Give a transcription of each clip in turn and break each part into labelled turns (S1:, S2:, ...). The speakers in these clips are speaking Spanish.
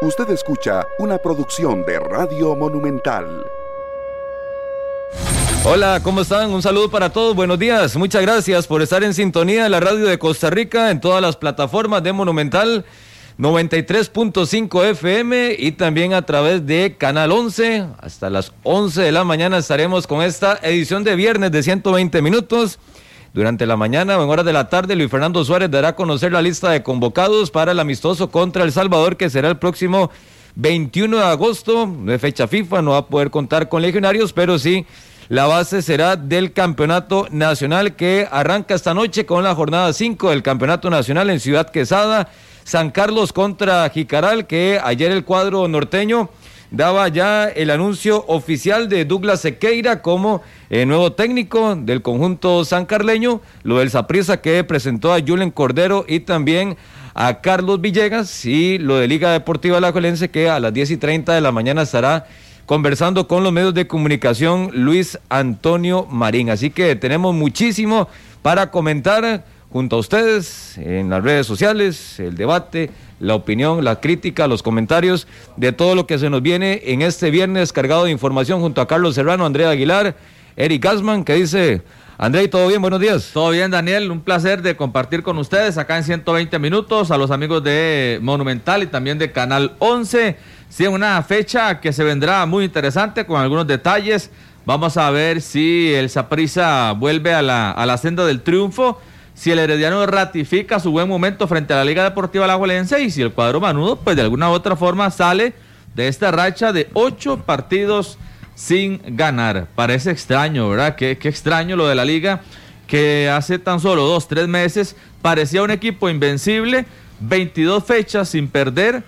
S1: Usted escucha una producción de Radio Monumental.
S2: Hola, ¿cómo están? Un saludo para todos, buenos días. Muchas gracias por estar en sintonía de la radio de Costa Rica en todas las plataformas de Monumental 93.5 FM y también a través de Canal 11. Hasta las 11 de la mañana estaremos con esta edición de viernes de 120 minutos. Durante la mañana o en horas de la tarde, Luis Fernando Suárez dará a conocer la lista de convocados para el amistoso contra El Salvador, que será el próximo 21 de agosto. No es fecha FIFA, no va a poder contar con legionarios, pero sí la base será del campeonato nacional que arranca esta noche con la jornada 5 del campeonato nacional en Ciudad Quesada. San Carlos contra Jicaral, que ayer el cuadro norteño daba ya el anuncio oficial de Douglas Sequeira como eh, nuevo técnico del conjunto sancarleño, lo del Saprissa que presentó a Julen Cordero y también a Carlos Villegas y lo de Liga Deportiva La Jolense que a las 10 y 30 de la mañana estará conversando con los medios de comunicación Luis Antonio Marín. Así que tenemos muchísimo para comentar junto a ustedes en las redes sociales, el debate, la opinión, la crítica, los comentarios de todo lo que se nos viene en este viernes cargado de información junto a Carlos Serrano, Andrea Aguilar, Eric Gasman, que dice, André, ¿todo bien? Buenos días.
S3: Todo bien, Daniel. Un placer de compartir con ustedes acá en 120 minutos, a los amigos de Monumental y también de Canal 11. Sí, una fecha que se vendrá muy interesante con algunos detalles. Vamos a ver si el Saprisa vuelve a la, a la senda del triunfo si el Herediano ratifica su buen momento frente a la Liga Deportiva Alajuelense y si el cuadro Manudo, pues de alguna u otra forma sale de esta racha de ocho partidos sin ganar. Parece extraño, ¿verdad? Qué, qué extraño lo de la liga, que hace tan solo dos, tres meses parecía un equipo invencible, 22 fechas sin perder,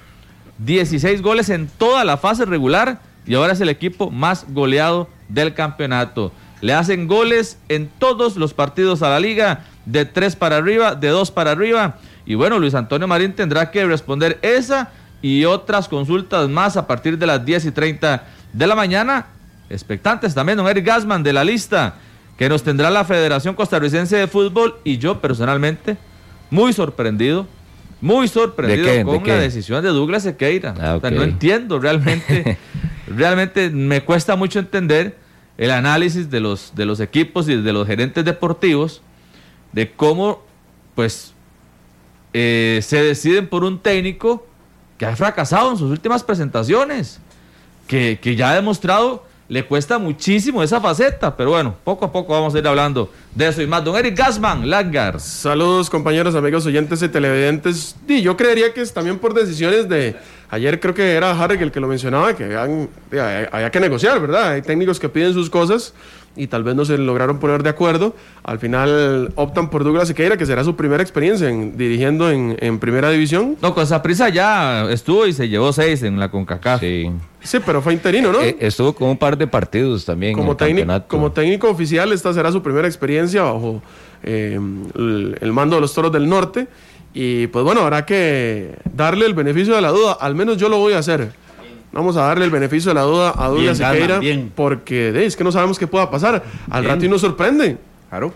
S3: 16 goles en toda la fase regular y ahora es el equipo más goleado del campeonato. Le hacen goles en todos los partidos a la liga de tres para arriba, de dos para arriba. Y bueno, Luis Antonio Marín tendrá que responder esa y otras consultas más a partir de las 10 y 30 de la mañana. Expectantes también, don Eric Gasman de la lista que nos tendrá la Federación Costarricense de Fútbol y yo personalmente muy sorprendido, muy sorprendido con la decisión de Douglas Sequeira. Ah, no entiendo realmente, realmente me cuesta mucho entender el análisis de los, de los equipos y de los gerentes deportivos de cómo pues eh, se deciden por un técnico que ha fracasado en sus últimas presentaciones, que, que, ya ha demostrado, le cuesta muchísimo esa faceta, pero bueno, poco a poco vamos a ir hablando de eso y más. Don Eric Gasman, Langar.
S4: Saludos compañeros, amigos, oyentes y televidentes. Y yo creería que es también por decisiones de... Ayer creo que era Harry el que lo mencionaba, que había que negociar, ¿verdad? Hay técnicos que piden sus cosas y tal vez no se lograron poner de acuerdo. Al final optan por Douglas Sequeira, que será su primera experiencia en, dirigiendo en, primera división.
S3: No, con esa prisa ya estuvo y se llevó seis en la CONCACAF.
S4: Sí. Sí, pero fue interino, ¿no? Eh,
S2: estuvo con un par de partidos también.
S4: Como, técnico, como técnico oficial, esta será su primera experiencia bajo eh, el, mando de los Toros del Norte. Y pues bueno, habrá que darle el beneficio de la duda. Al menos yo lo voy a hacer. Vamos a darle el beneficio de la duda a Douglas Sequeira. Porque es que no sabemos qué pueda pasar. Al rato y nos sorprende.
S3: Claro.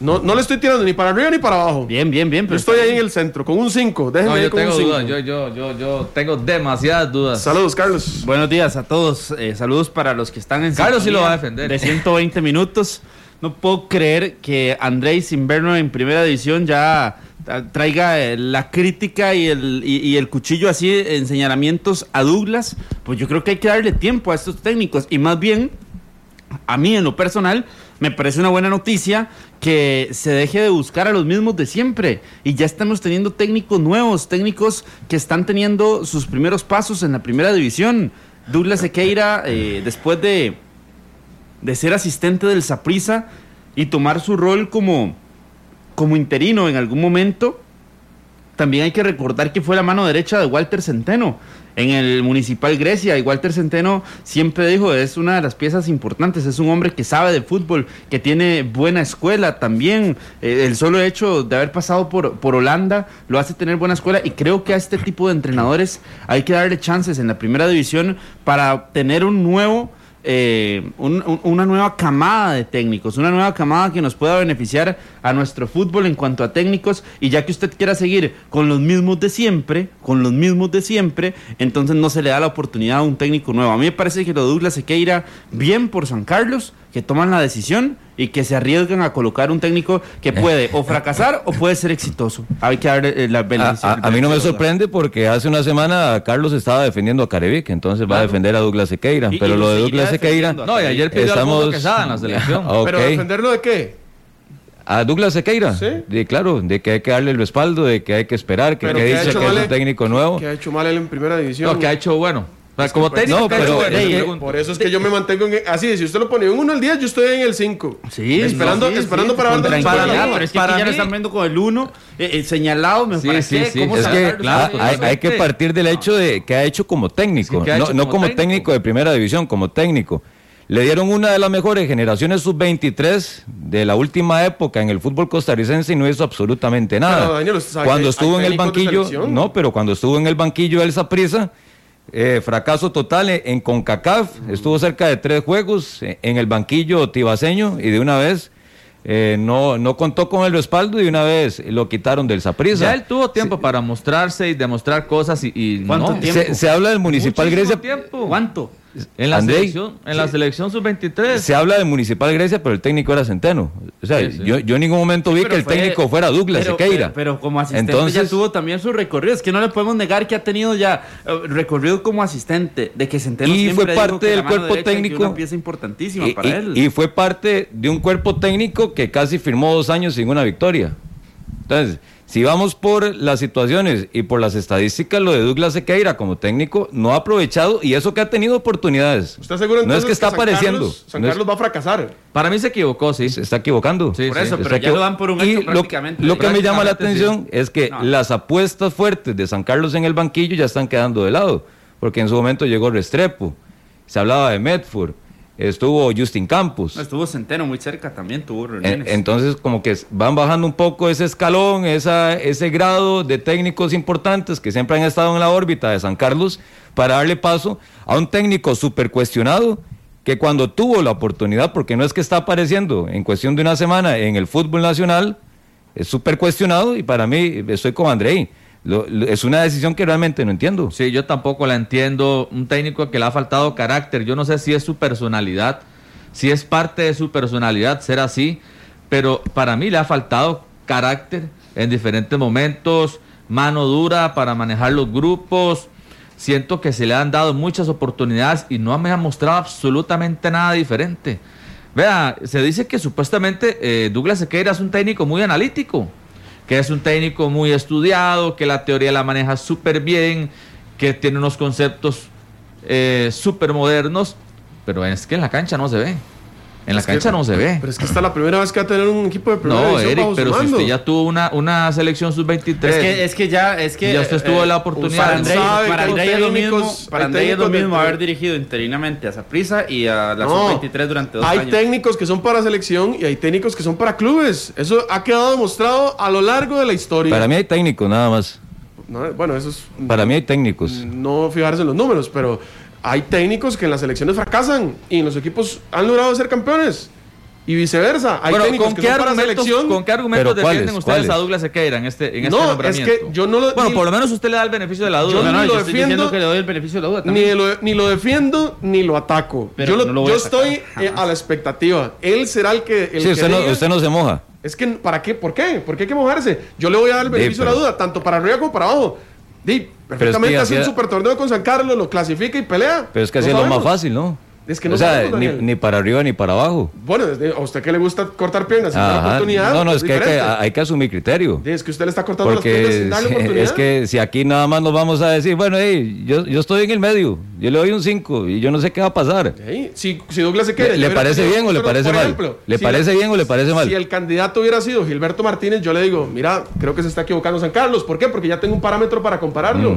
S4: No, no le estoy tirando ni para arriba ni para abajo.
S3: Bien, bien, bien.
S4: Yo estoy ahí en el centro, con un 5. Déjenme
S3: yo tengo dudas. Yo, yo, yo, yo tengo demasiadas dudas.
S4: Saludos, Carlos.
S5: Buenos días a todos. Eh, saludos para los que están en
S3: Carlos sí lo va a defender.
S5: De 120 minutos. No puedo creer que Andrés Inverno en primera división ya traiga eh, la crítica y el, y, el cuchillo así en señalamientos a Douglas, pues yo creo que hay que darle tiempo a estos técnicos. Y más bien, a mí en lo personal, me parece una buena noticia que se deje de buscar a los mismos de siempre. Y ya estamos teniendo técnicos nuevos, técnicos que están teniendo sus primeros pasos en la primera división. Douglas Sequeira, eh, después de, de ser asistente del Saprisa y tomar su rol como como interino en algún momento, también hay que recordar que fue la mano derecha de Walter Centeno en el Municipal Grecia. Y Walter Centeno siempre dijo, es una de las piezas importantes, es un hombre que sabe de fútbol, que tiene buena escuela también. Eh, el solo hecho de haber pasado por, por Holanda lo hace tener buena escuela y creo que a este tipo de entrenadores hay que darle chances en la primera división para tener un nuevo eh, un- un- una nueva camada de técnicos, una nueva camada que nos pueda beneficiar a nuestro fútbol en cuanto a técnicos. Y ya que usted quiera seguir con los mismos de siempre, con los mismos de siempre, entonces no se le da la oportunidad a un técnico nuevo. A mí me parece que lo de Douglas Sequeira, bien por San Carlos, que toman la decisión y que se arriesgan a colocar un técnico que puede o fracasar o puede ser exitoso. Hay que darle eh, la
S2: A, a- a mí no me sorprende porque hace una semana Carlos estaba defendiendo a Carevic, entonces va a defender a Douglas Sequeira.
S5: Y-
S2: pero
S5: lo
S2: lo de Douglas Sequeira.
S3: No, y ayer pidió al Mundo Quesada en la selección.
S2: Ok.
S4: Pero defenderlo de qué?
S2: A Douglas Sequeira.
S4: Sí.
S2: De, claro, de que hay que darle el respaldo, de que hay que esperar, que, que
S4: ¿qué ha
S2: dice
S4: hecho
S2: que es
S4: mal
S2: un técnico nuevo.
S4: Que ha hecho mal él en primera división.
S3: No, que ha hecho bueno. O sea, como técnico,
S2: no, pero-.
S4: Por eso es que yo me mantengo en. Así, si usted lo pone en 1 al 10, yo estoy en el 5.
S5: Sí,
S4: Esperando,
S5: no, sí,
S4: esperando
S5: sí,
S4: para
S5: tranquilidad,
S3: para mí,
S5: pero es que
S3: para
S5: aquí ya lo están viendo con el uno eh, eh, señalado, me
S3: Sí,
S5: parece.
S3: sí, sí.
S5: ¿Cómo
S2: Es que
S3: claro,
S2: ah, hay, hay que partir del hecho de que ha hecho como técnico,
S3: Sí,
S2: no,
S3: hecho
S2: no
S3: como
S2: como
S3: técnico.
S2: técnico de primera división, como técnico. Le dieron una de las mejores generaciones sub-23 de la última época en el fútbol costarricense y no hizo absolutamente nada.
S4: Pero, Daniel,
S2: cuando estuvo en el banquillo, no, pero cuando estuvo en el banquillo del Saprissa, eh, fracaso total en, CONCACAF, estuvo cerca de tres juegos en el banquillo tibaseño y de una vez eh, no, no contó con el respaldo y de una vez lo quitaron del Saprissa.
S3: Ya él tuvo tiempo para mostrarse y demostrar cosas y, y
S5: ¿Cuánto
S3: no.
S5: tiempo?
S2: Se, se habla del Municipal
S3: Muchísimo
S2: Grecia.
S3: tiempo.
S5: ¿Cuánto?
S3: En la
S2: Andrei,
S3: selección, en la
S2: sí.
S3: selección sub-23.
S2: Se habla del Municipal Grecia, pero el técnico era Centeno. O sea,
S3: Sí, sí.
S2: Yo, yo en ningún momento vi que el
S5: fue-
S2: técnico fuera Douglas
S5: pero,
S2: Sequeira.
S5: Pero, pero como asistente
S2: Entonces,
S5: ya tuvo también su recorrido. Es que no le podemos negar que ha tenido ya eh, recorrido como asistente. De que Centeno
S2: Y fue parte del cuerpo técnico.
S5: una pieza importantísima
S2: y,
S5: para
S2: y-
S5: él.
S2: y fue parte de un cuerpo técnico que casi firmó dos años sin una victoria. Entonces, si vamos por las situaciones y por las estadísticas, lo de Douglas Sequeira como técnico no ha aprovechado y eso que ha tenido oportunidades.
S4: ¿Usted seguro
S2: No es que está
S4: San
S2: apareciendo.
S4: Carlos- San
S2: no es-
S4: Carlos va a fracasar.
S3: Para mí se equivocó, sí.
S2: se está equivocando.
S3: Sí,
S5: Por eso, pero ya lo dan por un
S2: Y
S5: hecho
S2: lo,
S5: prácticamente.
S2: lo que me llama la atención es que
S5: No.
S2: las apuestas fuertes de San Carlos en el banquillo ya están quedando de lado, porque en su momento llegó Restrepo, se hablaba de Medford, estuvo Justin Campos.
S5: No, Estuvo Centeno muy cerca también, tuvo
S2: En-
S5: reuniones.
S2: entonces, como que van bajando un poco ese escalón, esa, ese grado de técnicos importantes que siempre han estado en la órbita de San Carlos para darle paso a un técnico súper cuestionado que cuando tuvo la oportunidad, porque no es que está apareciendo en cuestión de una semana en el fútbol nacional, es súper cuestionado y para mí estoy con Andrei. Lo- es una decisión que realmente no entiendo.
S3: Sí, yo tampoco la entiendo. Un técnico que le ha faltado carácter. Yo no sé si es su personalidad, si es parte de su personalidad ser así, pero para mí le ha faltado carácter en diferentes momentos, mano dura para manejar los grupos. Siento que se le han dado muchas oportunidades y no me ha mostrado absolutamente nada diferente. Vea, se dice que supuestamente eh, Douglas Sequeira es un técnico muy analítico, que es un técnico muy estudiado, que la teoría la maneja súper bien, que tiene unos conceptos eh, súper modernos, pero es que en la cancha no se ve. En la
S4: Es que-
S3: cancha no se ve.
S4: Pero es que esta es la primera vez que va a tener un equipo de primera
S3: No, Eric, pero si usted ya tuvo una, una selección sub-23.
S5: Es que, es que ya, es que.
S3: Ya usted estuvo en la oportunidad.
S5: Para
S4: sabe
S5: para es lo mismo, para
S4: hay
S5: Andrei es lo mismo haber dirigido interinamente a Saprissa y a la
S4: No.
S5: sub-23 durante dos
S4: hay
S5: años.
S4: técnicos que son para selección y hay técnicos que son para clubes. Eso ha quedado demostrado a lo largo de la historia.
S2: Para mí hay técnicos nada más.
S4: No, bueno, eso es.
S2: Para mí hay técnicos.
S4: No fijarse en los números, pero hay técnicos que en las selecciones fracasan y en los equipos han logrado ser campeones. Y viceversa. Hay
S3: Bueno,
S4: técnicos
S3: ¿con
S4: que
S3: qué,
S4: son para
S3: argumentos,
S4: selección.
S3: ¿con qué argumentos defienden ustedes
S2: ¿Cuáles?
S3: a Douglas Sequeira en este, en este
S4: No, es
S3: nombramiento?
S4: que yo no lo-
S3: Bueno,
S4: ni-
S3: por lo menos usted le da el beneficio de la duda.
S4: Yo
S5: No, no,
S4: ni lo defiendo,
S5: que le doy el beneficio de la duda
S4: Ni lo, ni lo defiendo ni lo ataco.
S5: Pero
S4: yo lo-
S5: no lo voy
S4: yo
S5: a
S4: estoy eh,
S5: jamás.
S4: a la expectativa. Él será el que. El
S2: Sí,
S4: que
S2: usted no,
S4: diga-
S2: usted no se moja.
S4: Es que, ¿para qué? ¿Por qué? ¿Por qué hay que mojarse? Yo le voy a dar el beneficio de
S2: pero-
S4: la duda, tanto para arriba como para abajo. Di,
S2: es que
S4: perfectamente hace un super torneo con San Carlos, lo clasifica y pelea.
S2: Pero es que así es lo más fácil, ¿no?
S4: Es que no
S2: o sea,
S4: sabemos,
S2: ni, para arriba ni para abajo.
S4: Bueno, a usted que le gusta cortar piernas sin dar
S2: Ajá.
S4: oportunidad.
S2: No, no, es que hay, que hay que asumir criterio.
S4: Sí, Es que usted le está cortando las piernas sin darle
S2: es que si aquí nada más nos vamos a decir, bueno, hey, yo, yo estoy en el medio, yo le doy un 5 y yo no sé qué va a pasar.
S4: Si, si Douglas se queda.
S2: ¿Le, le parece bien o le parece mal? ¿Le parece bien o le parece mal?
S4: Si el candidato hubiera sido Gilberto Martínez, yo le digo, mira, creo que se está equivocando San Carlos. ¿Por qué? Porque ya tengo un parámetro para compararlo.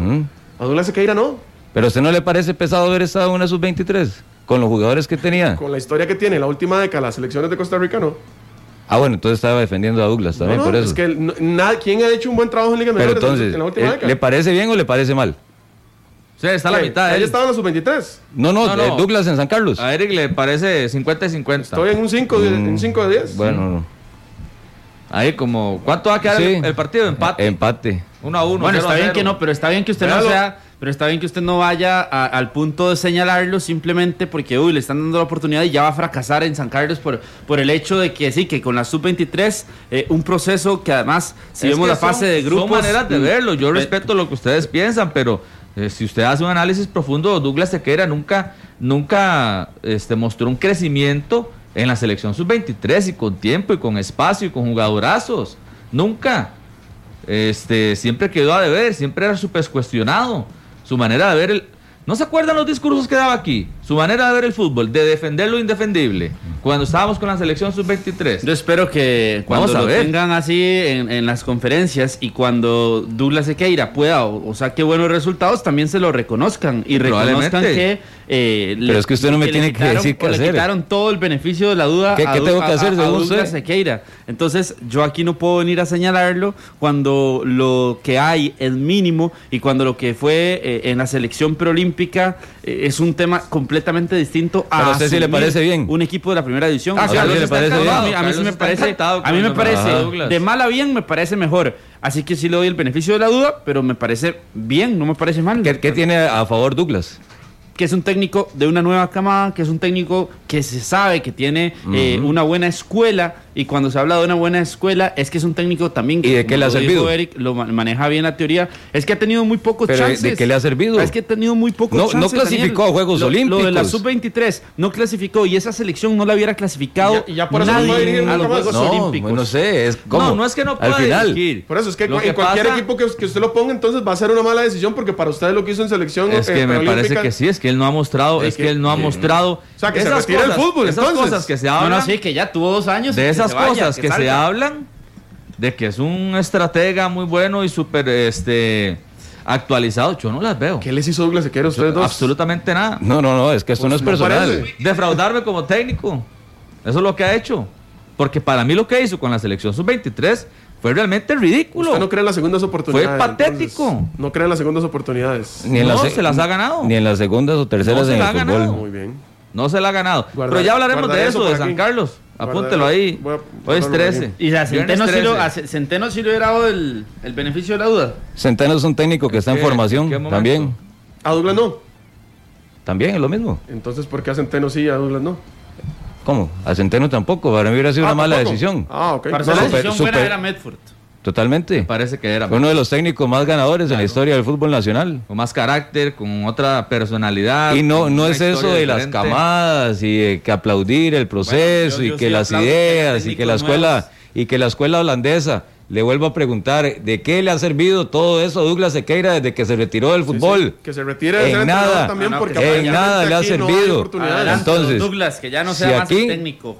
S4: A Douglas Sequeira no.
S2: Pero a usted no le parece pesado haber estado en una sub-23 con los jugadores que tenía.
S4: Con la historia que tiene la última década, las selecciones de Costa Rica no.
S2: Ah, bueno, entonces estaba defendiendo a Douglas también
S4: No, no,
S2: por eso.
S4: Es que no- na- ¿quién ha hecho un buen trabajo en Liga
S2: Pero
S4: Menores en-
S2: entonces,
S4: en la última
S2: ¿eh,
S4: década?
S2: ¿le parece bien o le parece mal?
S3: Sí, está a la mitad.
S4: Ahí
S3: él.
S4: estaban los sub-23.
S2: No, no,
S3: No, no.
S2: eh, Douglas en San Carlos.
S3: A Eric le parece 50 y 50.
S4: Estoy en un 5 de, en un cinco de 10.
S2: Mm, Bueno, no.
S3: Ahí como, ¿cuánto va a quedar
S2: Sí.
S3: el, el partido? Empate.
S2: Empate.
S3: 1 a 1.
S5: Bueno, está bien que no, pero está bien que usted
S4: Véalo.
S5: no sea, pero está bien que usted no vaya a- al punto de señalarlo simplemente porque uy, le están dando la oportunidad y ya va a fracasar en San Carlos por, por el hecho de que sí, que con la sub-23, eh, un proceso que además, si vemos la fase de grupos.
S3: Son maneras de
S5: mm,
S3: verlo. Yo
S5: eh,
S3: respeto lo que ustedes piensan, pero eh, si usted hace un análisis profundo, Douglas Tequera nunca, nunca este, mostró un crecimiento en la selección sub-23 y con tiempo y con espacio y con jugadorazos. Nunca. Este, siempre quedó a deber, siempre era súper cuestionado. Su manera de ver el. ¿No se acuerdan los discursos que daba aquí? Su manera de ver el fútbol, de defender lo indefendible. Cuando estábamos con la selección sub-23.
S5: Yo espero que cuando
S3: Vamos a
S5: lo
S3: ver.
S5: tengan así en, en las conferencias y cuando Douglas Sequeira pueda o, o saque buenos resultados, también se lo reconozcan y reconozcan que. eh,
S2: Pero es que usted no me
S5: le
S2: tiene que
S5: quitaron-
S2: decir qué
S5: o le
S2: hacer.
S5: quitaron todo el beneficio de la duda.
S2: ¿Qué-
S5: a
S2: qué tengo que hacer
S5: a- a
S2: según
S5: Douglas
S2: usted?
S5: Sequeira. Entonces, yo aquí no puedo venir a señalarlo cuando lo que hay es mínimo y cuando lo que fue eh, en la selección preolímpica eh, es un tema completamente distinto a.
S2: Pero a usted sí le
S5: asumir
S2: parece bien.
S5: Un equipo de la primera división.
S3: Ah,
S2: Carlos
S5: a mí-
S2: le parece
S5: a mí-
S2: bien.
S5: a mí sí
S3: Carlos
S5: me parece,
S3: encantado
S5: a mí me
S3: con
S5: parece
S3: Ajá. Douglas.
S5: de mal a bien me parece mejor. Así que sí le doy el beneficio de la duda, pero me parece bien, no me parece mal.
S2: ¿Qué, qué tiene a favor Douglas?
S5: Que es un técnico de una nueva camada, que es un técnico que se sabe que tiene eh, una buena escuela. Y cuando se habla de una buena escuela, es que es un técnico también que,
S2: ¿Y de qué le ha servido?
S5: Eric, lo ma- maneja bien la teoría. Es que ha tenido muy pocos
S2: Pero, ¿de
S5: chances.
S2: qué le ha servido?
S5: Es que ha tenido muy pocos
S2: No- no clasificó a Juegos
S5: Lo- Lo de la
S2: Olímpicos.
S5: sub-23 no clasificó y esa selección no la hubiera clasificado
S4: Y ya- y ya por eso no
S5: nadie
S4: puede dirigir
S5: a los
S4: nunca más.
S5: Juegos
S2: No,
S5: Olímpicos.
S2: no sé, es como
S3: No, no es que no pueda
S2: al final.
S3: dirigir.
S4: Por eso es que, en cualquier
S3: pasa
S4: equipo que, que usted lo ponga, entonces va a ser una mala decisión porque para usted lo que hizo en selección
S3: Es
S4: eh,
S3: que me parece que sí, es que él no ha mostrado,
S4: Es
S3: es que
S4: que-
S3: él no ha mostrado.
S4: O sea, que se
S3: esas
S4: retire del
S3: cosas-
S4: fútbol,
S3: Esas cosas que se hablan.
S5: no, sí, que ya tuvo dos años.
S3: de esas
S5: se vaya,
S3: cosas que, se hablan, de que es un estratega muy bueno y súper este, actualizado, yo no las veo.
S4: ¿Qué les hizo Douglas Sequeira a ustedes dos?
S3: Absolutamente nada.
S2: No, no, no, es que esto
S4: Pues
S2: no es personal.
S4: parece.
S3: Defraudarme como técnico. Eso es lo que ha hecho. Porque para mí lo que hizo con la selección sub-23 fue realmente ridículo.
S4: Usted no cree en las segundas oportunidades.
S3: Fue patético.
S4: entonces. no cree en las segundas oportunidades.
S2: Ni en
S3: No,
S2: las
S3: se las ha ganado.
S2: Ni en las segundas o terceras
S3: No se
S2: en
S3: la
S2: el
S3: ha
S2: fútbol.
S3: ganado.
S4: Muy bien.
S3: No se la ha ganado.
S4: Guarda-
S3: Pero ya hablaremos de
S4: eso
S3: eso, de San
S4: aquí.
S3: Carlos. Apúntelo ahí.
S4: voy a
S3: Hoy es
S4: guardarlo por
S3: 13.
S4: aquí.
S5: Y a Centeno, sí lo,
S3: 13.
S5: a Centeno sí le hubiera dado el, el beneficio de la duda.
S2: Centeno es un técnico que está en formación
S3: en
S2: también.
S4: A Douglas no.
S2: También es lo mismo.
S4: Entonces, ¿por qué a Centeno sí y a Douglas no?
S2: ¿Cómo? A Centeno tampoco. Para mí hubiera sido
S4: Ah,
S2: una mala
S4: tampoco.
S2: decisión.
S4: Ah, ok.
S5: Para
S4: No,
S5: la
S2: super-
S5: decisión
S2: super-
S5: buena era Medford.
S2: Totalmente.
S3: Parece que era.
S2: Fue uno de los técnicos más ganadores en la historia del fútbol nacional.
S3: Con más carácter, con otra personalidad.
S2: Y no, no es eso de las camadas y de que aplaudir el proceso
S5: Bueno, yo- yo
S2: y que
S5: sí
S2: las
S5: que
S2: ideas y que la escuela
S5: nuevos.
S2: y que la escuela holandesa le vuelvo a preguntar de qué le ha servido todo eso a Douglas Sequeira desde que se retiró del fútbol.
S4: sí, Que se retire de
S2: En
S4: ser
S2: nada.
S4: también
S5: No, no,
S4: porque
S5: que se vaya.
S2: En
S4: aparentemente
S2: nada le ha
S4: no
S2: servido.
S4: oportunidades.
S5: Adelante,
S2: Entonces,
S5: Douglas, que ya no
S2: si
S5: sea más
S2: aquí-
S5: técnico.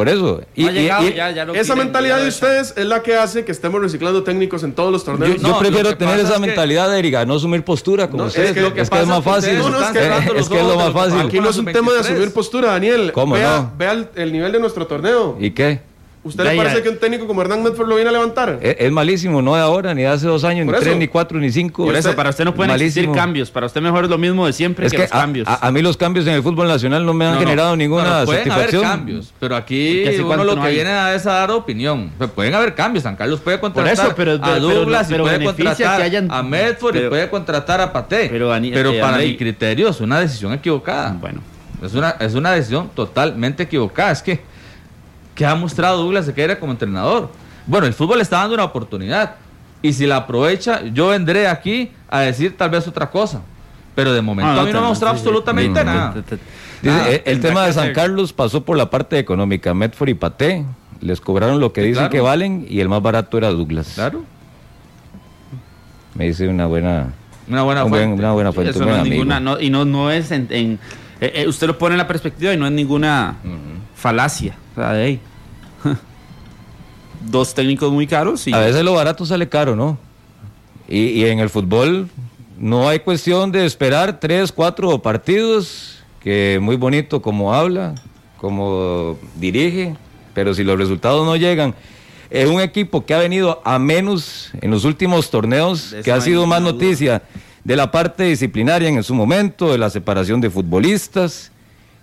S2: Por eso. Y,
S5: No ha
S2: y-
S5: llegado,
S2: y-
S5: ya- ya lo
S4: Esa
S5: quieren,
S4: mentalidad
S5: ya
S4: de ustedes es la que hace que estemos reciclando técnicos en todos los torneos.
S2: yo
S3: No,
S2: prefiero tener esa
S3: es que-
S2: mentalidad, Erika, no asumir postura como
S4: No,
S2: ustedes.
S4: es que lo que
S2: es que es más fácil.
S4: no, no, es que-
S2: es que es lo más fácil.
S4: Aquí no es un tema de
S3: sub-23.
S4: asumir postura, Daniel.
S2: ¿Cómo
S4: vea,
S2: no?
S4: vea el, el nivel de nuestro torneo.
S2: ¿Y qué?
S4: ¿Usted
S5: Ya,
S4: le
S5: ya.
S4: parece que un técnico como Hernán Medford lo viene a levantar?
S2: Es, es malísimo, no de ahora, ni de hace dos años,
S4: Por
S2: ni
S4: eso.
S2: tres, ni cuatro, ni cinco.
S5: Por eso, para usted no pueden existir
S2: Malísimo.
S5: cambios. Para usted mejor es lo mismo de siempre
S2: Es
S5: que,
S2: que
S5: los
S2: a,
S5: cambios.
S2: a- a mí los cambios en el fútbol nacional no me han
S5: No, no.
S2: generado ninguna
S3: Bueno, pueden haber
S2: satisfacción.
S3: cambios, pero aquí uno
S5: cuánto
S3: lo
S5: no
S3: que
S5: hay.
S3: viene a es a dar opinión. Pueden haber cambios. San Carlos puede contratar
S5: eso, pero-
S3: a
S5: pero-
S3: Douglas
S5: pero
S3: y puede contratar
S5: que hayan-
S3: a Medford y
S5: pero-
S3: puede contratar a Paté.
S5: pero,
S3: Pero
S5: eh,
S3: para mi criterio es una decisión equivocada.
S5: Bueno,
S3: Es una, es una decisión totalmente equivocada. Es que, ¿qué ha mostrado Douglas Sequeira como entrenador? Bueno, el fútbol le está dando una oportunidad. Y si la aprovecha, yo vendré aquí a decir tal vez otra cosa. Pero de momento
S5: Ah,
S3: a mí no me ha mostrado
S5: sí, sí.
S3: absolutamente nada.
S5: Te- te- te-
S2: Dice, el tema
S5: que
S2: de San
S5: hacer.
S2: Carlos pasó por la parte económica. Medford y Paté les cobraron lo que
S3: Sí,
S2: dicen
S3: claro.
S2: que valen y el más barato era Douglas.
S3: Claro.
S2: Me dice una buena,
S3: Una buena
S2: un buen-
S3: fuente.
S2: una buena fuente,
S5: Eso
S2: un
S5: no
S2: buen
S5: es
S2: amigo.
S5: ninguna, no- y no, no es en, en- eh, eh, usted lo pone en la perspectiva y no es ninguna falacia. O sea, de ahí. Dos técnicos muy caros y
S2: A veces lo barato sale caro, ¿no? Y, y en el fútbol no hay cuestión de esperar tres, cuatro partidos, que muy bonito como habla, como dirige, pero si los resultados no llegan, es un equipo que ha venido a menos en los últimos torneos, que ha sido más noticia de la parte disciplinaria en su momento, de la separación de futbolistas,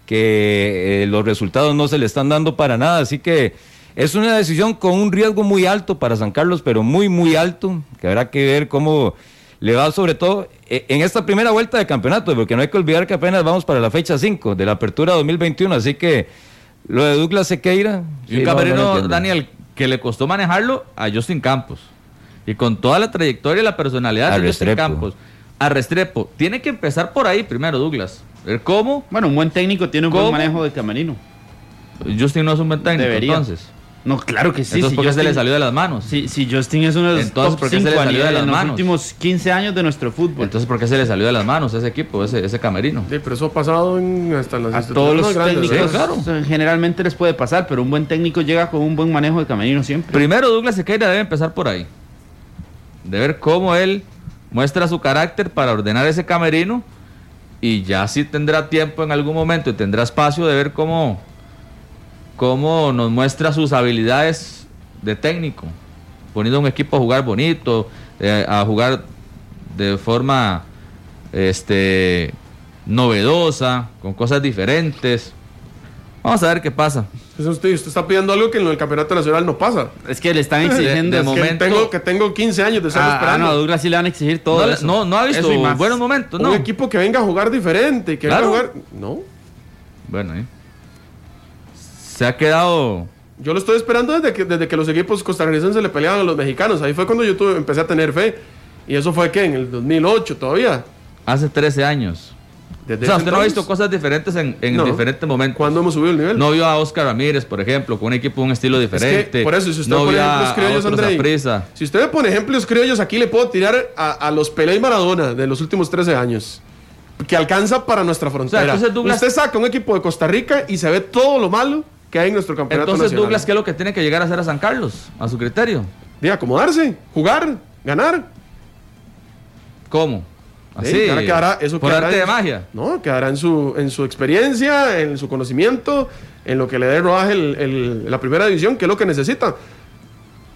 S2: que eh, los resultados no se le están dando para nada, así que es una decisión con un riesgo muy alto para San Carlos, pero muy, muy alto, que habrá que ver cómo le va sobre todo eh, en esta primera vuelta de campeonato, porque no hay que olvidar que apenas vamos para la fecha 5 de la apertura 2021, así que lo de Douglas Sequeira...
S3: Y un
S2: sí, no,
S3: camerino,
S2: no.
S3: Daniel, que le costó manejarlo a Justin Campos. Y con toda la trayectoria y la personalidad
S2: A
S3: de Justin
S2: Restrepo.
S3: Campos. A Restrepo. Tiene que empezar por ahí primero, Douglas. Ver cómo.
S5: Bueno, un buen técnico tiene un
S3: ¿Cómo?
S5: buen manejo de camerino.
S3: Justin no es un buen técnico,
S5: Debería.
S3: entonces.
S5: No, claro que sí.
S3: entonces,
S5: si
S3: ¿por qué se le salió de las manos?
S5: Si, si Justin es uno de los
S3: Entonces,
S5: top
S3: ¿por qué se le
S5: cinco a
S3: salió de las
S5: en los últimos 15 años de nuestro fútbol.
S3: Entonces, ¿por qué se le salió de las manos ese equipo, ese, ese camerino?
S4: Sí, pero eso ha pasado en, hasta las
S5: a todos los
S4: grandes,
S5: técnicos
S3: claro.
S5: generalmente les puede pasar, pero un buen técnico llega con un buen manejo de camerino siempre.
S3: Primero, Douglas Sequeira debe empezar por ahí. De ver cómo él muestra su carácter para ordenar ese camerino. Y ya sí tendrá tiempo en algún momento y tendrá espacio de ver cómo, cómo nos muestra sus habilidades de técnico. Poniendo un equipo a jugar bonito, eh, a jugar de forma este, novedosa, con cosas diferentes. Vamos a ver qué pasa.
S4: Eso usted, usted está pidiendo algo que en el campeonato nacional no pasa.
S5: Es que le están exigiendo.
S3: de
S5: es que-
S4: Que
S3: momento-
S4: tengo, que tengo 15 años de estar
S5: Ah, ah,
S4: esperando.
S5: no, a Douglas sí le van a exigir todo.
S3: No,
S5: eso.
S3: no, no ha visto buenos momentos,
S4: Un
S3: no.
S4: equipo que venga a jugar diferente, que
S3: Claro.
S4: venga a jugar. No.
S3: Bueno, ¿eh? se ha quedado.
S4: Yo lo estoy esperando desde que, desde que los equipos costarricenses le peleaban a los mexicanos. Ahí fue cuando yo tuve, empecé a tener fe. Y eso fue que en el 2008 todavía.
S3: Hace 13 años.
S4: Desde
S3: o sea, usted no ha visto cosas diferentes en, en
S4: No.
S3: diferentes momentos.
S4: ¿Cuándo hemos subido el nivel?
S3: No vio a Oscar Ramírez, por ejemplo, con un equipo de un estilo
S4: Es que,
S3: diferente.
S4: por eso, si usted
S3: no
S4: pone ejemplos criollos,
S3: Saprissa.
S4: si usted me pone ejemplos criollos, aquí le puedo tirar a, a los Pelé y Maradona de los últimos 13 años. Que alcanza para nuestra frontera.
S3: entonces Douglas-
S4: Usted saca un equipo de Costa Rica y se ve todo lo malo que hay en nuestro campeonato
S3: Entonces,
S4: nacional.
S3: Douglas, ¿qué es lo que tiene que llegar a hacer a San Carlos? A su criterio.
S4: De acomodarse, jugar, ganar.
S3: ¿Cómo? Así.
S4: Sí, ahora quedará- eso
S3: por
S4: quedará
S3: arte
S4: en-
S3: de magia.
S4: No, quedará en su, en su experiencia, en su conocimiento, en lo que le dé rodaje el- el- la primera división, que es lo que necesita.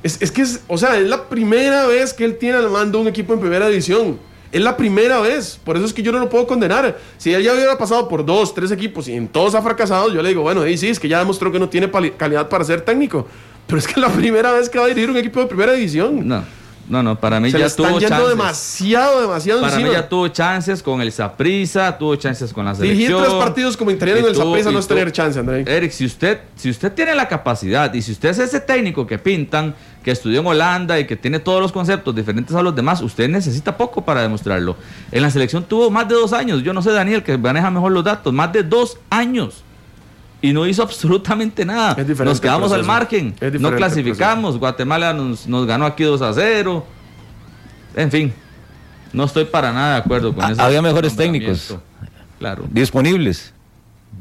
S4: Es, es que, es, o sea, es la primera vez que él tiene al mando un equipo en primera división. Es la primera vez. Por eso es que yo no lo puedo condenar. Si él ya hubiera pasado por dos, tres equipos y en todos ha fracasado, yo le digo, bueno, y sí, es que ya demostró que no tiene calidad para ser técnico. Pero es que es la primera vez que va a dirigir un equipo de primera división.
S3: No, no, no. Para mí
S4: Se
S3: ya
S4: están
S3: tuvo
S4: yendo
S3: chances.
S4: demasiado, demasiado
S3: Para mí ya tuvo chances con el Saprissa, tuvo chances con la
S4: Dirigir
S3: selección.
S4: tres partidos como interino en el
S3: y
S4: no es tener chance, André.
S3: Eric, si usted, si usted tiene la capacidad y si usted es ese técnico que pintan, que estudió en Holanda y que tiene todos los conceptos diferentes a los demás, usted necesita poco para demostrarlo. En la selección tuvo más de dos años. Yo no sé, Daniel, que maneja mejor los datos. Más de dos años. Y no hizo absolutamente nada.
S4: Es diferente
S3: Nos quedamos al margen. No clasificamos. Guatemala nos, nos ganó aquí 2 a 0. En fin. No estoy para nada de acuerdo con
S2: Ha-
S3: eso.
S2: había mejores técnicos.
S3: Claro.
S2: disponibles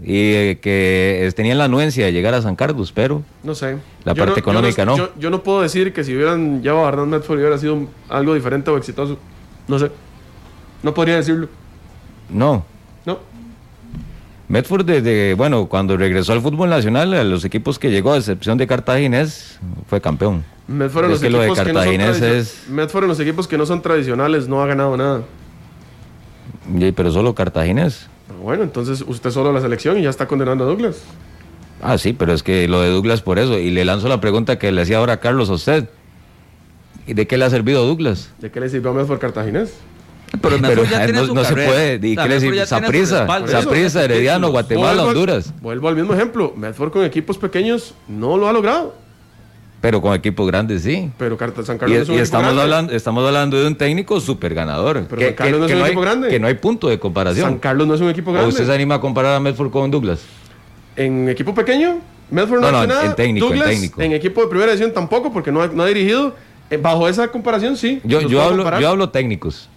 S2: y eh, que eh, tenían la anuencia de llegar a San Carlos, pero
S4: No sé.
S2: La
S4: Yo
S2: parte económica, ¿no?
S4: Yo, yo no puedo decir que si hubieran llevado a Hernán Medford hubiera sido algo diferente o exitoso. No sé. No podría decirlo.
S2: no. Medford desde, bueno, cuando regresó al fútbol nacional, a los equipos que llegó, a excepción de Cartaginés, fue campeón.
S4: Medford en los
S2: que lo de
S4: equipos que no
S2: es-
S4: Medford en los equipos que no son tradicionales no ha ganado nada.
S2: Y- pero solo Cartaginés.
S4: Bueno, entonces usted solo la selección y ya está condenando a Douglas.
S2: Ah, sí, pero es que lo de Douglas por eso. Y le lanzo la pregunta que le hacía ahora a Carlos a usted. ¿Y de qué le ha servido Douglas?
S4: ¿De qué le sirvió a Medford Cartaginés?
S3: Pero, ya tiene
S2: no,
S3: su
S2: no se puede. ¿Y qué le.
S4: Por eso,
S2: Saprissa, Herediano. Guatemala,
S4: Vuelvo al-
S2: Honduras.
S4: Vuelvo al mismo ejemplo. Medford con equipos pequeños no lo ha logrado.
S2: Pero con equipos grandes sí.
S4: Pero Carta- San
S2: Y,
S4: Carlos es un
S2: y
S4: equipo
S2: estamos,
S4: grande.
S2: hablando, estamos hablando de un técnico súper ganador.
S4: Pero San Carlos no es un
S2: hay,
S4: equipo grande.
S2: que no hay punto de comparación.
S4: San Carlos no es un equipo
S2: ¿O
S4: grande.
S2: usted se anima a comparar a Medford con Douglas?
S4: En equipo pequeño, Medford no,
S2: No, no,
S4: nada.
S2: en técnico, en
S4: Douglas,
S2: técnico.
S4: en equipo de primera edición tampoco, porque no ha, no ha dirigido. Eh, bajo esa comparación, sí.
S2: Yo, yo, hablo, yo hablo técnicos.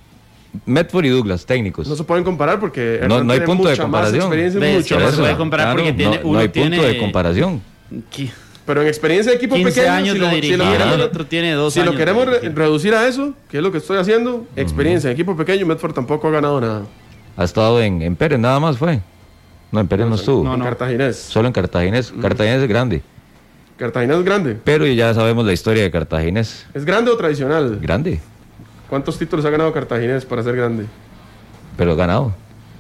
S2: Medford y Douglas, técnicos.
S4: No se pueden comparar porque
S2: No-
S4: Hernán
S2: no hay
S4: tiene
S2: punto de comparación.
S4: mucho
S5: no se puede comparar porque tiene-
S2: no,
S5: uno
S2: no hay punto de comparación.
S4: Pero en experiencia de equipo
S5: 15
S4: pequeño,
S5: años
S4: si
S5: de
S4: lo, si
S5: dirigir,
S4: lo
S2: Ajá.
S4: queremos,
S5: el otro tiene dos
S4: si lo
S5: años de
S4: queremos re- reducir a eso, que es lo que estoy haciendo, experiencia en equipo pequeño, Medford tampoco ha ganado nada.
S2: Ha estado en, en Pérez, nada más fue. No, en Pérez no, estuvo.
S5: No,
S4: En
S5: no.
S4: Cartaginés.
S2: Solo en Cartaginés. Cartaginés es grande.
S4: Cartaginés es grande.
S2: Pero ya sabemos la historia de Cartaginés.
S4: ¿Es grande o tradicional?
S2: Grande.
S4: ¿Cuántos títulos ha ganado Cartaginés para ser grande?
S2: Pero ganado.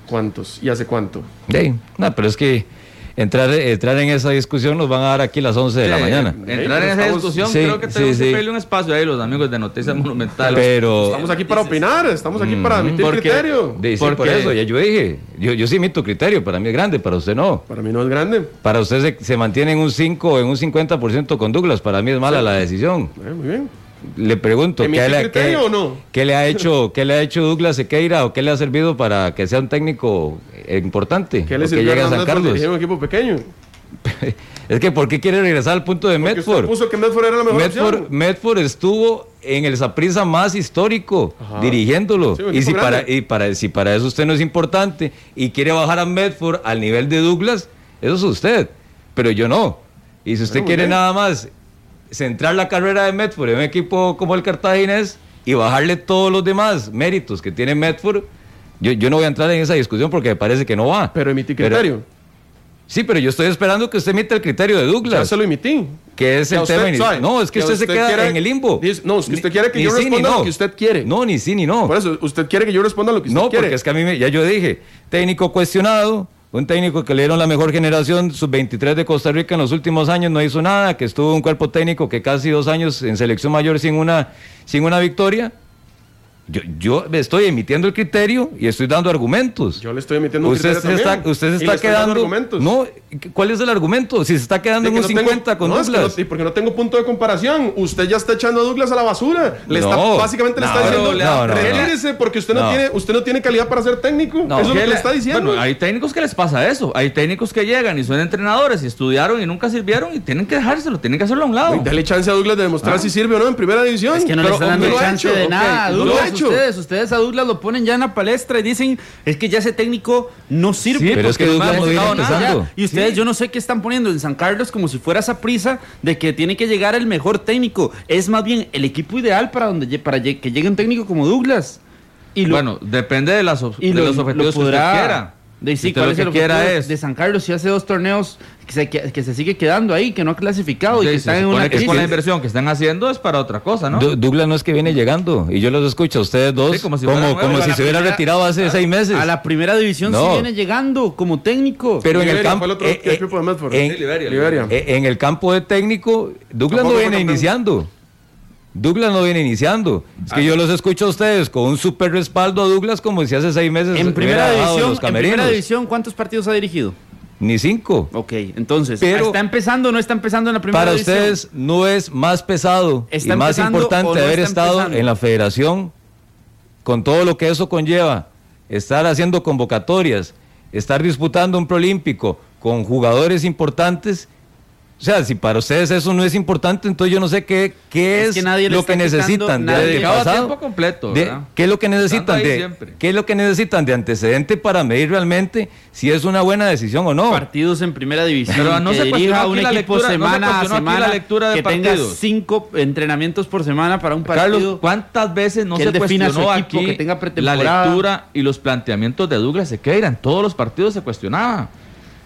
S4: ¿Cuántos? ¿Y hace cuánto?
S2: Sí, no, pero es que entrar, entrar en esa discusión nos van a dar aquí las 11 de la
S3: Sí,
S2: mañana.
S3: Entrar en esa discusión,
S2: sí,
S3: creo que tenemos
S2: sí.
S3: que pedirle un espacio ahí los amigos de Noticias Monumentales.
S2: Pero.
S4: Estamos aquí para opinar, estamos aquí para emitir
S3: porque-
S4: criterio.
S2: de- sí,
S3: porque-
S2: por eso, ya yo dije. Yo, yo sí emito criterio, para mí es grande, para usted no.
S4: Para mí no es grande.
S2: Para usted se, se mantiene en un 5 en un 50% con Douglas, para mí es mala la decisión.
S4: Eh, muy bien.
S2: Le pregunto,
S4: ¿Emití
S2: ¿qué le, qué-
S4: o no?
S2: qué le ha hecho, qué le ha hecho Douglas Sequeira o qué le ha servido para que sea un técnico importante?
S4: ¿Qué le
S2: que
S4: sirvió a
S2: llegue a San Carlos.
S4: un equipo pequeño?
S2: es que ¿por qué quiere regresar al punto de
S4: Porque
S2: Medford?
S4: puso que Medford era la mejor
S2: Medford,
S4: opción.
S2: Medford estuvo en el Saprissa más histórico,
S4: Ajá.
S2: dirigiéndolo.
S4: Sí,
S2: y si para,
S4: grande.
S2: y para si para eso usted no es importante y quiere bajar a Medford al nivel de Douglas, eso es usted. Pero yo no. Y si usted quiere nada más centrar la carrera de Medford en un equipo como el Cartaginés y bajarle todos los demás méritos que tiene Medford, yo, yo no voy a entrar en esa discusión porque me parece que no va.
S4: Pero emití
S2: Pero-
S4: criterio.
S2: sí, pero yo estoy esperando que usted emita el criterio de
S4: ya
S2: Douglas.
S4: se lo emití.
S2: Que es
S4: Que
S2: el tema. No, es que,
S4: Que
S2: usted, se queda
S4: quiere-
S2: en el limbo.
S4: no, es que usted quiere que
S2: Ni
S4: yo
S2: ni
S4: responda
S2: no.
S4: lo que usted quiere.
S2: No, ni sí ni no.
S4: Por eso, usted quiere que yo responda lo que usted
S2: no,
S4: quiere.
S2: porque es que a mí, me- ya yo dije, técnico cuestionado, un técnico que le dieron la mejor generación, sub-23 de Costa Rica en los últimos años, no hizo nada, que estuvo un cuerpo técnico que casi dos años en selección mayor sin una, sin una victoria. Yo, yo estoy emitiendo el criterio y estoy dando argumentos.
S4: Yo le estoy emitiendo un
S2: usted
S4: criterio
S2: se está,
S4: también.
S2: usted se
S4: Y le
S2: está
S4: estoy dando
S2: quedando.
S4: argumentos.
S2: No, ¿cuál es el argumento? Si se está quedando en un
S4: no
S2: 50
S4: tengo-
S2: con
S4: no, es que
S2: Douglas.
S4: no- y porque no tengo punto de comparación. Usted ya está echando a Douglas a la basura. Le está,
S2: No.
S4: básicamente le
S2: No,
S4: está diciendo,
S2: no, no, no.
S4: retírese porque usted no,
S2: No.
S4: tiene, usted no tiene calidad para ser técnico.
S2: No.
S4: Eso es lo
S3: ¿Qué
S4: que le
S3: le-
S4: está diciendo.
S3: Bueno, hay técnicos que les pasa eso. Hay técnicos que llegan y son entrenadores y estudiaron y nunca sirvieron y tienen que dejárselo, tienen que hacerlo a un lado.
S4: Uy, Dale chance a Douglas de demostrar si sirve o no en primera división.
S5: Es que no
S4: Pero,
S5: le están dando chance de nada. Douglas, ustedes, ustedes a Douglas lo ponen ya en la palestra y dicen, es que ya ese técnico no sirve.
S3: Sí,
S2: pero es que Douglas no viene empezando.
S5: Y ustedes, yo no sé qué están poniendo en San Carlos como si fuera esa prisa de que tiene que llegar el mejor técnico. Es más bien el equipo ideal para, donde, para que llegue un técnico como Douglas. Y lo,
S3: bueno, depende de, las,
S5: y
S3: de
S5: lo-
S3: los
S5: lo
S3: objetivos que
S5: podrá-
S3: usted quiera.
S5: De,
S3: Si
S5: sí,
S3: usted
S5: ¿cuál
S3: lo
S5: es
S3: que
S5: el objetivo
S3: quiera
S5: de-
S3: es-
S5: de San Carlos si hace dos torneos que se, que, que se sigue quedando ahí, que no ha clasificado y que
S3: se
S5: está en una
S3: que
S5: crisis.
S3: con la inversión que están haciendo es para otra cosa, ¿no?
S2: Du- Douglas no es que viene llegando y yo los escucho a ustedes dos
S3: Sí, como si
S2: como, si se hubiera
S5: primera-
S2: retirado hace seis meses.
S5: A la primera división
S2: No.
S5: sí viene llegando como técnico.
S2: Pero en el campo
S4: fue el otro
S2: eh, eh, en,
S3: Liberia,
S2: en el campo de técnico Douglas no viene iniciando. Douglas no viene iniciando. Es
S5: Ah.
S2: que yo los escucho a ustedes con un super respaldo a Douglas como si hace seis meses
S5: en primera división, en primera división, ¿cuántos partidos ha dirigido?
S2: Ni cinco.
S5: Ok, entonces,
S2: Pero-
S5: ¿está empezando o no está empezando en la primera
S2: Para
S5: división?
S2: ustedes no es más pesado y
S5: ¿Está
S2: más importante
S5: no
S2: haber estado
S5: empezando?
S2: en la federación con todo lo que eso conlleva, estar haciendo convocatorias, estar disputando un proolímpico con jugadores importantes. O sea, si para ustedes eso no es importante, entonces yo no sé qué, qué
S5: Es
S2: es,
S5: que nadie
S2: lo que necesitan de
S3: a
S2: antepasado.
S3: tiempo completo,
S2: De-. ¿Qué es lo que necesitan de
S3: siempre.
S2: qué es lo que necesitan de antecedente para medir realmente si es una buena decisión o no?
S5: partidos en primera división.
S3: Pero no
S5: que
S3: se
S5: dirija
S3: aquí
S5: un
S3: la
S5: equipo
S3: lectura- no se
S5: semana a
S3: aquí la
S5: semana,
S3: lectura de
S5: que tenga
S3: partidos.
S5: cinco entrenamientos por semana para un partido.
S3: Carlos, ¿cuántas veces no
S5: que
S3: se cuestionó
S5: su equipo,
S3: aquí
S5: que tenga
S3: la lectura y los planteamientos de Douglas Sequeira? En todos los partidos se cuestionaba.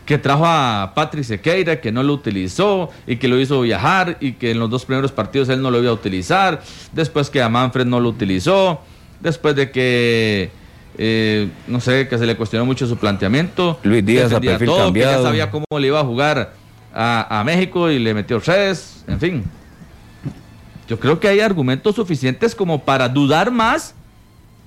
S3: Que trajo a Patrick Sequeira, que no lo utilizó y que lo hizo viajar y que en los dos primeros partidos él no lo iba a utilizar. Después que a Manfred no lo utilizó. Después de que, eh, no sé, que se le cuestionó mucho su planteamiento.
S2: Luis Díaz a perfil
S3: todo, que
S2: cambiado.
S3: ya sabía cómo le iba a jugar a, a México y le metió tres. En fin. Yo creo que hay argumentos suficientes como para dudar más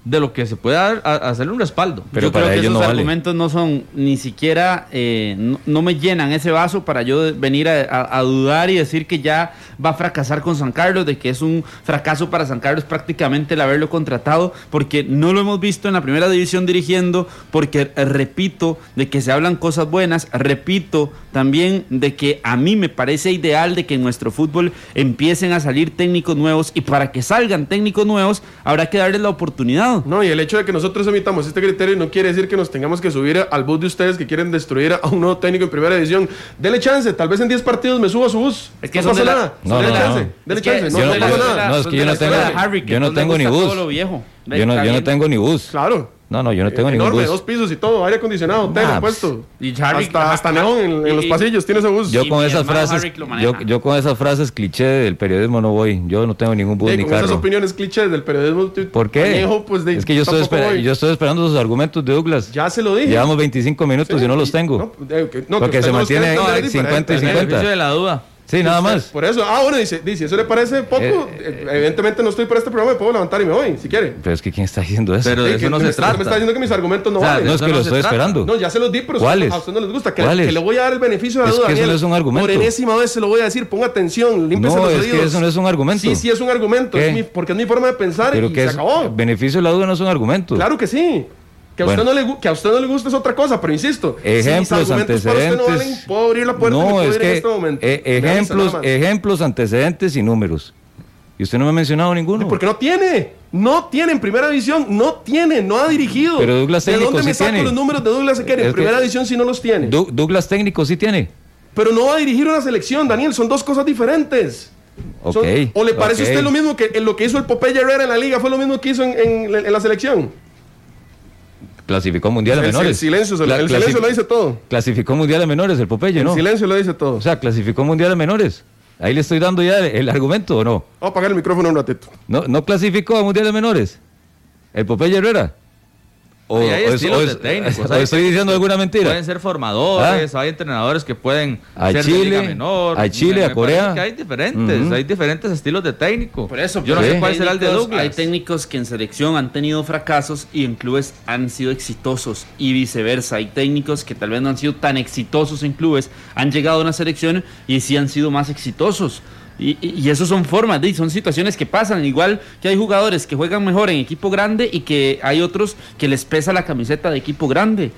S3: de lo que se pueda a- hacerle un respaldo.
S2: Pero
S5: yo
S2: para
S5: creo que
S2: ellos
S5: esos
S2: no vale.
S5: argumentos no son ni siquiera, eh, no, no me llenan ese vaso para yo venir a, a- a dudar y decir que ya va a fracasar con San Carlos, de que es un fracaso para San Carlos prácticamente el haberlo contratado, porque no lo hemos visto en la primera división dirigiendo, porque repito de que se hablan cosas buenas, repito también de que a mí me parece ideal de que en nuestro fútbol empiecen a salir técnicos nuevos y para que salgan técnicos nuevos habrá que darles la oportunidad.
S4: No, y el hecho de que nosotros emitamos este criterio no quiere decir que nos tengamos que subir al bus de ustedes que quieren destruir a un nuevo técnico en primera división. Dele chance, tal vez en 10 partidos me subo a su bus.
S5: Es que
S4: no pasa
S5: la-
S4: nada.
S2: No,
S4: dele
S2: no,
S4: chance,
S2: no.
S4: dele
S5: Es que
S4: chance, no, pasa nada.
S2: no, es que yo no tengo- yo no ni bus. Yo no, yo tengo ni bus.
S4: Claro.
S2: No, no, yo no tengo
S4: Eh,
S2: ningún
S4: enorme,
S2: bus.
S4: dos pisos y todo, aire acondicionado, tele
S2: Nah,
S4: puesto.
S5: y Harry-
S4: hasta, hasta neón en, en los pasillos tiene ese bus.
S2: Yo con esas frases, yo, yo con esas frases cliché del periodismo no voy. Yo no tengo ningún bus
S4: Sí,
S2: ni
S4: con esas
S2: carro.
S4: opiniones clichés del periodismo
S2: ¿Por qué?
S4: añejo, pues, de-
S2: es que yo estoy,
S4: voy.
S2: yo estoy esperando sus argumentos de Douglas.
S4: Ya se lo dije.
S2: Llevamos 25 minutos
S4: Sí,
S2: y no los tengo.
S4: No, eh, que- no, que
S2: Porque se mantiene
S4: entender
S2: en
S4: diferente.
S2: 50 y
S3: El
S2: 50.
S3: beneficio de la duda.
S2: Sí, nada más.
S4: Por eso, ah, bueno, dice, dice, eso le parece poco.
S2: Eh,
S4: eh, Evidentemente no estoy para este programa, me puedo levantar y me voy, si quiere.
S2: Pero es que ¿quién está diciendo eso?
S3: Pero de eso
S4: que
S3: no
S4: me
S3: se
S4: está- Me está
S3: trata.
S4: diciendo que mis argumentos no
S3: O sea,
S4: valen.
S2: no es que
S3: no
S2: lo
S3: se
S2: estoy
S3: trata.
S2: esperando.
S4: No, ya se los di, pero
S2: ¿Cuáles?
S4: a usted no les gusta. Que,
S2: ¿Cuáles?
S4: que le voy a dar el beneficio de la
S2: Es
S4: duda.
S2: que eso
S4: Daniel.
S2: no es un argumento.
S4: Por enésima vez se lo voy a decir, ponga atención, límpiese
S2: No,
S4: los
S2: es que
S4: oídos.
S2: eso no es un argumento.
S4: Sí, sí es un argumento,
S2: ¿Qué?
S4: es mi- porque es mi forma de pensar
S2: Pero
S4: y
S2: que
S4: se
S2: es,
S4: acabó.
S2: beneficio de la duda no es un argumento.
S4: Claro que sí. Que a,
S2: Bueno.
S4: usted no le, gu- que a usted no le gusta es otra cosa, pero insisto. si
S2: Ejemplos,
S4: para usted no
S2: antecedentes.
S4: valen, puedo abrir la puerta
S2: no, es
S4: ir en
S2: que
S4: este momento.
S2: eh,
S4: Me avisa
S2: ejemplos, ejemplos, antecedentes y números. Y usted no me ha mencionado ninguno.
S4: Porque no tiene. No tiene en primera división. No tiene. No ha dirigido.
S2: Pero Douglas
S4: ¿De
S2: técnico
S4: dónde me
S2: sí
S4: saco
S2: tiene.
S4: los números de Douglas Equeri?
S2: Es
S4: En
S2: que-
S4: primera división sí no los tiene.
S2: Du- Douglas técnico sí tiene.
S4: Pero no va a dirigir una selección, Daniel. Son dos cosas diferentes.
S2: Ok.
S4: Son- ¿O le parece a usted lo mismo que lo que hizo el Popeye Herrera en la liga? ¿Fue lo mismo que hizo en, en- en la selección?
S2: Clasificó mundial a
S4: El,
S2: menores.
S4: el silencio, el silencio lo dice todo.
S2: Clasificó mundial a menores el Popeye,
S4: El
S2: ¿no?
S4: silencio lo dice todo.
S2: O sea, clasificó mundial a menores. Ahí le estoy dando ya el, el argumento, ¿o no?
S4: Vamos a apagar el micrófono un ratito.
S2: ¿No, no clasificó a mundial de menores? ¿El Popeye Herrera? O,
S3: Ahí hay
S2: o es-
S3: estilos de técnicos,
S2: o estoy diciendo alguna mentira?
S3: Pueden ser formadores, hay entrenadores que pueden
S2: A
S3: ser de
S2: Chile,
S3: liga menor.
S2: a Chile,
S3: Me-
S2: a
S3: me
S2: Corea.
S3: que hay diferentes, hay diferentes estilos de técnico.
S5: Por eso,
S3: yo no
S5: pero
S3: sé cuál será el de Douglas.
S5: Hay técnicos que en selección han tenido fracasos y en clubes han sido exitosos y viceversa. Hay técnicos que tal vez no han sido tan exitosos en clubes, han llegado a una selección y sí han sido más exitosos. Y, y, eso son formas, de, son situaciones que pasan. Igual que hay jugadores que juegan mejor en equipo grande y que hay otros que les pesa la camiseta de equipo grande.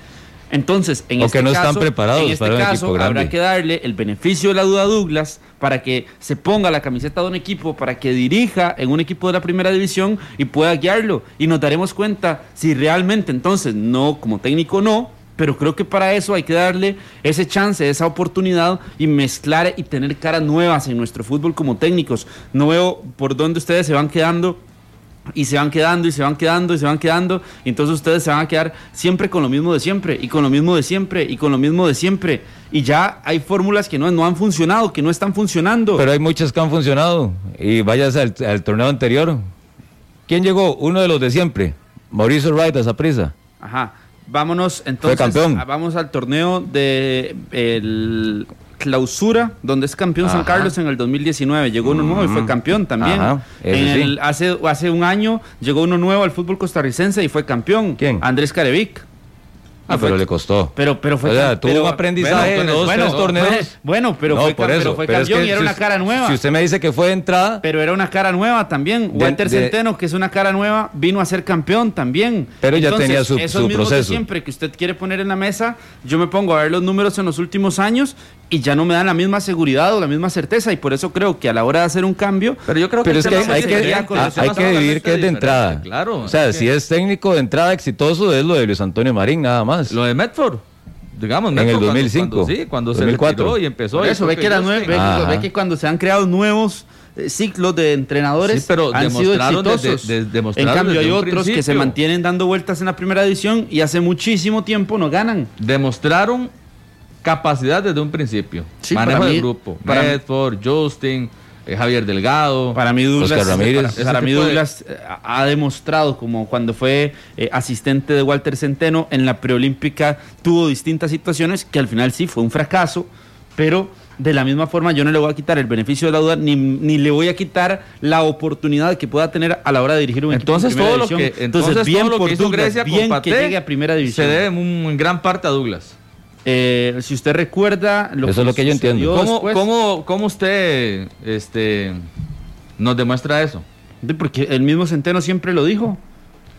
S5: Entonces, en
S2: O
S5: este
S2: que no están
S5: caso,
S2: preparados
S5: en este
S2: para un equipo grande.
S5: habrá que darle el beneficio de la duda a Douglas para que se ponga la camiseta de un equipo, para que dirija en un equipo de la primera división y pueda guiarlo. Y nos daremos cuenta si realmente entonces, no como técnico no, pero creo que para eso hay que darle ese chance, esa oportunidad y mezclar y tener caras nuevas en nuestro fútbol como técnicos. No veo por dónde ustedes se van quedando y se van quedando y se van quedando y se van quedando y entonces ustedes se van a quedar siempre con lo mismo de siempre y con lo mismo de siempre y con lo mismo de siempre y ya hay fórmulas que no, no han funcionado, que no están funcionando.
S2: Pero hay muchas que han funcionado. Y vayas al, al torneo anterior. ¿Quién llegó? Uno de los de siempre. Mauricio Wright a esa prisa.
S5: Ajá. Vámonos entonces.
S2: campeón.
S5: a- vamos al torneo de el clausura, donde es campeón San. Carlos en el 2019. Llegó uno nuevo y fue campeón también. En
S2: sí.
S5: el- hace, hace un año llegó uno nuevo al fútbol costarricense y fue campeón.
S2: ¿Quién?
S5: Andrés Carevic.
S2: Ah, pero le costó.
S5: Pero, pero fue
S2: O sea, tuvo
S5: pero-
S2: un aprendizaje
S5: bueno,
S2: en dos,
S5: bueno,
S2: tres torneos.
S5: Bueno, pero
S2: No,
S5: fue,
S2: por eso,
S5: pero fue
S2: es
S5: campeón
S2: que
S5: y era
S2: si
S5: una cara nueva.
S2: Si usted me dice que fue de entrada,
S5: Pero era una cara nueva también.
S2: De-
S5: Walter
S2: de-
S5: Centeno, que es una cara nueva, vino a ser campeón también.
S2: Pero ya tenía su-
S5: esos
S2: su
S5: mismos
S2: proceso.
S5: siempre que usted quiere poner en la mesa, yo me pongo a ver los números en los últimos años y ya no me dan la misma seguridad o la misma certeza. Y por eso creo que a la hora de hacer un cambio.
S3: Pero yo creo que
S2: pero
S3: el
S2: es que hay que, hay que dividir que es de entrada.
S3: Claro.
S2: O sea,
S3: es
S2: si
S3: que
S2: es técnico de entrada exitoso, es lo de Luis Antonio Marín, nada más.
S3: Lo de Medford. Digamos,
S2: En
S3: Medford
S2: el
S3: cuando-
S2: 2005,
S3: Cuando, sí, cuando se
S2: 2004.
S3: retiró y empezó.
S5: Por eso ve que, nueve, ve,
S2: Ajá.
S5: ve que cuando se han creado nuevos eh, ciclos de entrenadores
S3: Sí, pero
S5: han sido exitosos.
S3: de- demostraron
S5: en cambio hay otros que se mantienen dando vueltas en la primera división y hace muchísimo tiempo no ganan.
S3: Demostraron capacidad desde un principio.
S5: Sí,
S3: Manejo del grupo.
S5: para
S3: Medford, Justin, eh, Javier Delgado.
S5: Para mí Douglas,
S2: Oscar Ramírez.
S5: para, mí
S3: de-
S5: Douglas eh, ha demostrado como cuando fue eh, asistente de Walter Centeno en la preolímpica tuvo distintas situaciones que al final sí fue un fracaso, pero de la misma forma yo no le voy a quitar el beneficio de la duda ni, ni le voy a quitar la oportunidad que pueda tener a la hora de dirigir un equipo en
S3: Entonces
S5: primera
S3: todo lo que, entonces,
S5: bien
S3: todo lo
S5: por
S3: que hizo
S5: Douglas,
S3: Grecia
S5: bien
S3: con Paté
S5: que llegue a primera división.
S3: se debe en gran parte a Douglas.
S5: Eh, si usted recuerda lo
S2: Eso es lo que yo entiendo.
S3: ¿Cómo,
S5: después-
S3: cómo, cómo usted este, nos demuestra eso?
S5: Porque el mismo Centeno siempre lo dijo.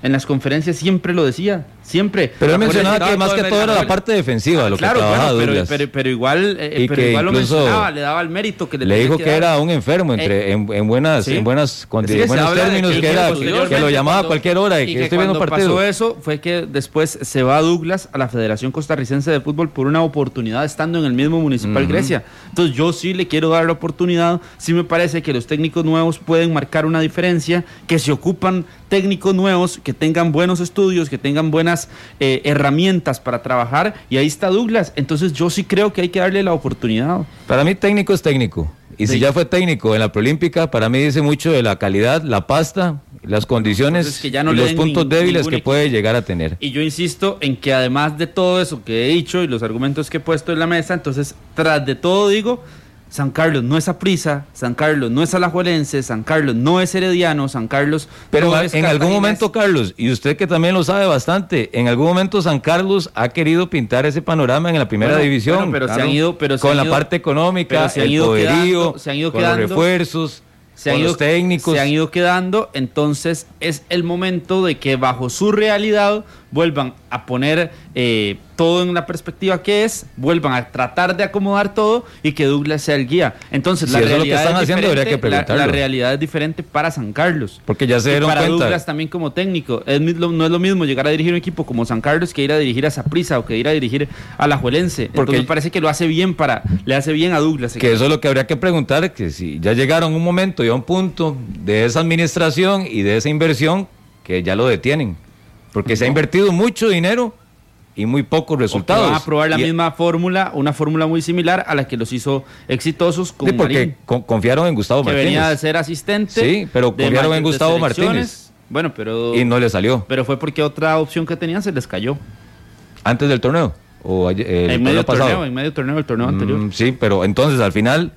S5: En las conferencias siempre lo decía. Siempre.
S2: Pero él mencionaba que más que todo era la parte defensiva, lo que
S5: Claro,
S2: trabajaba
S5: bueno, pero, pero, pero igual, eh,
S2: Y
S5: pero
S2: que
S5: igual lo mencionaba, le daba el mérito que le,
S2: Le dijo que era un enfermo entre, en, en buenas,
S5: sí.
S2: en buenas,
S3: que
S2: en buenos términos,
S3: que
S2: que, era, que lo llamaba a cualquier hora y, que, estoy viendo partido.
S5: pasó eso fue que después se va Douglas a la Federación Costarricense de Fútbol por una oportunidad estando en el mismo Municipal Grecia. Entonces yo sí le quiero dar la oportunidad, sí me parece que los técnicos nuevos pueden marcar una diferencia, que se ocupan técnicos nuevos que que tengan buenos estudios, que tengan buenas eh, herramientas para trabajar. Y ahí está Douglas. Entonces yo sí creo que hay que darle la oportunidad.
S2: Para mí técnico es técnico. Y si ya fue técnico en la Prolímpica, para mí dice mucho de la calidad, la pasta, las condiciones
S5: Entonces, que ya no
S2: y los puntos débiles que puede llegar a tener.
S5: Y yo insisto en que además de todo eso que he dicho y los argumentos que he puesto en la mesa, entonces tras de todo digo, San Carlos no es Aprisa, San Carlos no es Alajuelense, San Carlos no es Herediano, San Carlos
S2: Pero
S5: no es
S2: en algún momento, Carlos, y usted que también lo sabe bastante, en algún momento San Carlos ha querido pintar ese panorama en la primera
S5: Bueno,
S2: división.
S5: bueno, pero se han ido- pero se
S2: con
S5: han
S2: la
S5: ido-
S2: parte económica,
S5: se han
S2: el
S5: ido
S2: poderío,
S5: quedando- se han ido
S2: con
S5: quedando-
S2: los refuerzos,
S5: se han,
S2: con
S5: ido,
S2: los técnicos.
S5: se han ido quedando, entonces es el momento de que bajo su realidad vuelvan a poner eh, todo en la perspectiva que es, vuelvan a tratar de acomodar todo y que Douglas sea el guía. Entonces
S2: Si
S5: la
S2: lo que
S5: realidad
S2: están
S5: es
S2: haciendo,
S5: diferente,
S2: que
S5: la- realidad es diferente para San Carlos.
S2: Porque ya se dieron
S5: para
S2: cuenta.
S5: Douglas también como técnico. Es no es lo mismo llegar a dirigir un equipo como San Carlos que ir a dirigir a Saprissa o que ir a dirigir a la Juelense.
S2: Porque-
S5: Entonces me parece que lo hace bien para, le hace bien a Douglas.
S2: Que eso es lo que habría que preguntar, que si ya llegaron un momento y a un punto de esa administración y de esa inversión, que ya lo detienen. Porque se ha invertido mucho dinero y muy pocos resultados.
S5: Van a probar la
S2: Y-
S5: misma fórmula, una fórmula muy similar a la que los hizo exitosos con
S2: Sí, porque
S5: Marín,
S2: con- confiaron en Gustavo
S5: que
S2: Martínez.
S5: venía de ser asistente.
S2: Sí, pero confiaron en Gustavo. Martínez.
S5: Bueno, pero
S2: Y no le salió.
S5: pero fue porque otra opción que tenían se les cayó.
S2: Antes del torneo. O ayer- el
S5: en medio
S2: torneo pasado.
S5: torneo, en medio torneo, el torneo anterior.
S2: Mm, sí, pero entonces al final,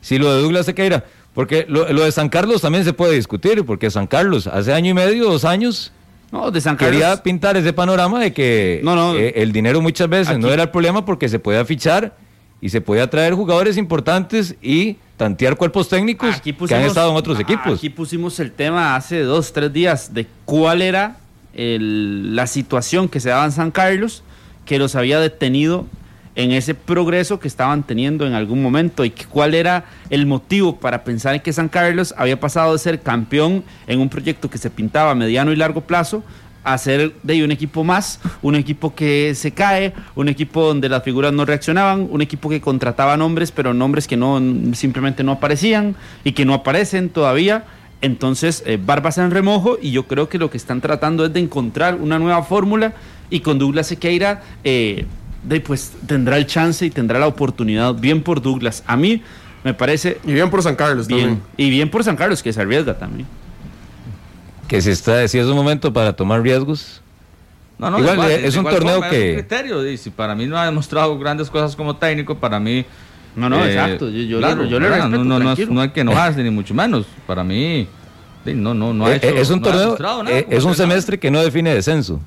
S2: si lo de Douglas Sequeira, porque lo, lo de San Carlos también se puede discutir, porque San Carlos hace año y medio, dos años,
S5: No, de San Carlos.
S2: quería pintar ese panorama de que
S5: No, no.
S2: eh, el dinero muchas veces no era el problema porque se podía fichar y se podía traer jugadores importantes y tantear cuerpos técnicos
S5: Aquí
S2: que han estado en otros equipos.
S5: Aquí pusimos el tema hace dos, tres días de cuál era el- la situación que se daba en San Carlos que los había detenido en ese progreso que estaban teniendo en algún momento y que cuál era el motivo para pensar en que San Carlos había pasado de ser campeón en un proyecto que se pintaba a mediano y largo plazo a ser de un equipo más, un equipo que se cae, un equipo donde las figuras no reaccionaban, un equipo que contrataba nombres, pero nombres que no simplemente no aparecían y que no aparecen todavía. Entonces, eh, barbas en remojo y yo creo que lo que están tratando es de encontrar una nueva fórmula y con Douglas Sequeira eh, de, pues tendrá el chance y tendrá la oportunidad. Bien por Douglas. A mí me parece
S4: Y bien por San Carlos
S5: bien.
S4: también.
S5: Y bien por San Carlos, que se arriesga también.
S2: Que si, está, si es un momento para tomar riesgos.
S3: No, no,
S2: Igual,
S3: igual,
S2: eh,
S3: de
S2: es un
S3: igual
S2: torneo
S3: forma,
S2: que-
S3: Es un criterio, y si para mí no ha demostrado grandes cosas como técnico, para mí...
S5: No, no,
S3: eh,
S5: exacto. Yo, yo
S3: claro,
S5: le, yo le
S3: ¿verdad?
S5: respeto,
S3: no, no, no, es- hay que enojarse, ni mucho menos. Para mí, no, no, no ha
S2: Eh,
S3: hecho...
S2: eh, es un torneo,
S3: nada
S2: es un semestre que no define descenso.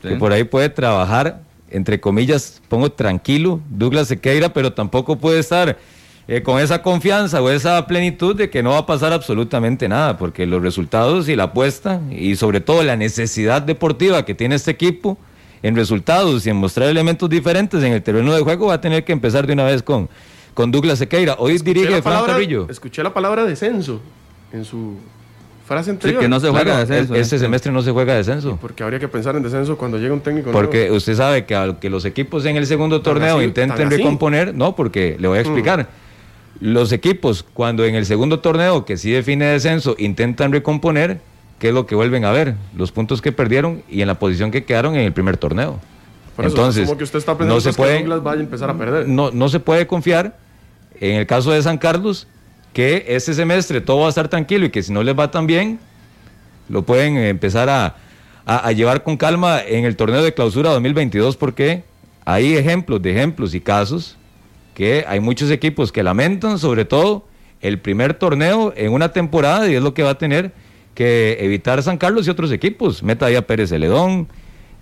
S3: Sí.
S2: que por ahí puede trabajar, entre comillas, pongo tranquilo, Douglas Sequeira, pero tampoco puede estar eh, con esa confianza o esa plenitud de que no va a pasar absolutamente nada, porque los resultados y la apuesta, y sobre todo la necesidad deportiva que tiene este equipo en resultados y en mostrar elementos diferentes en el terreno de juego, va a tener que empezar de una vez con, con Douglas Sequeira. Hoy
S4: Escuché
S2: dirige Fran Carrillo.
S4: Escuché la palabra descenso en su frase
S3: Sí,
S4: anterior.
S3: que no se
S2: Claro,
S3: juega descenso.
S2: este
S3: ¿eh?
S2: semestre no se juega descenso.
S4: Porque habría que pensar en descenso cuando llega un técnico
S2: Porque
S4: nuevo.
S2: usted sabe que a que los equipos en el segundo
S4: ¿Tan
S2: torneo
S4: así?
S2: intenten.
S4: Mm.
S2: recomponer, no, porque le voy a explicar. Los equipos, cuando en el segundo torneo, que sí define descenso, intentan recomponer, ¿qué es lo que vuelven a ver? Los puntos que perdieron y en la posición que quedaron en el primer torneo.
S4: Por eso,
S2: Entonces,
S4: como que usted está pensando
S2: no se
S4: pues,
S2: puede,
S4: que Douglas vaya a empezar a perder.
S2: no, no se puede confiar, en el caso de San Carlos, que este semestre todo va a estar tranquilo y que si no les va tan bien, lo pueden empezar a, a- a llevar con calma en el torneo de clausura 2022 porque hay ejemplos de ejemplos y casos que hay muchos equipos que lamentan sobre todo el primer torneo en una temporada y es lo que va a tener que evitar San Carlos y otros equipos. Meta ahí a Pérez Celedón,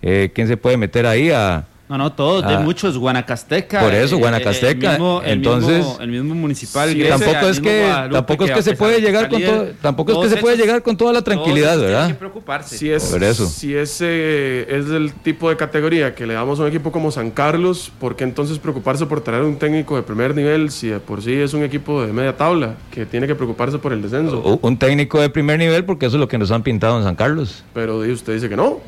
S2: eh, ¿quién se puede meter ahí a...
S5: No, no, todos, de
S2: Ah.
S5: muchos, Guanacasteca.
S2: Por eso,
S5: eh,
S2: Guanacasteca,
S5: El mismo, el
S2: entonces-
S5: mismo, el mismo municipal.
S4: Sí,
S5: Grecia,
S2: tampoco
S5: el
S2: es que tampoco es que se puede
S5: de
S2: llegar con todo, tampoco es que se puede llegar con toda la tranquilidad, ¿verdad?
S5: que preocuparse.
S4: Si es,
S2: Por eso.
S4: si ese es el tipo de categoría que le damos a un equipo como San Carlos, ¿por qué entonces preocuparse por traer un técnico de primer nivel si de por sí es un equipo de media tabla que tiene que preocuparse por el descenso?
S2: Un técnico de primer nivel porque eso es lo que nos han pintado en San Carlos.
S4: Pero usted dice que no.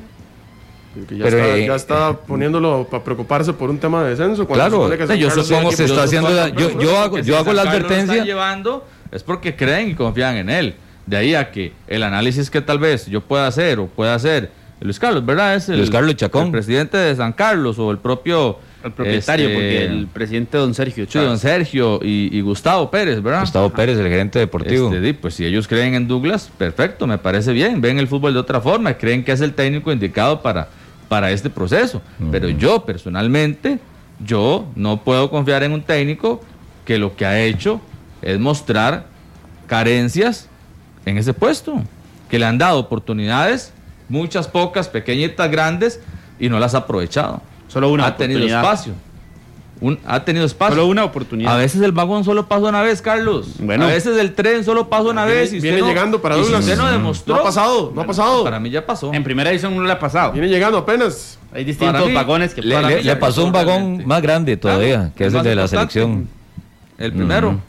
S4: Que ya,
S2: Pero,
S4: está,
S2: eh,
S4: ya está poniéndolo para preocuparse por un tema de descenso. cuando
S2: Claro,
S4: que
S2: yo supongo se está haciendo la- yo- yo hago-
S3: Porque
S2: yo
S3: si
S2: hago la advertencia.
S3: llevando es porque creen y confían en él. De ahí a que el análisis que tal vez yo pueda hacer o pueda hacer Luis Carlos, ¿verdad? Es el,
S2: Luis Carlos Chacón.
S3: el presidente de San Carlos o el propio...
S5: El propietario,
S3: este,
S5: porque el presidente don Sergio
S3: Sí, don
S5: Chávez.
S3: Sergio y, y Gustavo Pérez, ¿verdad?
S2: Gustavo Pérez, el gerente deportivo.
S3: Este, pues si ellos creen en Douglas, perfecto, me parece bien. Ven el fútbol de otra forma, creen que es el técnico indicado para, para este proceso. Pero yo personalmente, yo no puedo confiar en un técnico que lo que ha hecho es mostrar carencias en ese puesto. Que le han dado oportunidades, muchas pocas, pequeñitas, grandes, y no las ha aprovechado.
S5: Solo una
S3: ha tenido espacio. Un- ha tenido espacio.
S5: Solo una oportunidad.
S3: A veces el vagón solo pasa una vez, Carlos.
S5: Bueno.
S3: a veces el tren solo pasa una
S4: Viene-
S3: vez. Y
S4: viene
S3: no-
S4: llegando para
S3: si
S4: Douglas.
S3: usted no demostró.
S4: No ha pasado, no ha pasado.
S3: Para mí ya pasó.
S5: En primera edición no le ha pasado.
S4: Viene llegando apenas.
S5: Hay distintos
S3: Para mí,
S5: vagones que
S2: Le,
S3: Para
S2: le-
S3: mí
S2: le pasó un vagón
S3: realmente.
S2: más grande todavía,
S3: Claro,
S2: que es
S3: el
S2: de la selección.
S3: El primero.
S2: Ujú.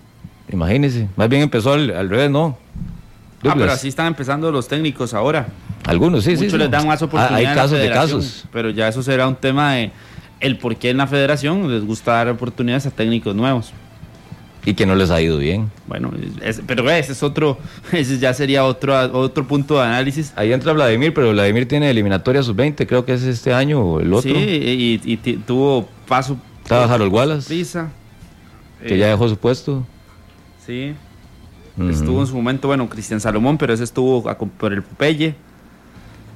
S2: Imagínese. Más bien empezó al, al revés, ¿no?
S5: Ah, pero así están empezando los técnicos ahora.
S2: Algunos, sí, sí.
S5: Muchos
S2: sí.
S5: les dan más
S2: Ah,
S5: oportunidades.
S2: Hay casos de casos.
S5: Pero ya eso será un tema de el por qué en la federación les gusta dar oportunidades a técnicos nuevos.
S2: Y que no les ha ido bien.
S5: Bueno, es- pero ese es otro, ese ya sería otro, otro punto de análisis.
S2: Ahí entra Vladimir, pero Vladimir tiene eliminatoria sub-20, creo que es este año o el otro.
S5: Sí, y, tuvo paso.
S2: Estaba Harold Wallace,
S5: Prisa.
S2: que
S5: Eh,
S2: ya dejó su puesto.
S5: Sí. Estuvo en su momento, bueno, Cristian Salomón, pero ese estuvo a- por el Popeye.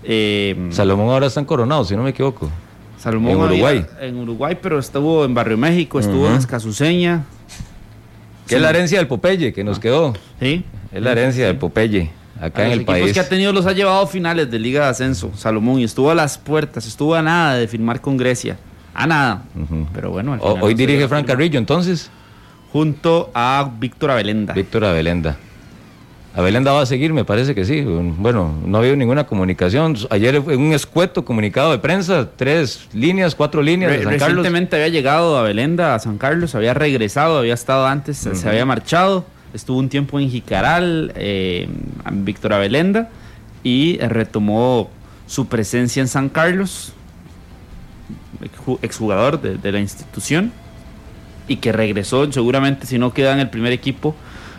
S5: Eh,
S2: Salomón ahora está en Coronado, si no me equivoco.
S5: Salomón
S2: en
S5: había-
S2: Uruguay.
S5: en Uruguay, pero estuvo en Barrio México, estuvo en. Escazuseña.
S2: Que es la herencia del Popeye que nos quedó.
S5: Sí.
S2: Es la herencia del Popeye, acá
S5: A
S2: en
S5: los
S2: el
S5: equipos
S2: país.
S5: que ha tenido los ha llevado a finales de Liga de Ascenso, Salomón, y estuvo a las puertas, estuvo a nada de firmar con Grecia. A nada. Pero bueno, al final
S2: hoy dirige Frank. Carrillo, entonces.
S5: Junto a Víctor Abelenda.
S2: Víctor Abelenda. Abelenda va a seguir, me parece que sí. Bueno, no ha habido ninguna comunicación. Ayer en un escueto comunicado de prensa, tres líneas, cuatro líneas
S5: Re-
S2: de San Carlos.
S5: Recientemente había llegado a Belenda, a San Carlos, había regresado, había estado antes, se había marchado, estuvo un tiempo en Jicaral, eh, Víctor Abelenda, y retomó su presencia en San Carlos, exju- exjugador de, de la institución, y que regresó, seguramente si no queda en el primer equipo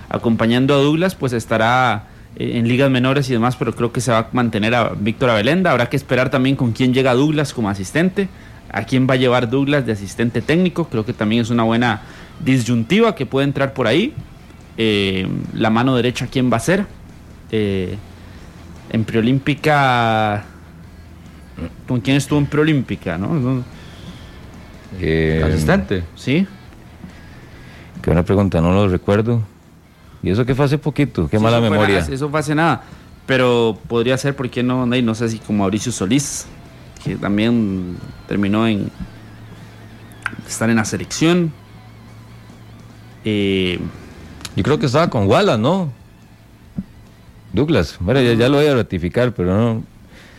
S5: acompañando a Douglas, pues estará eh, en ligas menores y demás, pero creo que se va a mantener a Víctor Abelenda. Habrá que esperar también con quién llega Douglas como asistente, a quién va a llevar Douglas de asistente técnico. Creo que también es una buena disyuntiva que puede entrar por ahí. Eh, la mano derecha, ¿quién va a ser? Eh, en preolímpica, ¿con quién estuvo en preolímpica? ¿no? No,
S2: Eh,
S3: Asistente.
S5: ¿Sí?
S2: que una pregunta, no lo recuerdo. Y eso que fue hace poquito, qué
S5: Sí,
S2: mala
S5: eso
S2: memoria.
S5: eso fue hace nada. Pero podría ser, ¿por qué no? No, no sé si como Mauricio Solís, que también terminó en estar en la selección. Eh,
S2: Yo creo que estaba con Wallace, ¿no? Douglas, bueno, ya, ya lo voy a ratificar, pero no,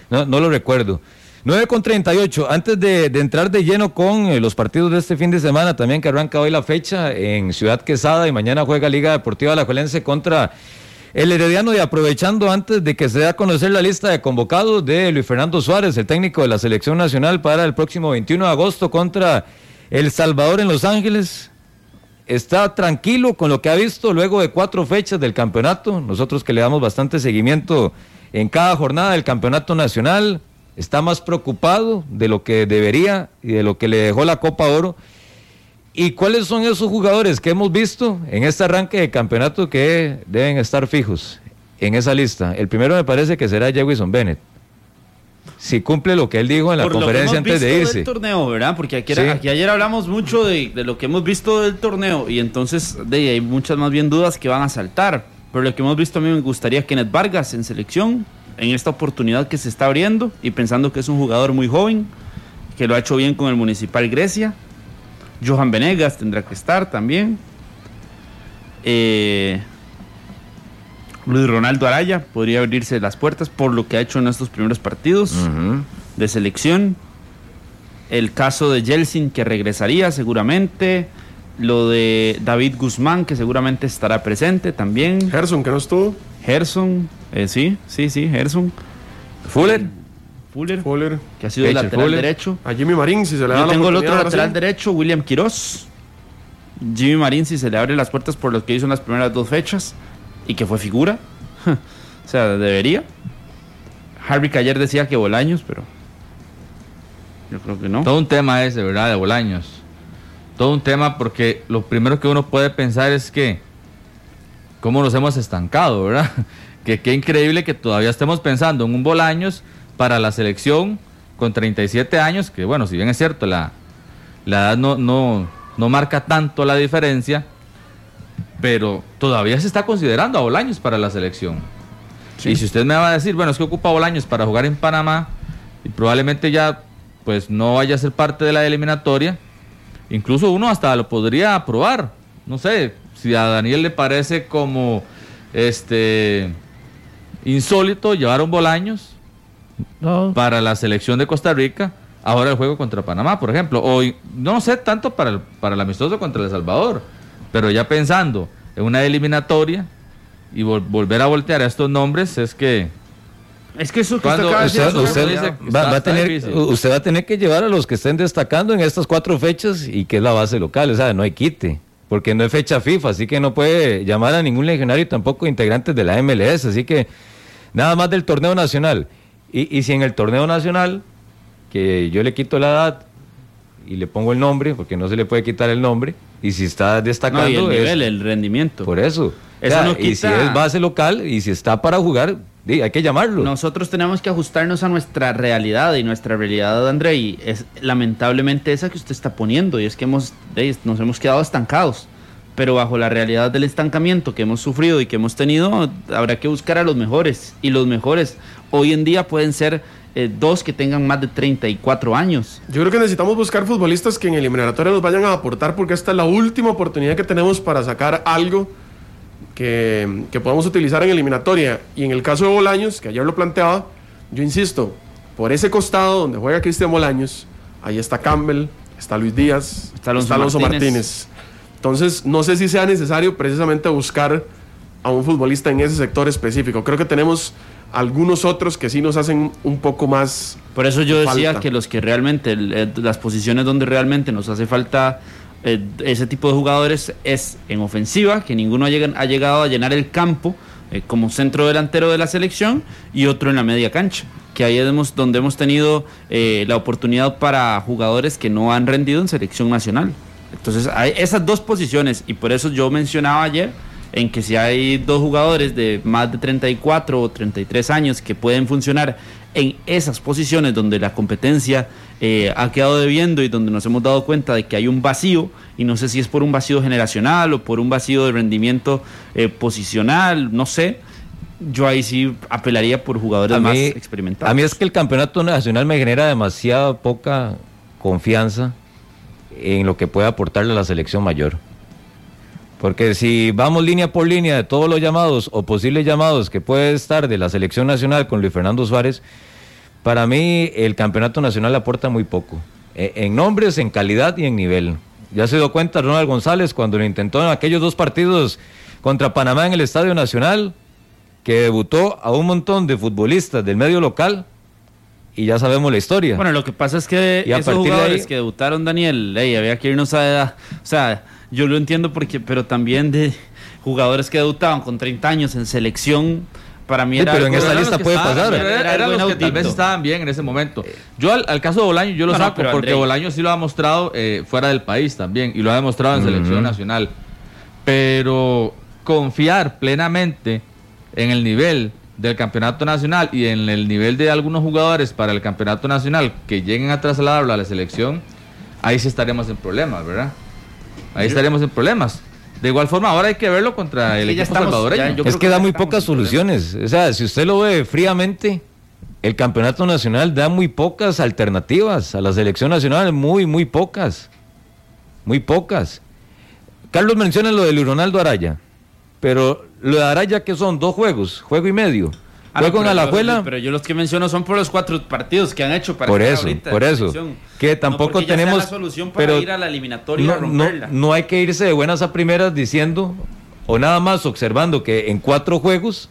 S2: no, no lo recuerdo. 9 con 38, antes de, entrar de lleno con eh, los partidos de este fin de semana, también que arranca hoy la fecha en Ciudad Quesada y mañana juega Liga Deportiva Alajuelense contra el Herediano y aprovechando antes de que se dé a conocer la lista de convocados de Luis Fernando Suárez, el técnico de la selección nacional para el próximo 21 de agosto contra El Salvador en Los Ángeles está tranquilo con lo que ha visto luego de cuatro fechas del campeonato. Nosotros que le damos bastante seguimiento en cada jornada del campeonato nacional, está más preocupado de lo que debería y de lo que le dejó la Copa Oro. ¿Y cuáles son esos jugadores que hemos visto en este arranque de campeonato que deben estar fijos en esa lista? El primero me parece que será Jewison Bennett. Si cumple lo que él dijo en la
S5: por lo que
S2: conferencia
S5: hemos
S2: antes de irse.
S5: del torneo, ¿verdad? Porque aquí,
S2: Sí.
S5: aquí ayer hablamos mucho de, de lo que hemos visto del torneo y entonces de, hay muchas más bien dudas que van a saltar. Pero lo que hemos visto a mí me gustaría Kenneth Vargas en selección, en esta oportunidad que se está abriendo y pensando que es un jugador muy joven, que lo ha hecho bien con el Municipal Grecia. Johan Venegas tendrá que estar también. Eh, Luis Ronaldo Araya podría abrirse las puertas por lo que ha hecho en estos primeros partidos de selección. El caso de Jelsin que regresaría seguramente. Lo de David Guzmán que seguramente estará presente también.
S4: Gerson, que no estuvo.
S5: Gerson, eh, sí, sí, sí, Gerson.
S2: Fuller.
S5: Fuller,
S4: Fuller.
S5: que ha sido el lateral
S2: Fuller.
S5: derecho.
S4: A Jimmy Marín, si se le da
S5: Yo
S4: la
S5: tengo el otro lateral
S4: sí.
S5: derecho, William Quiroz. Jimmy Marín, si se le abre las puertas por lo que hizo en las primeras dos fechas y que fue figura. o sea, debería. Harry que ayer decía que Bolaños, pero yo creo que no.
S3: Todo un tema ese, ¿verdad? De Bolaños. Todo un tema porque lo primero que uno puede pensar es que cómo nos hemos estancado, ¿verdad? Que qué increíble que todavía estemos pensando en un Bolaños para la selección con 37 años, que bueno, si bien es cierto, la, la edad no, no, no marca tanto la diferencia, pero todavía se está considerando a Bolaños para la selección. Y si usted me va a decir, bueno, es que ocupa Bolaños para jugar en Panamá y probablemente ya pues no vaya a ser parte de la eliminatoria, incluso uno hasta lo podría aprobar. No sé, si a Daniel le parece como este insólito llevar un Bolaños para la selección de Costa Rica, ahora el juego contra Panamá, por ejemplo, o no sé tanto para el, para el amistoso contra El Salvador, pero ya pensando en una eliminatoria y vol- volver a voltear a estos nombres es que
S5: Es que eso que de decir,
S2: Usted,
S3: eso
S2: va,
S3: está-
S2: va a
S3: está
S2: tener,
S3: difícil.
S2: usted va a tener que llevar a los que estén destacando en estas cuatro fechas y que es la base local, o sea, no hay quite, porque no es fecha FIFA, así que no puede llamar a ningún legionario tampoco integrantes de la MLS, así que nada más del torneo nacional. Y, y si en el torneo nacional, que yo le quito la edad y le pongo el nombre, porque no se le puede quitar el nombre, y si está destacando...
S5: no, y el
S2: es-
S5: nivel, el rendimiento.
S2: por eso.
S5: Eso
S2: O sea,
S5: no
S2: Y si
S5: quita-
S2: es base local y si está para jugar, di, hay que llamarlo.
S5: Nosotros tenemos que ajustarnos a nuestra realidad y nuestra realidad, André, y es lamentablemente esa que usted está poniendo, y es que hemos, nos hemos quedado estancados. Pero bajo la realidad del estancamiento que hemos sufrido y que hemos tenido, habrá que buscar a los mejores. Y los mejores hoy en día pueden ser eh, dos que tengan más de 34 años.
S4: Yo creo que necesitamos buscar futbolistas que en eliminatoria nos vayan a aportar porque esta es la última oportunidad que tenemos para sacar algo que, que podamos utilizar en eliminatoria. Y en el caso de Bolaños, que ayer lo planteaba, yo insisto, por ese costado donde juega Cristian Bolaños, ahí está Campbell, está Luis Díaz,
S5: Está Alonso
S4: Martínez.
S5: Martínez.
S4: Entonces, no sé si sea necesario precisamente buscar a un futbolista en ese sector específico. Creo que tenemos algunos otros que sí nos hacen un poco más
S5: Por eso yo decía
S4: Falta.
S5: que los que realmente, el- eh, las posiciones donde realmente nos hace falta eh, ese tipo de jugadores es en ofensiva, que ninguno ha, llegado a llenar el campo eh, como centro delantero de la selección, y otro en la media cancha, que ahí hemos, donde hemos tenido eh, la oportunidad para jugadores que no han rendido en selección nacional. Entonces, hay esas dos posiciones, y por eso yo mencionaba ayer en que si hay dos jugadores de más de 34 o 33 años que pueden funcionar en esas posiciones donde la competencia eh, ha quedado debiendo y donde nos hemos dado cuenta de que hay un vacío, y no sé si es por un vacío generacional o por un vacío de rendimiento eh, posicional, no sé, yo ahí sí apelaría por jugadores
S2: a
S5: más
S2: mí,
S5: experimentados.
S2: a mí es que el campeonato nacional me genera demasiada poca confianza en lo que puede aportarle a la selección mayor. Porque si vamos línea por línea de todos los llamados o posibles llamados que puede estar de la selección nacional con Luis Fernando Suárez, para mí el campeonato nacional aporta muy poco. Eh, En nombres, en calidad y en nivel. Ya se dio cuenta Ronald González cuando lo intentó en aquellos dos partidos contra Panamá en el Estadio Nacional, que debutó a un montón de futbolistas del medio local y ya sabemos la historia.
S5: Bueno, lo que pasa es que
S2: Y
S5: esos
S2: de
S5: jugadores
S2: ahí-
S5: que debutaron, Daniel, ey, había que irnos a... O sea, yo lo entiendo porque, pero también de jugadores que debutaban con 30 años en selección, para mí
S2: Sí,
S5: era...
S2: pero en
S3: eran
S2: lista
S3: los que
S2: puede
S3: estaban-
S2: pasar.
S5: Era
S3: Eran los que tal vez estaban bien en ese momento. Yo al, al caso de Bolaño yo lo
S5: No,
S3: saco porque
S5: Andrei-
S3: Bolaño sí lo ha mostrado eh, fuera del país también y lo ha demostrado en
S2: Ujú.
S3: selección nacional. Pero confiar plenamente en el nivel del campeonato nacional y en el nivel de algunos jugadores para el campeonato nacional que lleguen a trasladarlo a la selección, ahí sí estaremos en problemas, ¿verdad? Ahí estaremos en problemas. De igual forma, ahora hay que verlo contra el
S5: ya
S3: equipo
S5: estamos-
S3: salvadoreño.
S5: ya, yo
S2: es
S5: creo
S2: que
S5: que
S2: da muy pocas soluciones. O sea, si usted lo ve fríamente, el campeonato nacional da muy pocas alternativas a la selección nacional, muy, muy pocas. Muy pocas. Carlos menciona lo de Luis Ronaldo Araya, pero lo de Araya que son dos juegos, juego y medio.
S5: Ah, no,
S2: en
S5: pero yo-
S2: Alajuela,
S5: Pero yo los que menciono son por los cuatro partidos que han hecho para
S2: Por eso,
S5: ahorita
S2: por eso. Que
S5: No
S2: tampoco
S5: sea
S2: tenemos-
S5: la solución para
S2: pero
S5: ir a la eliminatoria y a
S2: no, no,
S5: romperla.
S2: no hay que irse de buenas a primeras diciendo o nada más observando que en cuatro juegos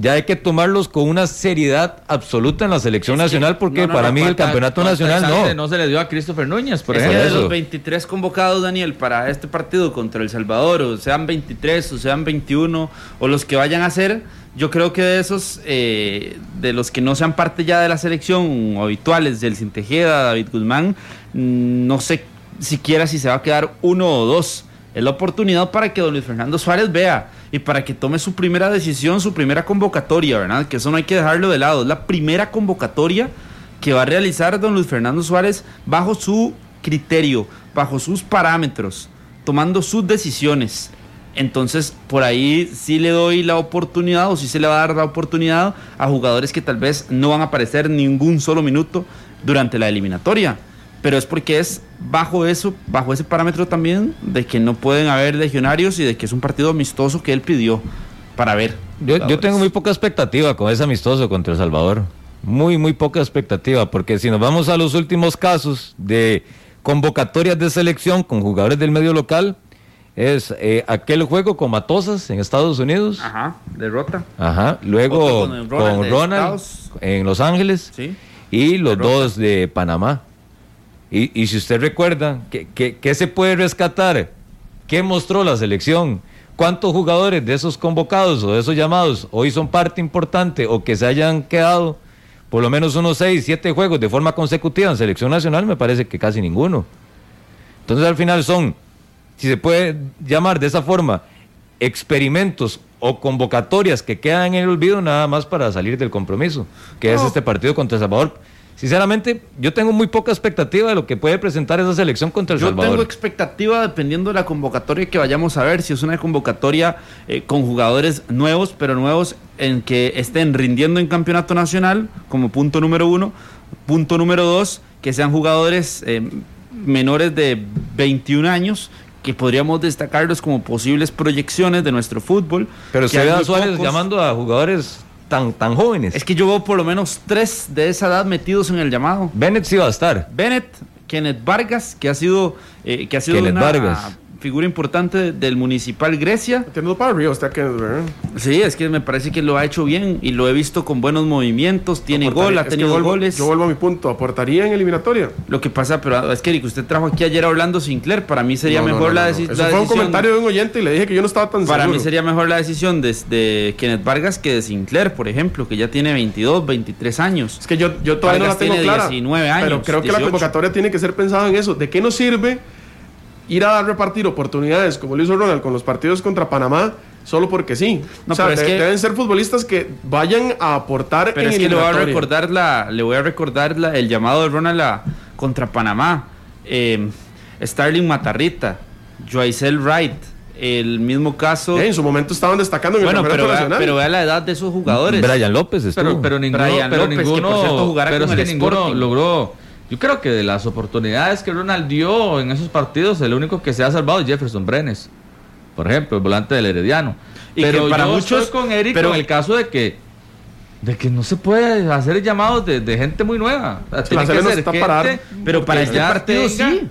S2: ya hay que tomarlos con una seriedad absoluta en la selección
S5: Es que-
S2: nacional, porque
S5: no, no,
S2: para
S5: no,
S2: mí el
S3: ¿Cuánta-
S2: campeonato nacional no.
S3: no se le dio a Christopher Núñez, por
S5: Es que
S3: ejemplo.
S5: de los 23 convocados, Daniel, para este partido contra El Salvador, o sean 23 o sean 21, o los que vayan a ser, yo creo que de esos, eh, de los que no sean parte ya de la selección habituales, del Tejeda, David Guzmán, mm, no sé siquiera si se va a quedar uno o dos. Es la oportunidad para que don Luis Fernando Suárez vea y para que tome su primera decisión, su primera convocatoria, ¿verdad? Que eso no hay que dejarlo de lado. Es la primera convocatoria que va a realizar don Luis Fernando Suárez bajo su criterio, bajo sus parámetros, tomando sus decisiones. Entonces, por ahí sí le doy la oportunidad o sí se le va a dar la oportunidad a jugadores que tal vez no van a aparecer ningún solo minuto durante la eliminatoria. Pero es porque es bajo eso, bajo ese parámetro también de que no pueden haber legionarios y de que es un partido amistoso que él pidió para ver.
S2: Yo, tengo muy poca expectativa con ese amistoso contra El Salvador. Muy, muy poca expectativa, porque si nos vamos a los últimos casos de convocatorias de selección con jugadores del medio local, es eh, aquel juego con Matosas en Estados Unidos.
S5: Ajá, derrota.
S2: Ajá. Luego
S5: Otro
S2: con
S5: Ronald
S2: en Los Ángeles.
S5: Sí.
S2: Y los
S5: Derrota.
S2: dos de Panamá. Y, y si usted recuerda, ¿qué, qué, qué se puede rescatar? ¿Qué mostró la selección? ¿Cuántos jugadores de esos convocados o de esos llamados hoy son parte importante o que se hayan quedado por lo menos unos 6, 7 juegos de forma consecutiva en selección nacional? Me parece que casi ninguno. Entonces al final son, si se puede llamar de esa forma, experimentos o convocatorias que quedan en el olvido nada más para salir del compromiso, que es este partido contra El Salvador. Sinceramente, yo tengo muy poca expectativa de lo que puede presentar esa selección contra El
S5: Yo
S2: Salvador.
S5: tengo expectativa dependiendo de la convocatoria que vayamos a ver. Si es una convocatoria eh, con jugadores nuevos, pero nuevos en que estén rindiendo en campeonato nacional, como punto número uno. Punto número dos, que sean jugadores eh, menores de 21 años, que podríamos destacarlos como posibles proyecciones de nuestro fútbol.
S2: Pero se ve a Suárez
S5: pocos.
S2: llamando a jugadores tan, tan jóvenes.
S5: Es que yo veo por lo menos tres de esa edad metidos en el llamado.
S2: Bennett sí va a estar.
S5: Bennett, Kenneth Vargas, que ha sido, eh, que ha sido
S2: Kenneth
S5: una
S2: Vargas.
S5: Figura importante del Municipal Grecia.
S4: Teniendo para arriba usted que.
S5: Sí, es que me parece que lo ha hecho bien y lo he visto con buenos movimientos, tiene
S4: Aportaría-
S5: gol, ha tenido
S4: vuelvo-
S5: goles.
S4: Yo vuelvo a mi punto, ¿aportaría en eliminatoria?
S5: Lo que pasa, pero es que Eric, usted trajo aquí ayer a Orlando Sinclair, para mí sería
S4: No,
S5: mejor
S4: no,
S5: la,
S4: no,
S5: deci-
S4: Eso
S5: la
S4: fue un
S5: decisión.
S4: comentario de un oyente y le dije que yo no estaba tan
S5: Para
S4: seguro.
S5: mí sería mejor la decisión de, de Kenneth Vargas que de Sinclair, por ejemplo, que ya tiene 22, 23 años.
S4: Es que yo, yo todavía
S5: Vargas
S4: no la tengo
S5: tiene
S4: clara.
S5: 19 años,
S4: pero creo que la
S5: 18.
S4: convocatoria tiene que ser pensada en eso. ¿De qué nos sirve ir a dar repartir oportunidades como lo hizo Ronald con los partidos contra Panamá solo porque sí?
S5: No,
S4: o sea,
S5: pero es
S4: de-
S5: que-
S4: deben ser futbolistas que vayan a aportar
S5: Pero
S4: en
S5: es que le voy a recordar la, le voy a recordar la- el llamado de Ronald a- contra Panamá. Eh, Starling Matarrita, Joycel Wright, el mismo caso.
S4: Eh, en su momento estaban destacando en
S5: bueno,
S4: el
S5: pero
S4: campeonato
S5: vea,
S4: nacional.
S5: pero vea la edad de esos jugadores.
S2: Brian López estuvo.
S3: Pero, pero ninguno,
S5: Brian
S3: pero
S5: López, que por cierto jugará
S3: pero
S5: con
S3: es
S5: el
S3: que ninguno logró. Yo creo que de las oportunidades que Ronald dio en esos partidos, el único que se ha salvado es Jefferson Brenes, por ejemplo, el volante del Herediano.
S5: Y
S3: pero
S5: que para
S3: yo
S5: muchos-
S3: estoy con Eric
S5: pero-
S3: en el caso de que de que no se puede hacer llamados de, de gente muy nueva. O sea, tiene que
S4: no
S3: ser gente
S5: pero para este partido
S3: tenga-
S5: sí.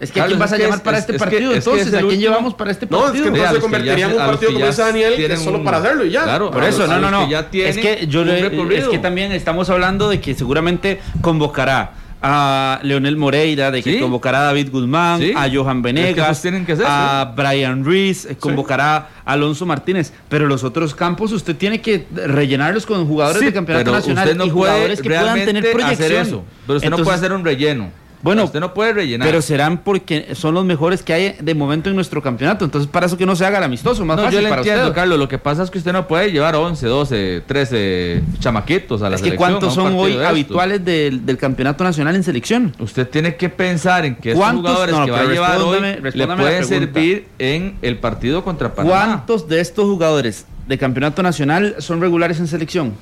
S5: Es que ¿a quién vas a llamar
S3: es-
S5: para
S3: es-
S5: este
S3: es que-
S5: partido?
S3: es que
S5: Entonces, ¿a quién
S3: último-
S5: llevamos para este
S4: No, es que
S5: partido?
S4: Entonces se convertiría en un partido, como dice Daniel, que es solo
S3: un-
S4: para hacerlo y ya.
S3: Claro,
S5: Por eso, no, no, no.
S3: que ya
S5: Es que yo le- es que también estamos hablando de que seguramente convocará a Leonel Moreira, de que
S3: Sí.
S5: convocará a David Guzmán,
S3: Sí.
S5: a Johan
S3: Es que
S5: Venegas,
S3: tienen que ser,
S5: a Brian Reese, eh, convocará a Alonso Martínez, pero los otros campos usted tiene que rellenarlos con jugadores de campeonato
S3: pero
S5: nacional
S3: usted no
S5: y
S3: puede
S5: jugadores que puedan tener proyección.
S3: hacer eso. Pero usted no puede hacer un relleno.
S5: Bueno,
S3: usted no puede rellenar.
S5: Pero serán porque son los mejores que hay de momento en nuestro campeonato. Entonces, para eso que no se haga el amistoso, más
S3: No,
S5: fácil
S3: yo le
S5: para
S3: entiendo,
S5: usted.
S3: Carlos. Lo que pasa es que usted no puede llevar 11, 12, 13 chamaquitos a la
S5: Es que
S3: selección.
S5: cuántos son hoy
S3: de
S5: habituales del, del campeonato nacional en selección.
S3: Usted tiene que pensar en que estos
S5: ¿Cuántos?
S3: jugadores
S5: No,
S3: que va a llevar hoy le pueden servir en el partido contra Panamá.
S5: ¿Cuántos de estos jugadores de campeonato nacional son regulares en selección?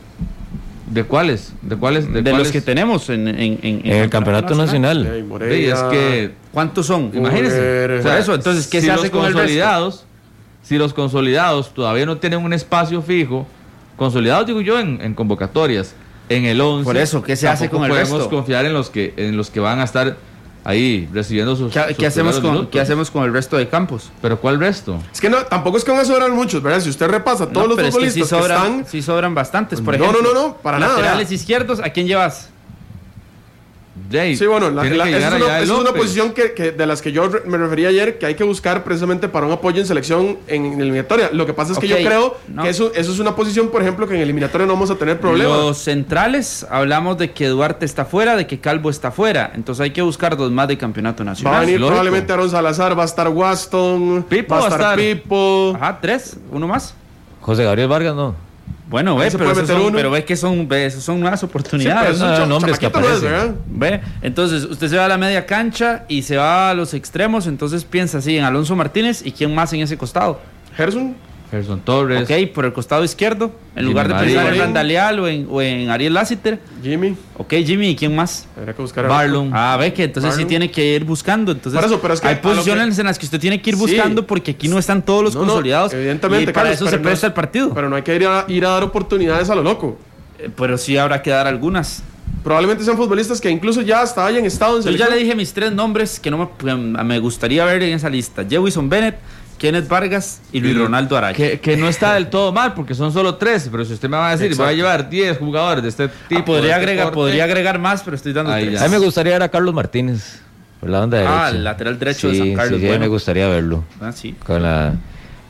S3: ¿De cuáles? ¿De cuáles?
S5: De,
S3: cuáles?
S5: los que tenemos en, en- en- en
S2: el campeonato nacional.
S4: Ey,
S3: Sí, es que
S5: ¿Cuántos son?
S3: Imagínense.
S4: Joder.
S5: Por eso, entonces, ¿qué
S3: si
S5: se hace
S3: los
S5: con el resto?
S3: consolidados, Si los consolidados todavía no tienen un espacio fijo, consolidados digo yo en, en convocatorias, en el 11.
S5: Por eso, ¿qué se hace con el
S3: podemos
S5: resto?
S3: confiar en los que en los que van a estar ahí recibiendo sus.
S5: ¿Qué,
S3: sus
S5: qué hacemos con,
S3: minutos.
S5: ¿Qué hacemos con el resto de campos?
S3: Pero ¿cuál resto?
S4: Es que no, tampoco es que van a sobrar muchos, ¿verdad? Si usted repasa todos
S5: No,
S4: los
S5: pero es que
S4: futbolistas
S5: sí
S4: que,
S5: sobran,
S4: están.
S5: sí sobran bastantes. Por
S4: No,
S5: ejemplo,
S4: no, no, no, para nada,
S5: Laterales izquierdos, ¿a quién llevas?
S3: Jay,
S4: Sí, bueno, la- la- esa es, una, esa es posición que, que- de las que yo me refería ayer, que hay que buscar precisamente para un apoyo en selección en, en eliminatoria. Lo que pasa es que yo creo
S5: no.
S4: que eso, eso es una posición, por ejemplo, que en eliminatoria no vamos a tener problemas.
S5: Los centrales, hablamos de que Duarte está fuera, de que Calvo está fuera. Entonces hay que buscar dos más de campeonato
S4: Va a
S5: nacional.
S4: venir
S3: lógico.
S4: probablemente Aaron Salazar, va a estar Waston,
S3: Pipo
S4: va a
S3: va a
S4: estar
S3: estar.
S4: Pipo.
S5: Ajá, tres, uno más.
S2: José Gabriel Vargas no.
S5: Bueno, ve, pero, son,
S4: uno.
S5: pero ve que son, ve, son nuevas
S4: Sí, pero
S5: oportunidades.
S4: un cha-
S2: nombres que
S4: no
S2: aparecen.
S5: Ve, entonces usted se va a la media cancha y se va a los extremos, entonces piensa así en Alonso Martínez y quién más en ese costado.
S4: Gerson,
S3: Gerson Torres.
S5: Ok, por el costado izquierdo, en
S3: Jimmy
S5: lugar de
S3: Marín.
S5: pensar en. Randaleal o en, o en Ariel Lassiter.
S4: Jimmy,
S5: Ok, Jimmy, ¿y quién más?
S4: habrá que buscar a
S3: Barlon.
S5: Ah, ve que entonces sí tiene que ir buscando. Entonces,
S4: Por eso, pero es que
S5: hay posiciones
S4: que-
S5: en las que usted tiene que ir
S4: Sí.
S5: buscando porque aquí no están todos los
S4: No, no,
S5: consolidados.
S4: evidentemente,
S5: y para
S4: Carlos,
S5: eso se
S4: no
S5: presta
S4: es-
S5: el partido.
S4: Pero no hay que ir a, ir a dar oportunidades a lo loco.
S5: Eh, Pero sí habrá que dar algunas.
S4: Probablemente sean futbolistas que incluso ya hasta hayan estado en
S5: Yo ya
S4: selección.
S5: le dije mis tres nombres que no me, que me gustaría ver en esa lista: Jewison Bennett, Kenneth Vargas y Luis
S3: Y-
S5: Ronaldo Araya.
S3: Que, que no está del todo mal porque son solo tres, pero si usted me va a decir,
S4: Exacto.
S3: voy a llevar 10 jugadores de este tipo.
S5: Ah, podría,
S3: de este
S5: agregar,
S3: corte,
S5: podría agregar más, pero estoy dando
S3: Ahí
S5: tres.
S3: ya.
S2: A mí me gustaría ver a Carlos Martínez por la banda derecha.
S5: Ah, el lateral derecho de
S2: Sí,
S5: San Carlos,
S2: Sí, sí,
S5: bueno.
S2: me gustaría verlo.
S5: Ah, sí.
S2: Con la...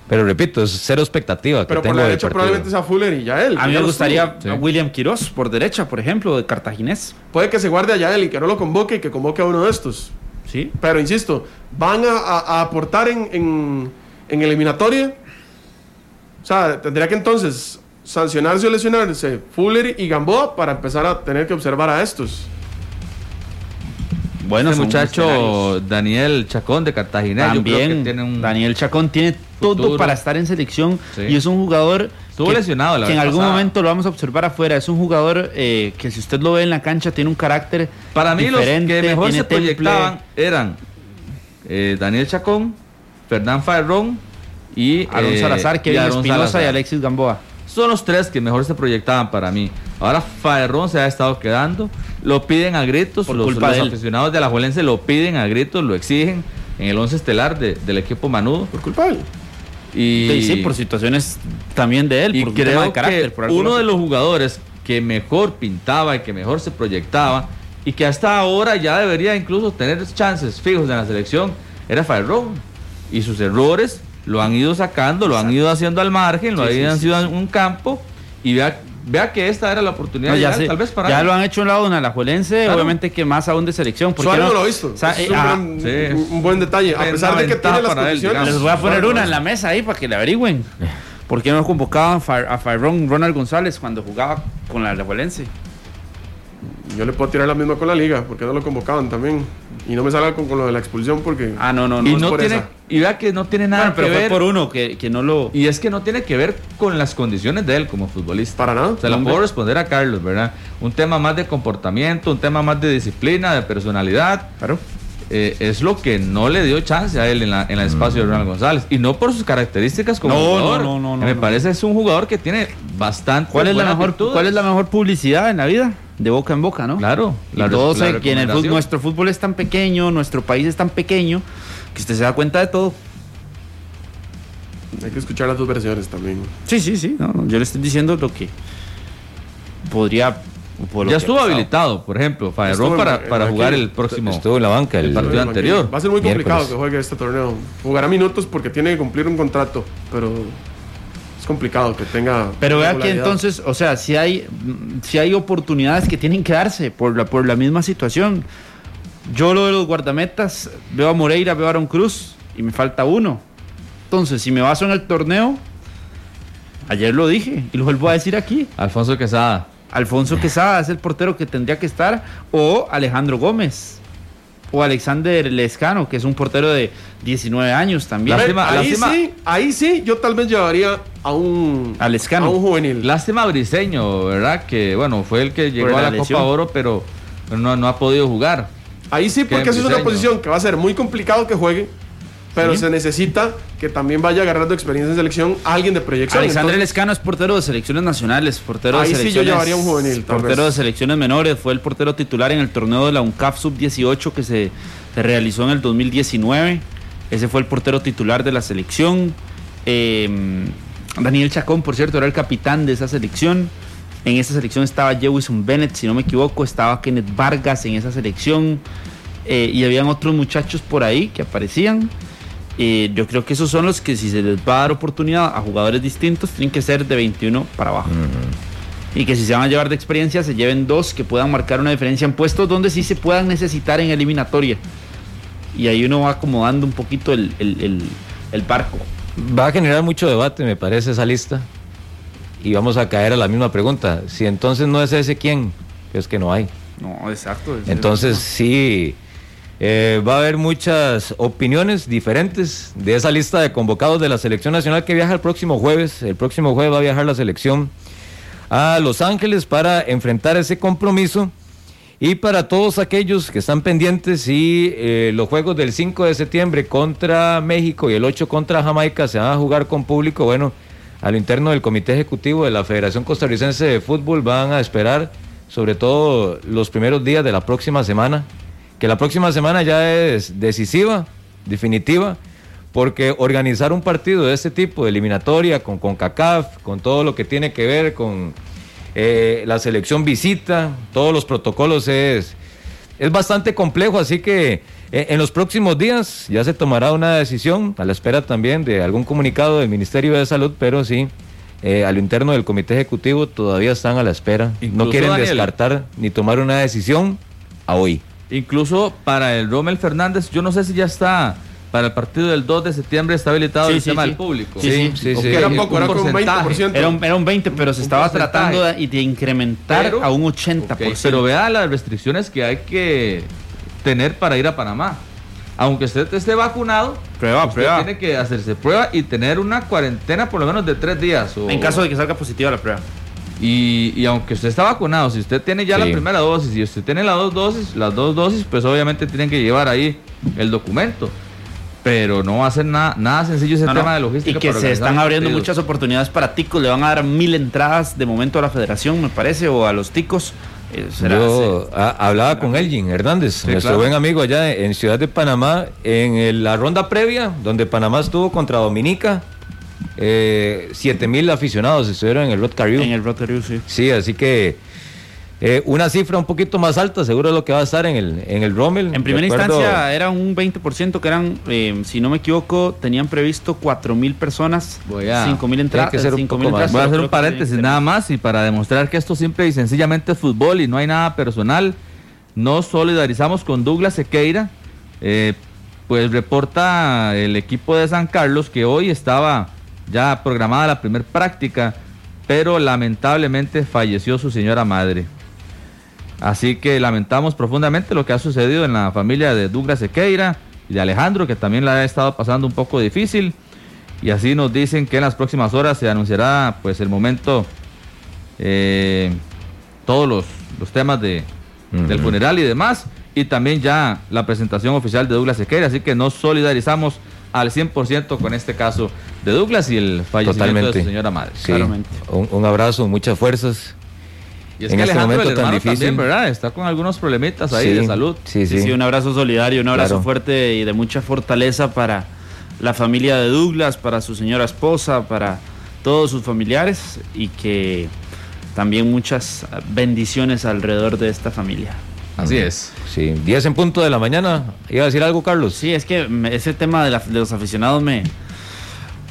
S2: Pero repito, es cero expectativa que
S4: Pero por
S2: tengo
S4: la derecha
S2: partido.
S4: probablemente sea Fuller y Yael.
S5: A mí me gustaría
S3: Sí.
S5: a William Quiroz por derecha, por ejemplo, de cartaginés.
S4: Puede que se guarde a Yael y que no lo convoque y que convoque a uno de estos.
S5: Sí.
S4: Pero insisto, van a, a- a aportar en, en, en eliminatoria. O sea, tendría que entonces sancionarse o lesionarse Fuller y Gamboa para empezar a tener que observar a estos.
S5: Bueno,
S3: Este muchacho. Daniel Chacón de Cartagena, yo creo que
S5: También
S3: tiene un
S5: Daniel Chacón tiene todo para estar en selección
S3: Sí.
S5: y es un jugador
S3: Estuvo
S5: que,
S3: lesionado la
S5: que en algún
S3: pasada.
S5: momento lo vamos a observar afuera. Es un jugador eh, que si usted lo ve en la cancha tiene un carácter
S3: Para mí los que mejor se
S5: temple.
S3: proyectaban eran eh, Daniel Chacón, Fernán Farrón y
S5: Aaron
S3: eh,
S5: Salazar, Kevin Espinosa y. Alexis Gamboa.
S3: Son los tres que mejor se proyectaban para mí. Ahora Farrón se ha estado quedando, lo piden a gritos,
S5: Por
S3: los,
S5: culpa
S3: los
S5: de
S3: aficionados de la Juelense lo piden a gritos, lo exigen en el once estelar de- del equipo Manudo.
S4: Por culpa de él.
S3: Y,
S5: Sí, sí, por situaciones también de él,
S3: y
S5: por un tema
S3: creo
S5: de carácter.
S3: que
S5: por
S3: uno de los jugadores que mejor pintaba y que mejor se proyectaba y que hasta ahora ya debería incluso tener chances fijos en la selección era Farrón. Y sus errores lo han ido sacando, lo han ido haciendo al margen, lo
S5: Sí, sí,
S3: han
S5: sí,
S3: sido en un campo y vea, vea que esta era la oportunidad
S5: No, ya
S3: ideal,
S5: sé,
S3: tal vez para
S5: ya
S3: él.
S5: lo han hecho en la una Alajuelense,
S3: Claro.
S5: obviamente que más aún de selección. ¿por qué
S4: Suárez no lo ha visto.
S5: O sea,
S4: Es
S5: eh,
S4: un,
S5: ah,
S4: gran-
S3: sí.
S4: un- un buen detalle. A pesar de que tiene las
S3: él,
S4: condiciones.
S5: Les voy a poner una en la mesa ahí para que le averigüen. ¿Por qué no convocaban a Farrón Ronald González cuando jugaba con la Alajuelense?
S4: Yo le puedo tirar la misma con la liga, porque no lo convocaban también. Y no me salga con, con lo de la expulsión, porque.
S5: Ah, no, no, no.
S3: y
S4: es
S3: no
S4: por
S3: tiene,
S4: esa.
S3: y vea que no tiene nada
S5: Bueno, pero
S3: que
S5: fue
S3: ver.
S5: por uno que, que no lo...
S3: Y es que no tiene que ver con las condiciones de él como futbolista.
S4: Para nada.
S3: Se la
S5: Hombre.
S3: puedo responder a Carlos, ¿verdad? Un tema más de comportamiento, un tema más de disciplina, de personalidad.
S5: Claro.
S3: eh, es lo que no le dio chance a él en, la, en el espacio de Ronald González. Y no por sus características como
S5: No,
S3: jugador.
S5: no, no, no,
S3: que me
S5: no.
S3: parece es un jugador que tiene bastante.
S5: ¿Cuál es, la mejor,
S3: virtudes.
S5: ¿Cuál es la mejor publicidad en la vida? De boca en boca, ¿no?
S3: Claro.
S5: Y
S3: la
S5: todos
S3: la
S5: saben que en el fútbol-
S3: recomendación.
S5: nuestro fútbol es tan pequeño, nuestro país es tan pequeño, que usted se da cuenta de todo.
S4: Hay que escuchar las dos versiones también.
S5: Sí, sí, sí. no, no, yo le estoy diciendo lo que podría... por lo
S3: Ya
S5: que
S3: estuvo habilitado, por ejemplo,
S4: Estuvo
S3: Farrón
S4: en-
S3: para,
S4: en
S3: para
S4: aquí.
S3: jugar el próximo.
S2: Estuvo en la banca el,
S3: el partido anterior.
S4: Va a ser muy complicado
S2: Miércoles.
S4: que juegue este torneo. Jugará minutos porque tiene que cumplir un contrato, pero es complicado que tenga.
S5: Pero vea que entonces, o sea, si hay, si hay oportunidades que tienen que darse por la, por la misma situación. Yo lo de los guardametas, veo a Moreira, veo a Aaron Cruz y me falta uno. Entonces, si me baso en el torneo, ayer lo dije y lo vuelvo a decir aquí.
S3: Alfonso Quesada.
S5: Alfonso Quesada es el portero que tendría que estar, o Alejandro Gómez, o Alexander Lescano, que es un portero de 19 años también.
S3: Lástima-
S4: ahí
S3: lástima-
S4: sí, ahí sí, yo tal vez llevaría a un.
S5: A Lescano.
S4: A un juvenil.
S3: Lástima a Briseño, ¿verdad? Que bueno, fue el que llegó a
S5: la lesión.
S3: Copa Oro, pero no, no ha posible jugar.
S4: Ahí sí, porque esa es una posición que va a ser muy complicado que juegue. Pero
S5: Sí.
S4: se necesita que también vaya agarrando experiencia en selección alguien de proyección.
S5: Alexander
S4: Entonces,
S5: Lescano es portero de selecciones nacionales, portero
S4: Ahí
S5: de
S4: sí yo
S5: selecciones.
S4: llevaría un juvenil,
S5: portero de selecciones menores, fue el portero titular en el torneo de la UNCAF Sub-18 que se, se realizó en el 2019. Ese fue el portero titular de la selección. Eh, Daniel Chacón, por cierto, era el capitán de esa selección. En esa selección estaba Jewison Bennett, si no me equivoco, estaba Kenneth Vargas en esa selección. eh, y habían otros muchachos por ahí que aparecían. Eh, yo creo que esos son los que si se les va a dar oportunidad a jugadores distintos, tienen que ser de 21 para abajo. Y que si se van a llevar de experiencia, se lleven dos que puedan marcar una diferencia en puestos donde sí se puedan necesitar en eliminatoria. Y ahí uno va acomodando un poquito el, el, el- el barco.
S2: Va a generar mucho debate, me parece, esa lista. Y vamos a caer a la misma pregunta. Si entonces no es ese, ¿quién? Es que no hay.
S5: No, exacto. es-
S2: Entonces sí, eh, va a haber muchas opiniones diferentes de esa lista de convocados de la selección nacional que viaja el próximo jueves. El próximo jueves va a viajar la selección a Los Ángeles para enfrentar ese compromiso. Y para todos aquellos que están pendientes, y los juegos del 5 de septiembre contra México y el 8 contra Jamaica se van a jugar con público, bueno, a lo interno del Comité Ejecutivo de la Federación Costarricense de Fútbol van a esperar sobre todo los primeros días de la próxima semana, que la próxima semana ya es decisiva, definitiva, porque organizar un partido de este tipo, de eliminatoria, con CONCACAF, con todo lo que tiene que ver con eh, la selección visita, todos los protocolos es, es bastante complejo, así que eh, en los próximos días ya se tomará una decisión, a la espera también de algún comunicado del Ministerio de Salud, pero sí, eh, a lo interno del Comité Ejecutivo todavía están a la espera,
S3: Incluso,
S2: no quieren
S3: Daniel.
S2: descartar ni tomar una decisión a hoy.
S3: Incluso para el Rommel Fernández, yo no sé si ya está para el partido del 2 de septiembre está habilitado
S5: Sí,
S3: el
S5: sí,
S3: tema
S5: sí.
S3: del público.
S5: Sí, sí,
S2: sí,
S4: era
S3: un
S4: poco, era como un
S3: porcentaje.
S4: 20%.
S5: Era un, era un 20, pero se
S3: Un
S5: estaba
S3: porcentaje.
S5: tratando de, de incrementar
S3: Pero-
S5: a un 80%.
S3: Ok, pero vea las restricciones que hay que tener para ir a Panamá. Aunque usted esté vacunado,
S5: Prueba,
S3: usted
S5: prueba.
S3: tiene que hacerse prueba y tener una cuarentena por lo menos de tres días. o-
S5: En caso de que salga positiva la prueba.
S3: Y, y aunque usted está vacunado, si usted tiene ya
S2: Sí.
S3: la primera dosis y usted tiene las dos dosis, las dos dosis, pues obviamente tienen que llevar ahí el documento. Pero no va a ser nada, nada sencillo ese
S5: No, no.
S3: tema de logística.
S5: Y que
S3: para
S5: se están abriendo
S3: partidos.
S5: muchas oportunidades para ticos. Le van a dar mil entradas de momento a la federación, me parece, o a los ticos. Eh,
S2: Yo a- hablaba con Elgin Hernández, nuestro
S3: claro.
S2: buen amigo allá en Ciudad de Panamá, en el- la ronda previa, donde Panamá estuvo contra Dominica, eh, 7 mil aficionados estuvieron en el Rod Carriú.
S5: en el Rotary, sí.
S2: Sí, así que eh, una cifra un poquito más alta, seguro es lo que va a estar en el, en el Rommel.
S5: En primera instancia era un 20% que eran, eh, si no me equivoco, tenían previsto 4 mil personas,
S3: Voy a-
S5: 5 mil
S2: tiene
S5: entradas.
S2: que ser un
S5: 5,000
S2: poco más.
S5: entradas,
S3: Voy a hacer un paréntesis nada más y para demostrar que esto simple y sencillamente es fútbol y no hay nada personal, nos solidarizamos con Douglas Sequeira. Eh, pues reporta el equipo de San Carlos que hoy estaba ya programada la primer práctica, pero lamentablemente falleció su señora madre. Así que lamentamos profundamente lo que ha sucedido en la familia de Douglas Sequeira y de Alejandro, que también la ha estado pasando un poco difícil. Y así nos dicen que en las próximas horas se anunciará pues el momento, eh, todos los, los temas de, del funeral y demás. Y también ya la presentación oficial de Douglas Sequeira. Así que nos solidarizamos al 100% con este caso de Douglas y el fallecimiento de
S2: Totalmente.
S3: su señora madre.
S2: Sí,
S5: Claramente.
S2: un, un abrazo, muchas fuerzas.
S3: Y es
S2: En
S3: que
S2: este
S3: Alejandro,
S2: momento
S3: el
S2: tan difícil.
S3: también, ¿verdad? Está con algunos problemitas ahí
S2: Sí,
S3: de salud.
S2: Sí,
S5: Sí,
S2: sí.
S5: sí, un abrazo solidario, un abrazo
S2: Claro.
S5: fuerte y de mucha fortaleza para la familia de Douglas, para su señora esposa, para todos sus familiares y que también muchas bendiciones alrededor de esta familia.
S3: Así es.
S2: Sí, 10 en punto de la mañana. ¿Iba a decir algo, Carlos?
S5: Sí, es que ese tema de, la, de los aficionados me...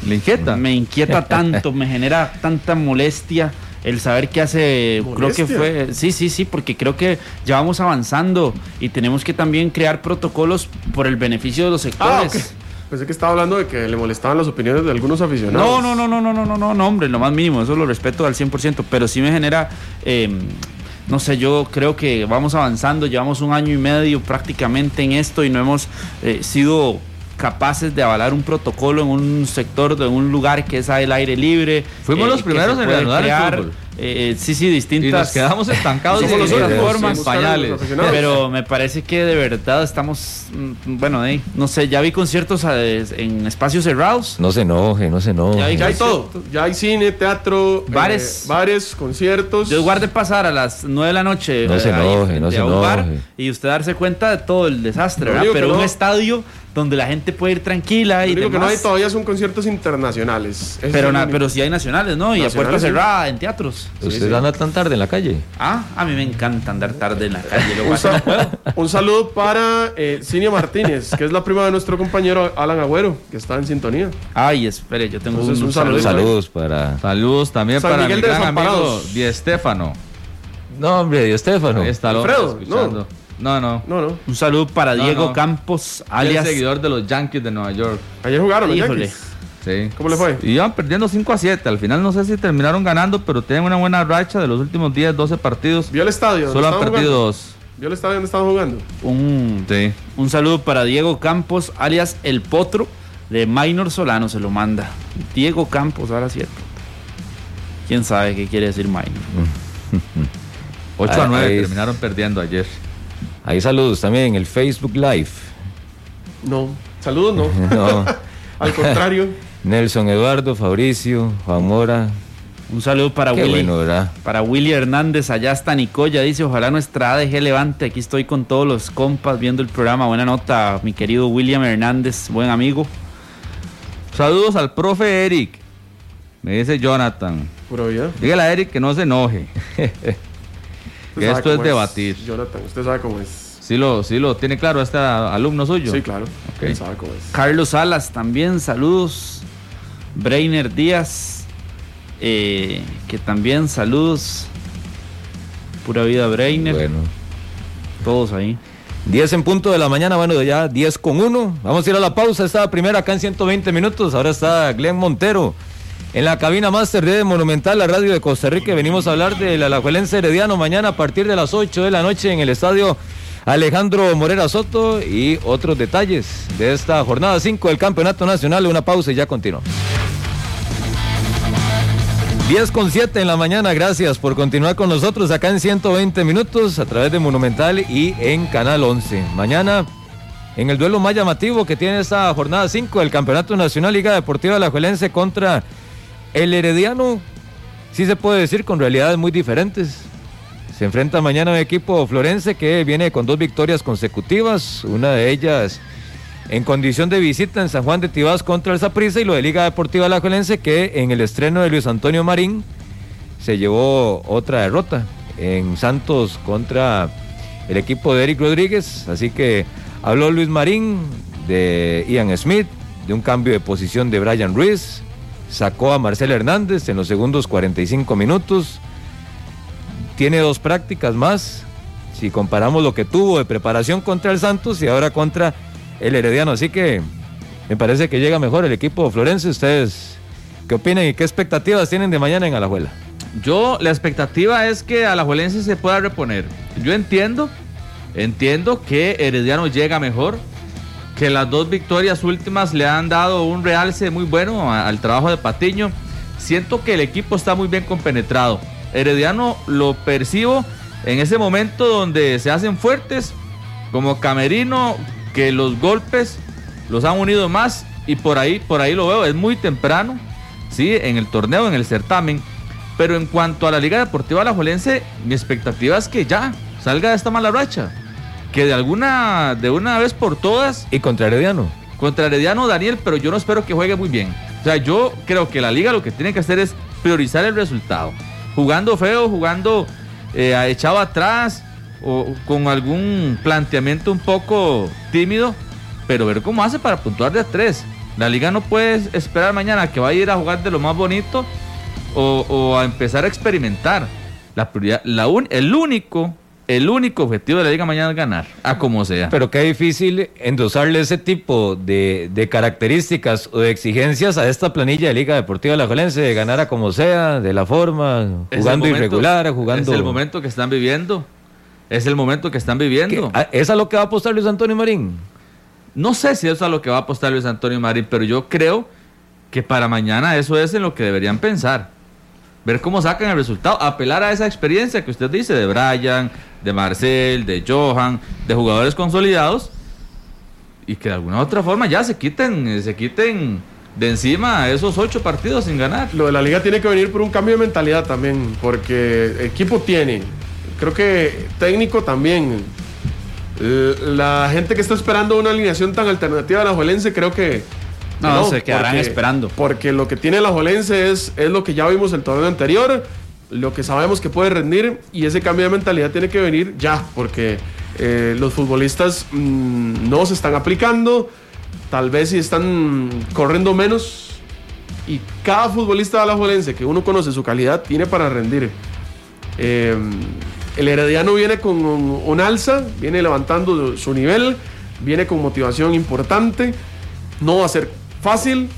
S3: ¿Le inquieta?
S5: Me inquieta tanto, me genera tanta molestia el saber qué hace, creo que fue, sí, sí, sí, porque creo que ya vamos avanzando y tenemos que también crear protocolos por el beneficio de los sectores.
S4: Ah, okay. Pensé que estaba hablando de que le molestaban las opiniones de algunos aficionados.
S5: No, no, no, no, no, no, no, no, hombre, lo más mínimo, eso lo respeto al 100%, pero sí me genera eh, no sé, yo creo que vamos avanzando, llevamos un año y medio prácticamente en esto y no hemos eh, sido capaces de avalar un protocolo en un sector, de un lugar que es al aire libre.
S3: Fuimos
S5: eh,
S3: los primeros en reanudar el
S5: crear,
S3: fútbol.
S5: Eh, sí, sí, distintas.
S3: Y nos quedamos estancados
S4: los
S3: formas,
S4: Sí,
S3: pañales.
S4: aficionados.
S5: Pero me parece que de verdad estamos, mm, bueno, eh, no sé, ya vi conciertos eh, en espacios cerrados.
S2: No se enoje, no se enoje.
S5: Ya hay
S4: Ya hay todo. Ya hay cine, teatro,
S5: Bares.
S4: eh, bares conciertos.
S5: Yo guarde pasar a las 9 de la noche
S2: No se
S5: eh, ahí
S2: enoje, no se
S5: a un bar
S2: enoje.
S5: y usted darse cuenta de todo el desastre, ¿verdad? Pero un
S4: no-
S5: estadio donde la gente puede ir tranquila
S4: Lo
S5: y
S4: único que no hay todavía son conciertos internacionales. Ese
S5: pero, na- pero sí hay nacionales, ¿no? Y a puerta
S4: sí.
S5: cerrada en teatros.
S2: ¿Usted
S4: sí.
S2: anda tan tarde en la calle?
S5: Ah, a mí me encanta andar tarde en la calle. lo
S4: Un,
S5: pasa-
S4: sa- un saludo para eh, Cinia Martínez, que es la prima de nuestro compañero Alan Agüero, que está en sintonía.
S5: Ay, espere, yo tengo
S4: Entonces,
S5: un,
S4: un saludo.
S2: Saludos para.
S3: Saludos también
S4: San
S3: para
S4: Miguel
S3: mi
S4: de
S3: gran amigo. Di Estefano.
S2: No, hombre, Dios Estefano.
S3: Está lo
S4: Alfredo,
S3: escuchando. No, no.
S4: No, no.
S5: Un saludo para
S3: No,
S5: Diego
S3: no.
S5: Campos,
S3: Alias
S5: alias.
S3: seguidor de los Yankees de Nueva York.
S4: Ayer jugaron los
S5: Híjole.
S4: Yankees.
S3: Sí.
S4: ¿Cómo le fue?
S3: Y iban perdiendo 5 a 7. Al final no sé si terminaron ganando, pero tienen una buena racha de los últimos 10, 12 partidos.
S4: ¿Vio el estadio?
S3: Solo han perdido
S4: jugando?
S3: dos.
S4: ¿Vio el estadio donde estaban jugando?
S5: Un,
S3: Sí.
S5: un saludo para Diego Campos, alias El Potro, de Minor Solano, se lo manda. Diego Campos, ahora cierto. ¿Quién sabe qué quiere decir Minor?
S3: 8
S2: Ah,
S3: a 9
S2: ahí es.
S3: terminaron perdiendo ayer.
S2: Ahí saludos también en el Facebook Live.
S4: No. Saludos, no.
S2: No.
S4: Al contrario.
S2: Nelson Eduardo, Fabricio, Juan Mora.
S5: Un saludo para
S2: Qué
S5: Willy.
S2: bueno, ¿verdad?
S5: Para Willy Hernández, allá está Nicoya, dice, ojalá nuestra ADG levante. Aquí estoy con todos los compas viendo el programa. Buena nota, mi querido William Hernández, buen amigo.
S3: Saludos al profe Eric. Me dice Jonathan. Dígale a Eric que no se enoje. Que esto es debatir.
S4: Jonathan, usted sabe cómo es.
S3: Sí lo, sí lo tiene claro este alumno suyo.
S4: Sí, claro.
S3: Ok.
S4: Él sabe cómo es.
S5: Carlos Salas también, saludos. Brainer Díaz, eh, que también saludos. Pura vida Brainer,
S2: Bueno.
S5: todos ahí.
S2: 10 en punto de la mañana, bueno, ya 10 con 1. Vamos a ir a la pausa. Esta primera acá en 120 minutos. Ahora está Glenn Montero en la cabina máster de Monumental, la radio de Costa Rica. Venimos a hablar del Alajuelense Herediano mañana a partir de las 8 de la noche en el estadio Alejandro Morera Soto y otros detalles de esta jornada 5 del Campeonato Nacional. Una pausa y ya continuamos. 10 con 7 en la mañana, gracias por continuar con nosotros acá en 120 minutos a través de Monumental y en Canal 11. Mañana, en el duelo más llamativo que tiene esta jornada 5 del Campeonato Nacional Liga Deportiva Alajuelense contra el Herediano, sí se puede decir con realidades muy diferentes. Se enfrenta mañana un equipo florense que viene con dos victorias consecutivas, una de ellas en condición de visita en San Juan de Tibás contra el Saprissa y lo de Liga Deportiva Alajuelense que en el estreno de Luis Antonio Marín se llevó otra derrota en Santos contra el equipo de Eric Rodríguez. Así que habló Luis Marín de Ian Smith, de un cambio de posición de Brian Ruiz, sacó a Marcel Hernández en los segundos 45 minutos, tiene dos prácticas más, si comparamos lo que tuvo de preparación contra el Santos y ahora contra el Herediano. Así que me parece que llega mejor el equipo florense. ¿Ustedes qué opinan y qué expectativas tienen de mañana en Alajuela?
S3: Yo, la expectativa es que Alajuelense se pueda reponer. Yo entiendo, entiendo que Herediano llega mejor, que las dos victorias últimas le han dado un realce muy bueno al trabajo de Patiño. Siento que el equipo está muy bien compenetrado. Herediano lo percibo en ese momento donde se hacen fuertes, como Camerino, que los golpes los han unido más y por ahí, por ahí lo veo, es muy temprano, sí, en el torneo, en el certamen. Pero en cuanto a la Liga Deportiva Alajuelense, mi expectativa es que ya salga de esta mala racha. Que de alguna, de una vez por todas,
S2: Y contra Herediano.
S3: contra Herediano Daniel, pero yo no espero que juegue muy bien. O sea, yo creo que la liga lo que tiene que hacer es priorizar el resultado. Jugando feo, jugando eh, echado atrás o con algún planteamiento un poco tímido, pero ver cómo hace para puntuar de a tres. La liga no puede esperar mañana que vaya a ir a jugar de lo más bonito o, o a empezar a experimentar. La prioridad, la un- el único, el único objetivo de la liga mañana es ganar, a como sea.
S2: Pero qué difícil endosarle ese tipo de, de características o de exigencias a esta planilla de Liga Deportiva Alajuelense, de ganar a como sea, de la forma, jugando
S3: momento-
S2: irregular, jugando...
S3: Es el momento que están viviendo. Es el momento que están viviendo.
S2: ¿Qué? ¿A- ¿Es a lo que va a apostar Luis Antonio Marín?
S3: No sé si eso es a lo que va a apostar Luis Antonio Marín, pero yo creo que para mañana eso es en lo que deberían pensar. Ver cómo sacan el resultado, apelar a esa experiencia que usted dice de Brian, de Marcel, de Johan, de jugadores consolidados y que de alguna otra forma ya se quiten, se quiten de encima esos ocho partidos sin ganar.
S4: Lo de la liga tiene que venir por un cambio de mentalidad también, porque equipo tiene, creo que técnico también. La gente que está esperando una alineación tan alternativa a la Juelense, creo que.
S5: No, se quedarán esperando.
S4: Porque lo que tiene la Juelense es, es lo que ya vimos el torneo anterior, lo que sabemos que puede rendir, y ese cambio de mentalidad tiene que venir ya, porque eh, los futbolistas mm, no se están aplicando, tal vez si están corriendo menos, y cada futbolista de la Juelense que uno conoce su calidad tiene para rendir. Eh, el Herediano viene con un, un alza, viene levantando su nivel, viene con motivación importante. No va a ser fácil,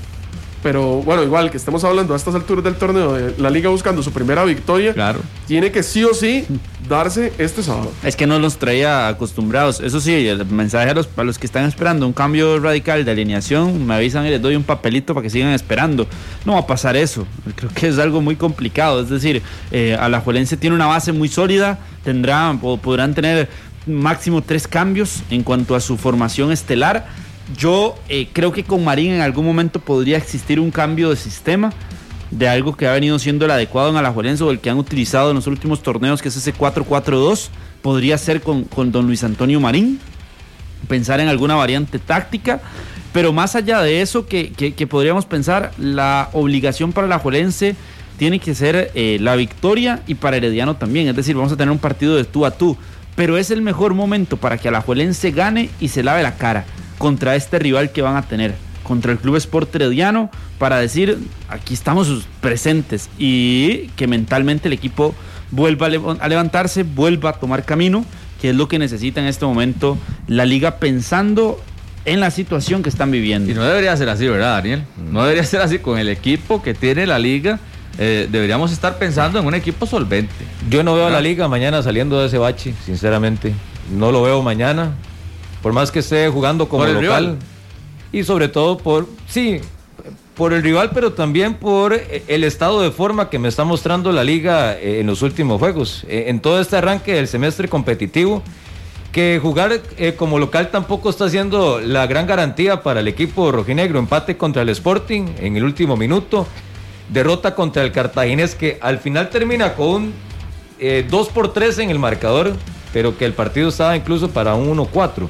S4: pero bueno, igual que estemos hablando a estas alturas del torneo de la liga buscando su primera victoria,
S3: Claro.
S4: tiene que sí o sí darse este sábado.
S5: Es que no los traía acostumbrados. Eso sí, el mensaje a los, a los que están esperando un cambio radical de alineación, me avisan y les doy un papelito para que sigan esperando. No va a pasar eso. Creo que es algo muy complicado. Es decir, eh, Alajuelense tiene una base muy sólida, tendrán, o podrán tener máximo tres cambios en cuanto a su formación estelar. Yo eh, creo que con Marín en algún momento podría existir un cambio de sistema de algo que ha venido siendo el adecuado en Alajuelense o el que han utilizado en los últimos torneos, que es ese 4-4-2. Podría ser con, con don Luis Antonio Marín, pensar en alguna variante táctica. Pero más allá de eso, que, que- podríamos pensar, la obligación para la tiene que ser eh, la victoria y para Herediano también. Es decir, vamos a tener un partido de tú a tú. Pero es el mejor momento para que Alajuelense gane y se lave la cara contra este rival que van a tener, contra el Club Sport Herediano, para decir, aquí estamos presentes y que mentalmente el equipo vuelva a lev- a levantarse, vuelva a tomar camino, que es lo que necesita en este momento la liga pensando en la situación que están viviendo.
S3: Y no debería ser así, ¿verdad, Daniel? No debería ser así con el equipo que tiene la liga. eh, deberíamos estar pensando en un equipo solvente.
S2: Yo no veo a la liga mañana saliendo de ese bache, sinceramente. No lo veo mañana. Por más que esté jugando como
S3: Por el
S2: local.
S3: rival.
S2: Y sobre todo por, sí, por el rival, pero también por el estado de forma que me está mostrando la liga eh, en los últimos juegos. Eh, En todo este arranque del semestre competitivo, que jugar eh, como local tampoco está siendo la gran garantía para el equipo rojinegro. Empate contra el Sporting en el último minuto. Derrota contra el Cartaginés que al final termina con un eh, 2 por 3 en el marcador, pero que el partido estaba incluso para un 1-4.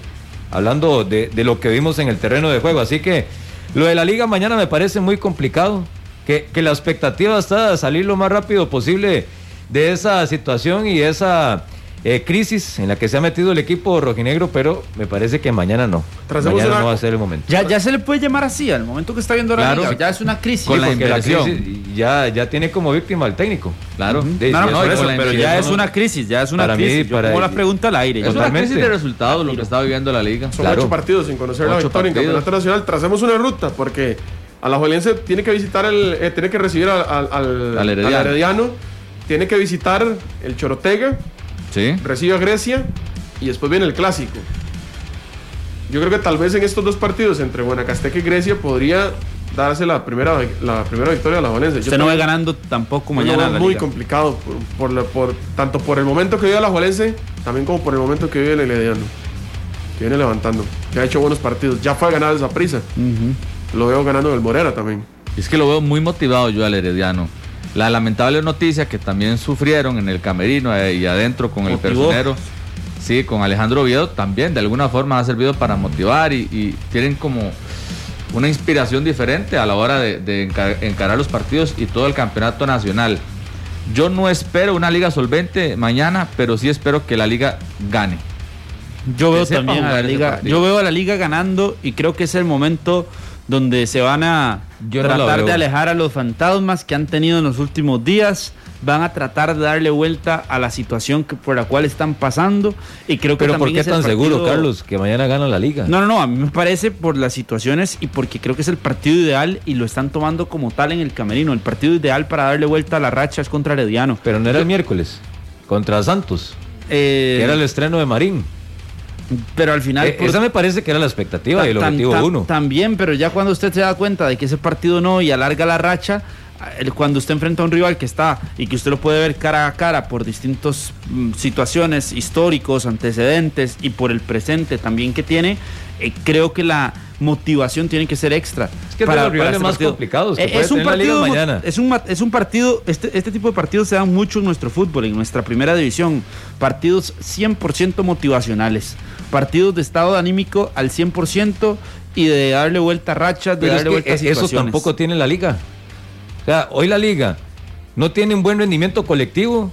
S2: Hablando de, de lo que vimos en el terreno de juego. Así que lo de la liga mañana me parece muy complicado. Que, que la expectativa está de salir lo más rápido posible de esa situación y esa eh, crisis en la que se ha metido el equipo rojinegro, pero me parece que mañana no.
S4: Tracemos
S2: mañana no va a ser el momento.
S5: Ya, ya se le puede llamar así al momento que está viendo la
S3: Claro.
S5: liga, ya es una crisis.
S3: Con la
S2: la
S3: inversión.
S2: crisis ya, ya tiene como víctima al técnico.
S3: Claro.
S2: De-
S5: No, no, eso,
S2: la
S5: pero ya es una crisis, ya es una
S2: Para mí,
S5: crisis. Yo
S2: para-
S5: pongo la pregunta al aire.
S3: Es
S5: Yo
S3: una
S2: Totalmente.
S3: crisis de resultados lo que está viviendo la liga.
S4: Son
S2: Claro.
S4: ocho partidos sin conocer la
S3: Ocho
S4: victoria en campeonato nacional. Tracemos una ruta porque Alajuelense tiene que visitar el, eh, tiene que recibir al, al, al-
S3: Al Herediano.
S4: al Herediano, tiene que visitar el Chorotega,
S3: Sí.
S4: recibe a Grecia y después viene el clásico. Yo creo que tal vez en estos dos partidos entre Buenacasteca y Grecia podría darse la primera, la primera victoria a la Yo
S5: Usted no ve ganando tampoco
S4: yo
S5: mañana la
S4: muy
S5: liga.
S4: complicado por, por la- por- tanto por el momento que vive la Juelense también como por el momento que vive el Herediano que viene levantando que ha hecho buenos partidos ya fue a ganar esa prisa lo veo ganando en el Morera también
S3: Es que lo veo muy motivado yo al Herediano. La lamentable noticia que también sufrieron en el camerino eh, y adentro con el
S5: Motivó.
S3: personero, sí, con Alejandro Oviedo también de alguna forma ha servido para motivar y, y tienen como una inspiración diferente a la hora de, de enca- encarar los partidos y todo el campeonato nacional. Yo no espero una liga solvente mañana, pero sí espero que la liga gane.
S5: Yo veo también a la liga, yo veo a la liga ganando y creo que es el momento donde se van a
S2: Yo
S5: tratar de alejar a los fantasmas que han tenido en los últimos días. Van a tratar de darle vuelta a la situación que- por la cual están pasando y creo que
S2: Pero ¿por qué
S5: es
S2: tan seguro, Carlos, que mañana gana la liga?
S5: No, no, no, a mí me parece por las situaciones y porque creo que es el partido ideal y lo están tomando como tal en el camerino. El partido ideal para darle vuelta a la racha es contra Herediano.
S2: Pero no era el miércoles, contra Santos,
S5: Eh,
S2: que era el estreno de Marín.
S5: Pero al final...
S2: Eh,
S5: por-
S2: esa me parece que era la expectativa y el objetivo
S5: tan-
S2: uno.
S5: También, pero ya cuando usted se da cuenta de que ese partido no y alarga la racha, el- cuando usted enfrenta a un rival que está y que usted lo puede ver cara a cara por distintas mm, situaciones históricos, antecedentes y por el presente también que tiene, eh, creo que la motivación tiene que ser extra.
S2: Es que de los rivales más complicados que
S5: Eh, es un partido,
S2: mañana.
S5: es un, ma- es un partido, este, este tipo de partidos se dan mucho en nuestro fútbol, en nuestra primera división. Partidos 100% motivacionales. Partidos de estado anímico al 100% y de darle vuelta a rachas, de
S2: Pero es
S5: darle
S2: que
S5: vuelta a
S2: e- eso tampoco tiene la liga. O sea, hoy la liga no tiene un buen rendimiento colectivo,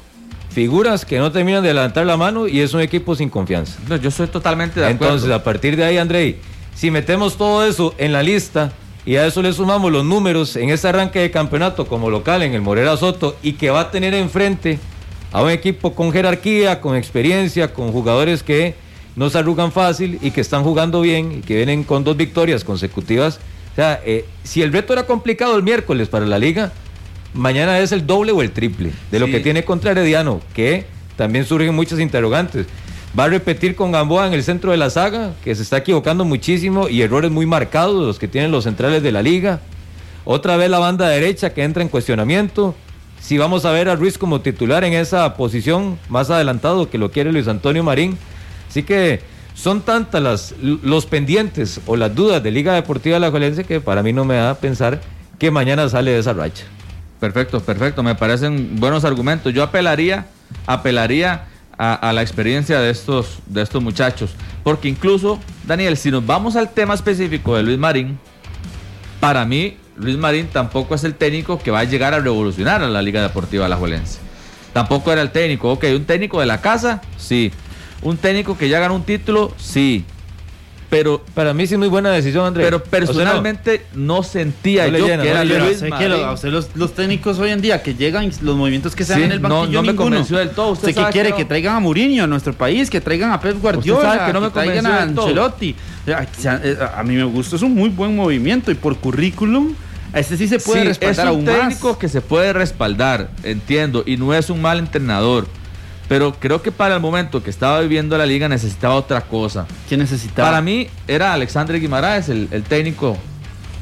S2: figuras que no terminan de levantar la mano y es un equipo sin confianza.
S3: No, yo soy totalmente de acuerdo.
S2: Entonces, a partir de ahí, Andrei, si metemos todo eso en la lista y a eso le sumamos los números en este arranque de campeonato como local en el Morera Soto y que va a tener enfrente a un equipo con jerarquía, con experiencia, con jugadores que no se arrugan fácil y que están jugando bien y que vienen con dos victorias consecutivas. O sea, eh, si el reto era complicado el miércoles para la liga, mañana es el doble o el triple de lo
S3: Sí.
S2: que tiene contra Herediano, que también surgen muchas interrogantes. Va a repetir con Gamboa en el centro de la saga, que se está equivocando muchísimo y errores muy marcados los que tienen los centrales de la liga. Otra vez la banda derecha que entra en cuestionamiento. Si vamos a ver a Ruiz como titular en esa posición más adelantado que lo quiere Luis Antonio Marín. Así que son tantas las, los pendientes o las dudas de Liga Deportiva La que para mí no me da a pensar que mañana sale de esa racha.
S3: Perfecto, perfecto. Me parecen buenos argumentos. Yo apelaría, apelaría a, la experiencia de estos, de estos muchachos. Porque incluso, Daniel, si nos vamos al tema específico de Luis Marín, para mí, Luis Marín tampoco es el técnico que va a llegar a revolucionar a la Liga Deportiva Alajuelense. Tampoco era el técnico. Ok, un técnico de la casa, sí. Un técnico que ya ganó un título, sí. Pero
S2: Para mí sí es muy buena decisión, Andrés.
S3: pero personalmente no, sentía
S2: No
S3: yo
S2: llena,
S3: que
S2: no
S3: era. Luis
S5: sé que lo- a usted los, los técnicos hoy en día que llegan, los movimientos que se dan
S3: Sí,
S5: en el
S3: no-
S5: banquillo,
S3: no me
S5: ninguno.
S3: convenció del todo. Usted
S5: ¿Usted, qué
S3: sabe
S5: quiere?
S3: que
S5: Que,
S3: no.
S5: traigan a Mourinho a nuestro país, que traigan a Pep Guardiola,
S3: sabe que no me
S5: traigan
S3: convenció
S5: a. Ancelotti. O sea, eh, A mí me gusta, es un muy buen movimiento y por currículum, a este sí se puede
S3: Sí,
S5: respaldar
S3: es
S5: aún
S3: un
S5: más.
S3: técnico que se puede respaldar, entiendo, y no es un mal entrenador. Pero creo que para el momento que estaba viviendo la liga necesitaba otra cosa.
S5: ¿Qué necesitaba?
S3: Para mí era Alexandre Guimaraes el, el técnico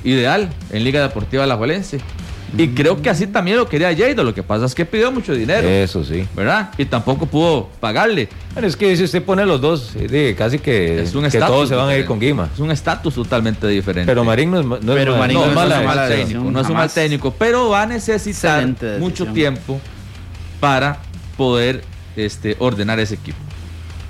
S3: ideal en Liga Deportiva Alajuelense. Y creo que así también lo quería Lleida. Lo que pasa es que pidió mucho dinero,
S2: Eso sí.
S3: ¿verdad? Y tampoco pudo pagarle.
S2: Bueno, es que si usted pone los dos, casi que,
S3: Es un
S2: que todos se van a ir con Guima.
S3: Es un estatus totalmente diferente.
S2: Pero Marín no es, no es
S5: Pero
S2: ma-
S5: Marín
S2: no
S5: no
S2: es
S5: es
S2: mala
S5: una
S3: un mal técnico, no es un mal técnico, pero va a necesitar mucho tiempo para poder este, ordenar ese equipo.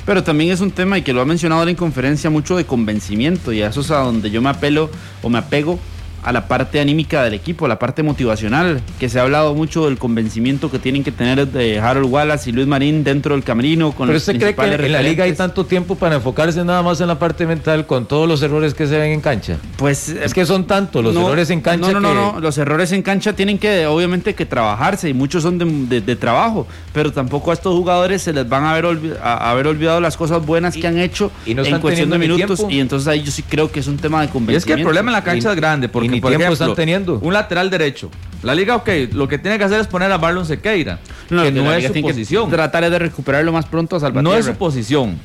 S5: Pero también es un tema y que lo ha mencionado en conferencia mucho de convencimiento y a eso es a donde yo me apelo o me apego a la parte anímica del equipo, a la parte motivacional, que se ha hablado mucho del convencimiento que tienen que tener de Harold Wallace y Luis Marín dentro del camerino con
S2: Pero
S5: los
S2: usted cree que
S5: principales
S2: en la liga hay
S5: referentes.
S2: tanto tiempo para enfocarse nada más en la parte mental con todos los errores que se ven en cancha.
S5: Pues
S2: Es que son tantos los
S5: no,
S2: errores en cancha
S5: No, no,
S2: que...
S5: no, no, los errores en cancha tienen que, obviamente, que trabajarse y muchos son de, de- de trabajo, pero tampoco a estos jugadores se les van a haber, olvi- a- haber olvidado las cosas buenas que han hecho
S2: y no
S5: en cuestión de minutos
S2: tiempo.
S5: y entonces ahí yo sí creo que es un tema de
S3: Y es
S5: convencimiento.
S3: que el problema en la cancha
S2: Y-
S3: es grande, porque
S2: ni
S3: por
S2: tiempo
S3: ejemplo,
S2: están teniendo.
S3: un lateral derecho. La liga, ok, lo que tiene que hacer es poner a Marlon Sequeira,
S5: No,
S3: que no es su posición.
S5: Tratar de recuperar lo más pronto a Salvatierra.
S3: No es su posición.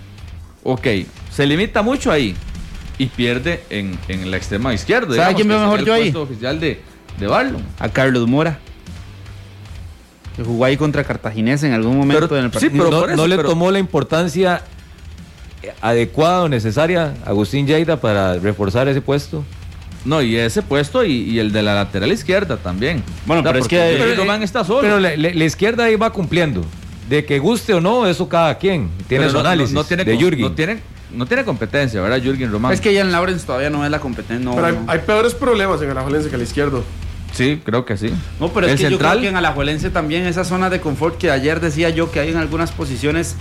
S3: Ok, se limita mucho ahí y pierde en, en la extrema izquierda.
S5: ¿Sabe
S3: digamos,
S5: quién
S3: que
S5: veo mejor yo
S3: el
S5: ahí?
S3: puesto oficial de, de Barlon.
S5: A Carlos Mora. Que jugó ahí contra Cartaginés en algún momento
S3: Pero-
S5: en el
S3: sí,
S5: partido.
S3: pero
S2: no,
S3: eso,
S2: no le
S3: pero-
S2: tomó la importancia adecuada o necesaria a Agustín Lleida para reforzar ese puesto.
S3: No, y ese puesto y, y el de la lateral izquierda también.
S5: Bueno, pero es
S3: porque
S5: que-
S2: Pero,
S3: Román
S2: eh,
S3: está solo.
S2: Pero la, la- la izquierda ahí va cumpliendo. De que guste o no, eso cada quien. Tiene
S3: Pero
S2: su
S3: no-
S2: análisis
S3: no tiene
S2: de Jürgen.
S3: No tiene, no tiene competencia, ¿verdad, Jürgen Román?
S5: Es que Ian Lawrence todavía no es la competencia. No,
S4: Pero hay,
S5: no.
S4: hay peores problemas en el Alajuelense que el izquierdo.
S3: Sí, creo que sí.
S5: No, pero
S3: el
S5: es que yo creo que en Alajuelense también esa zona de confort que ayer decía yo que hay en algunas posiciones,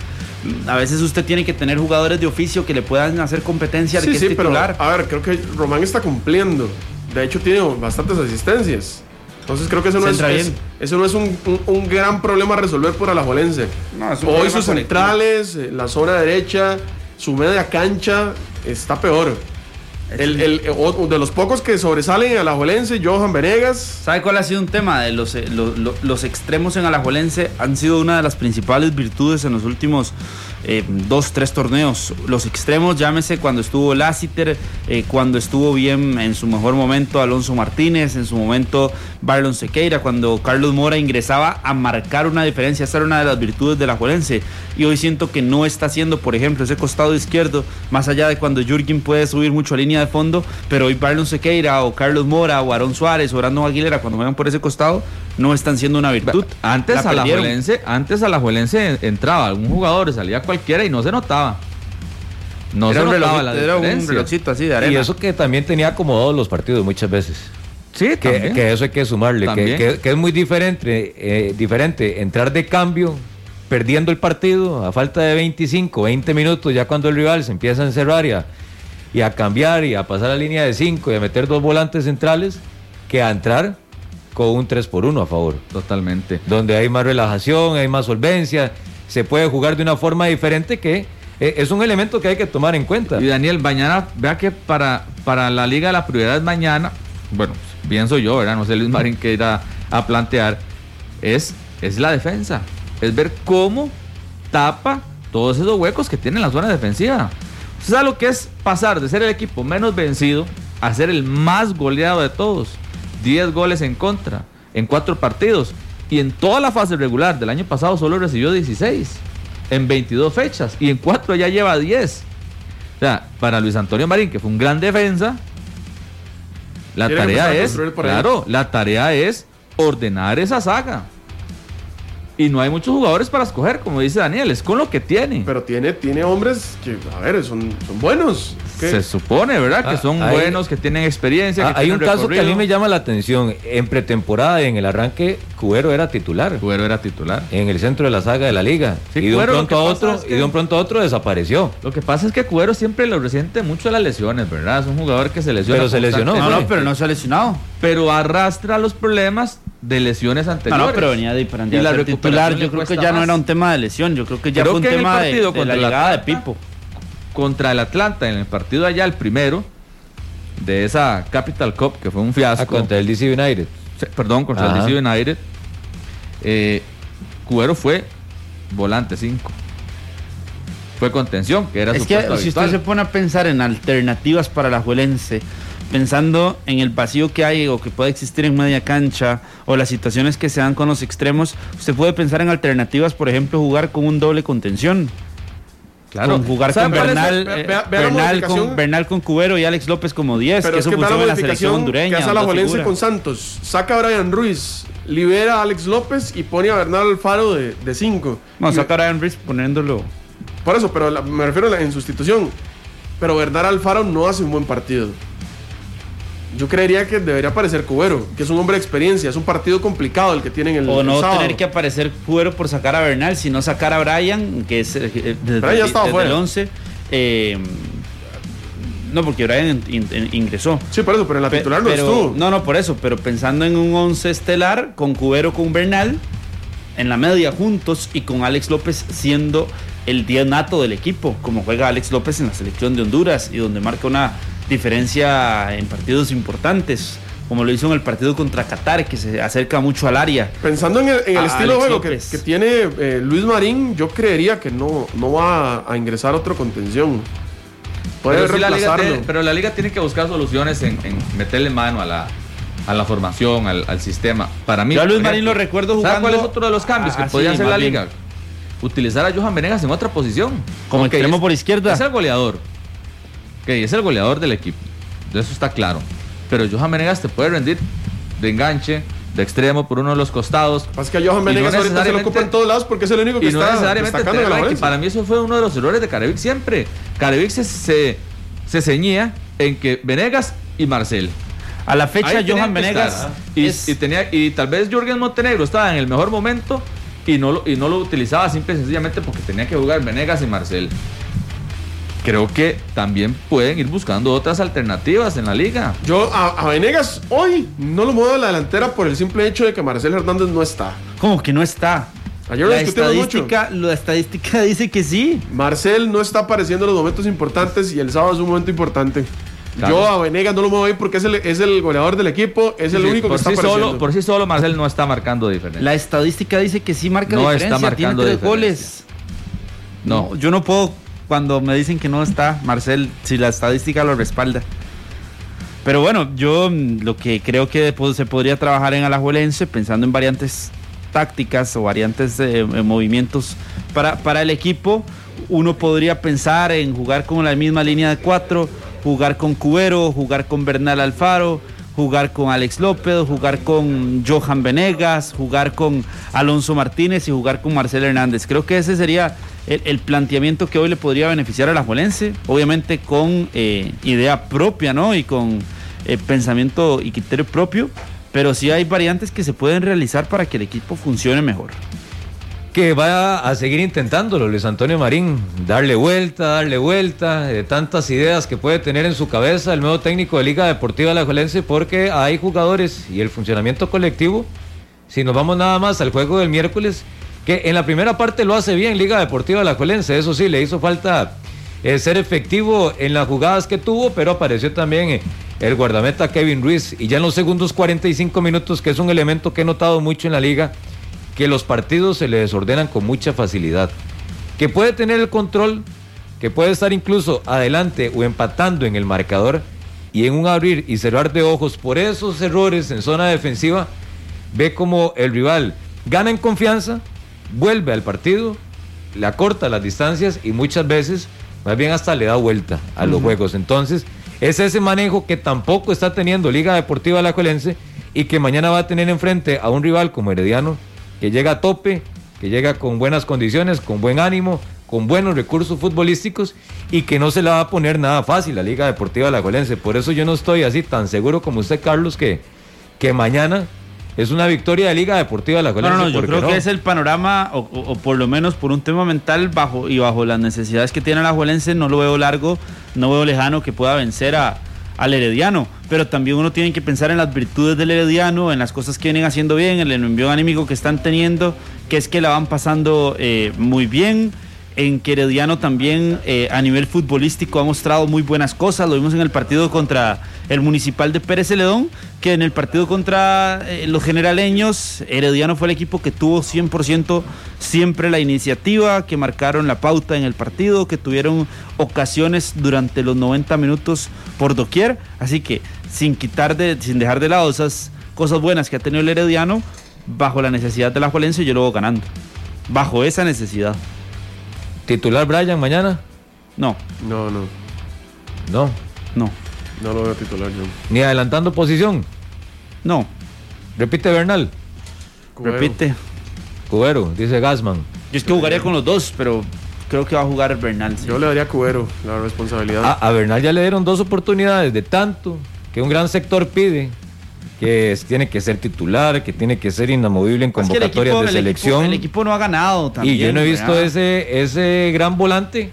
S5: mm, a veces usted tiene que tener jugadores de oficio que le puedan hacer competencia al
S4: Sí,
S5: que
S4: sí,
S5: es
S4: pero
S5: titular.
S4: a ver, creo que Román está cumpliendo. De hecho, tiene bastantes asistencias. Entonces creo que eso no, es,
S5: Centra
S4: es-
S5: bien.
S4: eso no es un, un- un gran problema a resolver por Alajuelense.
S5: No,
S4: Hoy sus
S5: colectivo.
S4: centrales, eh, la zona derecha, su media cancha está peor. El, el- o- de los pocos que sobresalen en Alajuelense, Johan Venegas.
S5: ¿Sabe cuál ha sido un tema? De los, eh, lo- lo- los extremos en Alajuelense han sido una de las principales virtudes en los últimos eh, dos, tres torneos. Los extremos, llámese cuando estuvo Lassiter, eh, cuando estuvo bien en su mejor momento Alonso Martínez, en su momento Barlon Sequeira, cuando Carlos Mora ingresaba a marcar una diferencia. Esa era una de las virtudes de la Juelense. Y hoy siento que no está haciendo, por ejemplo, ese costado izquierdo, más allá de cuando Jürgen puede subir mucho a línea de fondo, pero hoy Barlon Sequeira o Carlos Mora o Aaron Suárez o Brandon Aguilera, cuando juegan por ese costado, no están siendo una virtud.
S3: Antes,
S5: La
S3: a la. Juelense, antes a la Juelense entraba algún jugador, salía cualquiera y no se notaba. No
S5: era
S3: se
S5: un,
S3: notaba
S5: reloj-
S3: la
S5: era un
S3: diferencia.
S5: relojcito así de arena.
S2: Y eso que también tenía acomodados los partidos muchas veces.
S3: Sí,
S2: Que, que eso hay que sumarle, que,
S3: También.
S2: que- que es muy diferente, eh, diferente entrar de cambio perdiendo el partido a falta de 25, 20 minutos, ya cuando el rival se empieza a encerrar y a, y a cambiar y a pasar a línea de 5 y a meter dos volantes centrales, que a entrar con un 3 por 1 a favor,
S3: Totalmente.
S2: donde hay más relajación, hay más solvencia, se puede jugar de una forma diferente que eh, es un elemento que hay que tomar en cuenta.
S3: Y Daniel, mañana, vea que para, para la liga la prioridad es mañana, bueno, pienso yo, ¿verdad? No sé Luis Marín que irá a plantear, es, es la defensa. Es ver cómo tapa todos esos huecos que tiene la zona defensiva. ¿Usted sabe lo que es pasar de ser el equipo menos vencido a ser el más goleado de todos? 10 goles en contra en cuatro partidos. Y en toda la fase regular del año pasado solo recibió 16 en 22 fechas. Y en cuatro ya lleva 10. O sea, para Luis Antonio Marín, que fue un gran defensa, la tarea es, claro, la tarea es ordenar esa saga. Y no hay muchos jugadores para escoger, como dice Daniel, es con lo que tiene.
S4: Pero tiene, tiene hombres que, a ver, son, son buenos. ¿Qué?
S3: Se supone, ¿verdad? que
S2: Ah,
S3: son
S2: hay-
S3: buenos, que tienen experiencia.
S2: Ah,
S3: que
S2: hay un caso que a mí me llama la atención. En pretemporada y en el arranque, Cubero era titular.
S3: Cubero era titular.
S2: en el centro de la saga de la liga.
S3: Sí,
S2: y de un pronto a otro,
S3: es que-
S2: y de un pronto a otro desapareció.
S3: Lo que pasa es que Cubero siempre lo resiente mucho a las lesiones, ¿verdad? Es un jugador que se lesiona.
S2: Pero se lesionó,
S5: No, no, pero no se ha lesionado.
S3: Pero arrastra los problemas de lesiones anteriores.
S5: no, pero venía de para
S3: Y la recuperación
S5: titular. Yo creo que ya no era un tema de lesión. Yo creo que ya
S3: Creo
S5: fue un
S3: que en el
S5: tema de, la llegada de Pipo.
S3: Contra el Atlanta, en el partido allá, el primero de esa Capital Cup, que fue un
S2: Ah,
S3: fiasco.
S2: contra el DC United.
S3: Perdón, contra
S2: Ajá.
S3: el DC United. Eh, Cubero fue volante 5. Fue contención, que era
S5: Es
S3: su
S5: que si usted se pone a pensar en alternativas para la Juelense, pensando en el vacío que hay o que puede existir en media cancha o las situaciones que se dan con los extremos, usted puede pensar en alternativas, por ejemplo, jugar con un doble contención.
S3: Claro.
S5: Con jugar
S3: ¿Sabe
S5: con Bernal, eh,
S4: vea- vea la
S5: Bernal, con, Bernal con Cubero y Alex López como 10,
S4: Pero
S5: que
S4: es
S5: eso
S4: que
S5: funciona
S4: la
S5: en la selección hondureña.
S4: que hace la con Santos. Saca a Brian Ruiz, libera a Alex López y pone a Bernal Alfaro de 5.
S5: No, saca a Brian Ruiz poniéndolo.
S4: Por eso, pero la- me refiero a la- en sustitución. Pero Bernal Alfaro no hace un buen partido. Yo creería que debería aparecer Cubero, que es un hombre de experiencia. Es un partido complicado el que tienen el,
S5: O
S4: el
S5: no
S4: sábado.
S5: tener que aparecer Cubero por sacar a Bernal, sino sacar a Brian, que es eh, desde,
S4: Brian
S5: desde
S4: fuera.
S5: el 11. eh, no, porque Brian in- in- ingresó.
S4: Sí, por eso, pero en la
S5: Pe-
S4: titular no
S5: pero-
S4: estuvo.
S5: No, no, por eso, pero pensando en un 11 estelar, con Cubero, con Bernal, en la media juntos y con Alex López siendo el día nato del equipo, como juega Alex López en la selección de Honduras y donde marca una diferencia en partidos importantes, como lo hizo en el partido contra Qatar, que se acerca mucho al área.
S4: Pensando en el, en el
S5: a
S4: estilo de juego que, que tiene eh, Luis Marín, yo creería que no, no va a ingresar otro contención. Puede
S3: Pero, la
S4: reemplazarlo.
S3: tiene, pero la liga tiene que buscar soluciones en, en meterle mano a la, a la formación, al, al sistema. Para mí.
S5: Yo a Luis Marín lo recuerdo
S3: ¿Sabe cuál es
S5: jugando-
S3: otro de los cambios que podría hacer la
S5: bien.
S3: liga? Utilizar a Johan Venegas en otra posición.
S5: Como
S3: Ok,
S5: extremo
S3: es-
S5: por izquierda.
S3: Es el goleador. Ok, es el goleador del equipo. De eso está claro. Pero Johan Venegas te puede rendir de enganche, de extremo por uno de los costados.
S4: Pasa que a Johan
S3: Y no
S4: ahorita se lo
S3: necesariamente-
S4: ocupa en todos lados porque es el único que
S3: Y no
S4: está
S3: necesariamente
S4: destacando en
S3: tener
S4: la
S3: ranking.
S4: Valencia.
S3: Para mí eso fue uno de los errores de Carevic siempre. Carevic se, se, se ceñía en que Venegas y Marcel.
S5: A la fecha,
S3: Ahí
S5: Johan Venegas
S3: estar, ¿ah? y,
S5: es-
S3: y tenía y tal vez Jürgen Montenegro estaba en el mejor momento y no lo, y no lo utilizaba simple y sencillamente porque tenía que jugar Venegas y Marcel. Creo que también pueden ir buscando otras alternativas en la liga.
S4: Yo a, a Venegas hoy no lo muevo a la delantera por el simple hecho de que Marcel Hernández no está.
S5: como que no está.
S4: Ayer lo
S5: la
S4: discutimos mucho.
S5: estadística, la estadística dice que sí.
S4: Marcel no está apareciendo en los momentos importantes y el sábado es un momento importante.
S3: Claro.
S4: Yo a Venegas no lo muevo ahí porque es el, es el goleador del equipo, es el
S3: Sí,
S4: único que
S3: por
S4: está
S3: sí
S4: apareciendo.
S3: solo, por sí solo Marcel no está marcando diferencia.
S5: La estadística dice que sí marca
S3: No
S5: diferencia.
S3: está marcando
S5: tiene tres
S3: diferencia.
S5: goles.
S3: No.
S5: Yo no puedo, cuando me dicen que no está, Marcel, si la estadística lo respalda. Pero bueno, yo lo que creo que se podría trabajar en Alajuelense, pensando en variantes tácticas o variantes de movimientos para, para el equipo, uno podría pensar en jugar con la misma línea de cuatro, jugar con Cubero, jugar con Bernal Alfaro, jugar con Alex López, jugar con Johan Venegas, jugar con Alonso Martínez y jugar con Marcelo Hernández. Creo que ese sería el, planteamiento que hoy le podría beneficiar a la obviamente con eh, idea propia, ¿no? Y con eh, pensamiento y criterio propio, pero sí hay variantes que se pueden realizar para que el equipo funcione mejor
S2: que va a seguir intentándolo, Luis Antonio Marín, darle vuelta, darle vuelta, de tantas ideas que puede tener en su cabeza el nuevo técnico de Liga Deportiva Alajuelense, porque hay jugadores y el funcionamiento colectivo, si nos vamos nada más al juego del miércoles, que en la primera parte lo hace bien Liga Deportiva Alajuelense, eso sí, le hizo falta eh, ser efectivo en las jugadas que tuvo, pero apareció también eh, el guardameta Kevin Ruiz, y ya en los segundos 45 minutos, que es un elemento que he notado mucho en la liga, que los partidos se le desordenan con mucha facilidad, que puede tener el control, que puede estar incluso adelante o empatando en el marcador y en un abrir y cerrar de ojos por esos errores en zona defensiva, ve como el rival gana en confianza, vuelve al partido, le acorta las distancias y muchas veces más bien hasta le da vuelta a los juegos. Entonces, es ese manejo que tampoco está teniendo Liga Deportiva Alajuelense y que mañana va a tener enfrente a un rival como Herediano que llega a tope, que llega con buenas condiciones, con buen ánimo, con buenos recursos futbolísticos y que no se le va a poner nada fácil a la Liga Deportiva Alajuelense. Por eso yo no estoy así tan seguro como usted, Carlos, que, que mañana es una victoria de Liga Deportiva Alajuelense.
S5: No, no, yo creo que es el panorama, o, por lo menos por un tema mental bajo y bajo las necesidades que tiene Alajuelense, no lo veo largo, no veo lejano que pueda vencer a, al Herediano, pero también uno tiene que pensar en las virtudes del Herediano, en las cosas que vienen haciendo bien, en el envío anímico que están teniendo, que es que la van pasando eh, muy bien, en que Herediano también eh, a nivel futbolístico ha mostrado muy buenas cosas. Lo vimos en el partido contra el Municipal de Pérez Celedón, que en el partido contra eh, los generaleños, Herediano fue el equipo que tuvo 100% siempre la iniciativa, que marcaron la pauta en el partido, que tuvieron ocasiones durante los 90 minutos por doquier. Así que sin quitar de, sin dejar de lado esas cosas buenas que ha tenido el Herediano, bajo la necesidad de la Juelense, yo lo voy ganando. Bajo esa necesidad.
S2: ¿Titular Brian mañana?
S5: No.
S4: No, no.
S2: No.
S5: No.
S4: No lo veo titular yo.
S2: ¿Ni adelantando posición?
S5: No.
S2: Repite Bernal.
S5: Repite.
S2: Cubero, dice Gasman.
S5: Yo es que jugaría con los dos, pero creo que va a jugar Bernal.
S4: Yo le daría a Cubero la responsabilidad.
S2: a Bernal ya le dieron dos oportunidades de tanto que un gran sector pide que tiene que ser titular, que tiene que ser inamovible en convocatorias de selección.
S5: El equipo, no ha ganado también.
S2: Y yo no he visto ese, ese gran volante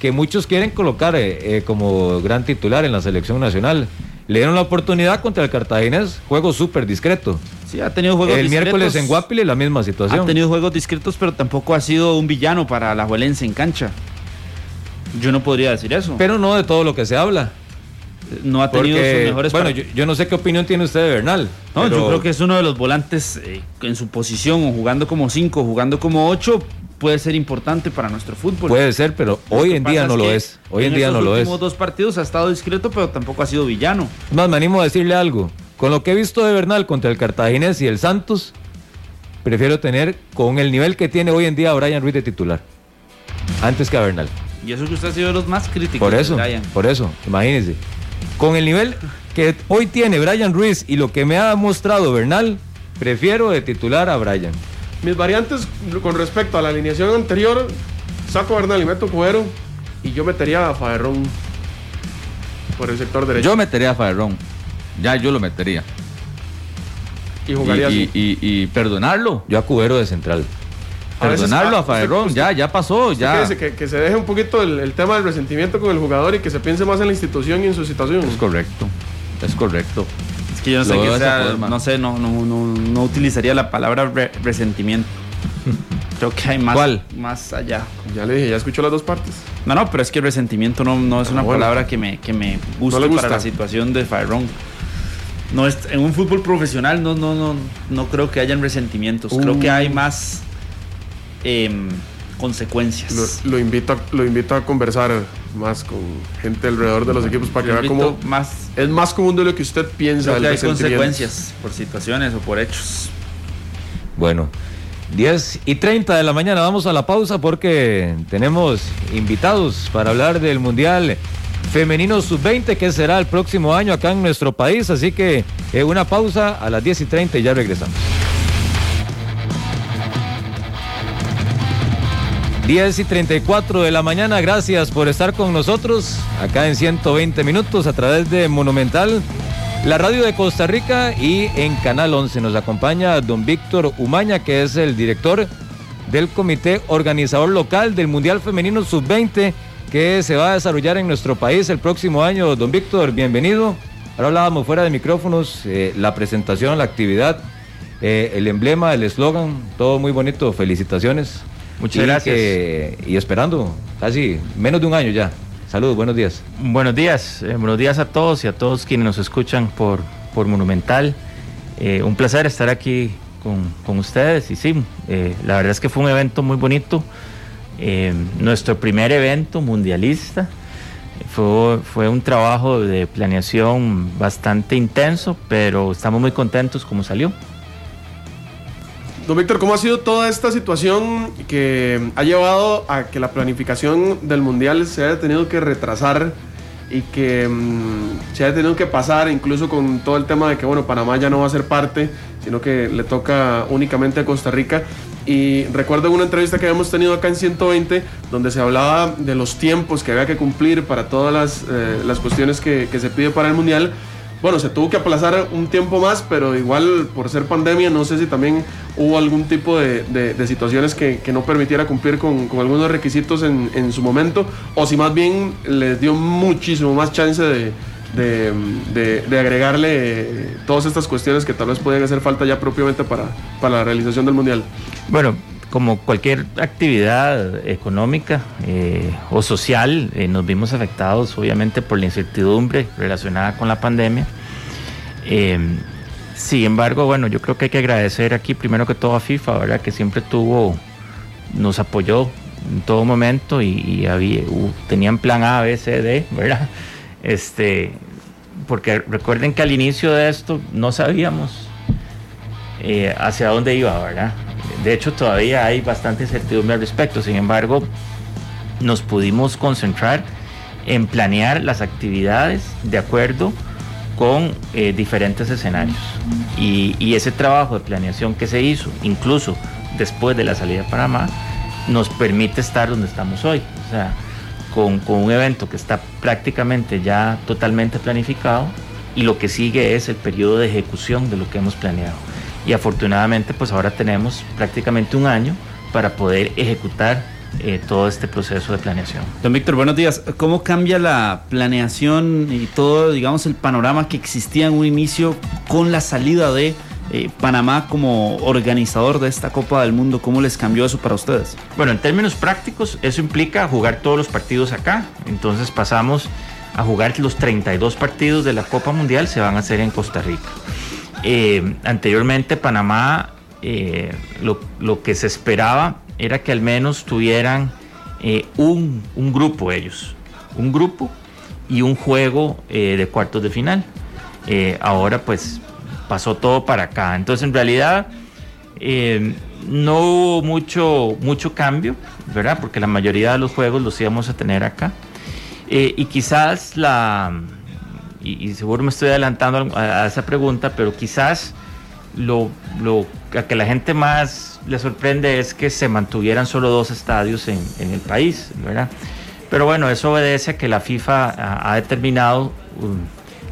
S2: que muchos quieren colocar eh, eh, como gran titular en la selección nacional. Le dieron la oportunidad contra el Cartaginés, juego súper discreto.
S5: Sí, ha tenido juegos
S2: El miércoles en Guapile la misma situación.
S5: Ha tenido juegos discretos, pero tampoco ha sido un villano para la Juelense en cancha. Yo no podría decir eso.
S2: Pero no de todo lo que se habla
S5: no ha tenido sus mejores
S2: Bueno, yo, no sé qué opinión tiene usted de Bernal.
S5: No, yo creo que es uno de los volantes eh, en su posición, o jugando como 5, jugando como 8, puede ser importante para nuestro fútbol.
S2: Puede ser, pero hoy en día no lo es. Hoy en, día no lo es. En los
S5: últimos dos partidos ha estado discreto, pero tampoco ha sido villano.
S2: Más, me animo a decirle algo. Con lo que he visto de Bernal contra el Cartaginés y el Santos, prefiero tener con el nivel que tiene hoy en día a Brian Ruiz de titular. Antes que a Bernal.
S5: Y eso que usted ha sido de los más críticos.
S2: Por eso, por eso, imagínese. Con el nivel que hoy tiene Brian Ruiz y lo que me ha mostrado Bernal, prefiero de titular a Brian.
S4: Mis variantes con respecto a la alineación anterior, saco a Bernal y meto Cuero y yo metería a Faerrón por el sector derecho.
S3: Yo metería a Faerrón. Ya yo lo metería.
S4: Y jugaría
S3: y, Y, perdonarlo.
S2: Yo a Cubero de central.
S3: Perdonarlo a, Faerrón, ya, ya pasó, ya.
S4: Que, se deje un poquito el, tema del resentimiento con el jugador y que se piense más en la institución y en su situación.
S3: Es correcto, es correcto.
S5: Es que yo no sé qué sea, no sé, no, no, no, utilizaría la palabra resentimiento. Creo que hay más, más allá.
S4: Ya le dije, ya escuchó las dos partes.
S5: No, no, pero es que resentimiento no, no es una ah, palabra que me, que me guste para la situación de Faerrón. No es, en un fútbol profesional no, no, no, no creo que hayan resentimientos. Creo que hay uh. más Em, consecuencias.
S4: Lo, lo invito a, lo invito a conversar más con gente alrededor de los equipos para que vea cómo
S5: más
S4: es más común de lo que usted piensa.
S5: que hay consecuencias por situaciones o por hechos.
S2: Bueno, 10 y 30 de la mañana vamos a la pausa porque tenemos invitados para hablar del Mundial Femenino Sub-20 que será el próximo año acá en nuestro país. Así que eh, una pausa a las 10 y 30 y ya regresamos. 10 y 34 de la mañana, gracias por estar con nosotros acá en 120 minutos a través de Monumental, la radio de Costa Rica y en Canal 11. Nos acompaña don Víctor Umaña, que es el director del comité organizador local del Mundial Femenino Sub-20 que se va a desarrollar en nuestro país el próximo año. Don Víctor, bienvenido. Ahora hablábamos fuera de micrófonos, eh, la presentación, la actividad, eh, el emblema, el eslogan, todo muy bonito. Felicitaciones.
S6: Muchas
S2: Y
S6: gracias.
S2: que- y esperando casi menos de un año ya. Saludos, buenos días.
S6: Buenos días, eh, buenos días a todos y a todos quienes nos escuchan por, por Monumental. Eh, un placer estar aquí con, con ustedes y sí, eh, la verdad es que fue un evento muy bonito. Nuestro primer evento mundialista. Fue, fue un trabajo de planeación bastante intenso, pero estamos muy contentos como salió.
S4: Don Víctor, ¿cómo ha sido toda esta situación que ha llevado a que la planificación del Mundial se haya tenido que retrasar y que mm, se haya tenido que pasar incluso con todo el tema de que, bueno, Panamá ya no va a ser parte, sino que le toca únicamente a Costa Rica? Y recuerdo una entrevista que habíamos tenido acá en 120, donde se hablaba de los tiempos que había que cumplir para todas las, eh, las cuestiones que, que se pide para el Mundial. Bueno, se tuvo que aplazar un tiempo más, pero igual por ser pandemia, no sé si también hubo algún tipo de, situaciones que, no permitiera cumplir con, algunos requisitos en, su momento, o si más bien les dio muchísimo más chance de agregarle eh, todas estas cuestiones que tal vez podían hacer falta ya propiamente para, para la realización del Mundial.
S6: Bueno, como cualquier actividad económica eh, o social, eh, nos vimos afectados obviamente por la incertidumbre relacionada con la pandemia. Eh, sin embargo, bueno, yo creo que hay que agradecer aquí primero que todo a FIFA, ¿verdad? Que siempre tuvo, nos apoyó en todo momento y, y había, tenían plan A, B, C, D, ¿verdad? Este, porque recuerden que al inicio de esto no sabíamos hacia dónde iba, ¿verdad? De hecho, todavía hay bastante incertidumbre al respecto. Sin embargo, nos pudimos concentrar en planear las actividades de acuerdo con eh, diferentes escenarios. Y, ese trabajo de planeación que se hizo, incluso después de la salida de Panamá, nos permite estar donde estamos hoy. O sea, con, con un evento que está prácticamente ya totalmente planificado y lo que sigue es el periodo de ejecución de lo que hemos planeado. Y afortunadamente pues ahora tenemos prácticamente un año para poder ejecutar eh, todo este proceso de planeación.
S5: Don Víctor, buenos días. ¿Cómo cambia la planeación y todo, digamos, el panorama que existía en un inicio con la salida de eh, Panamá como organizador de esta Copa del Mundo? ¿Cómo les cambió eso para ustedes?
S6: Bueno, en términos prácticos, eso implica jugar todos los partidos acá. Entonces pasamos a jugar los 32 partidos de la Copa Mundial, se van a hacer en Costa Rica. Eh, anteriormente Panamá, eh, lo, que se esperaba era que al menos tuvieran eh, un, un grupo ellos, un grupo y un juego de cuartos de final. Ahora pues pasó todo para acá. Entonces en realidad no hubo mucho, mucho cambio, ¿verdad? Porque la mayoría de los juegos los íbamos a tener acá. Y quizás la, y, y seguro me estoy adelantando a, a esa pregunta, pero quizás lo, lo a que la gente más le sorprende es que se mantuvieran solo dos estadios en, en el país, ¿verdad? Pero bueno, eso obedece a que la FIFA ha, ha determinado um,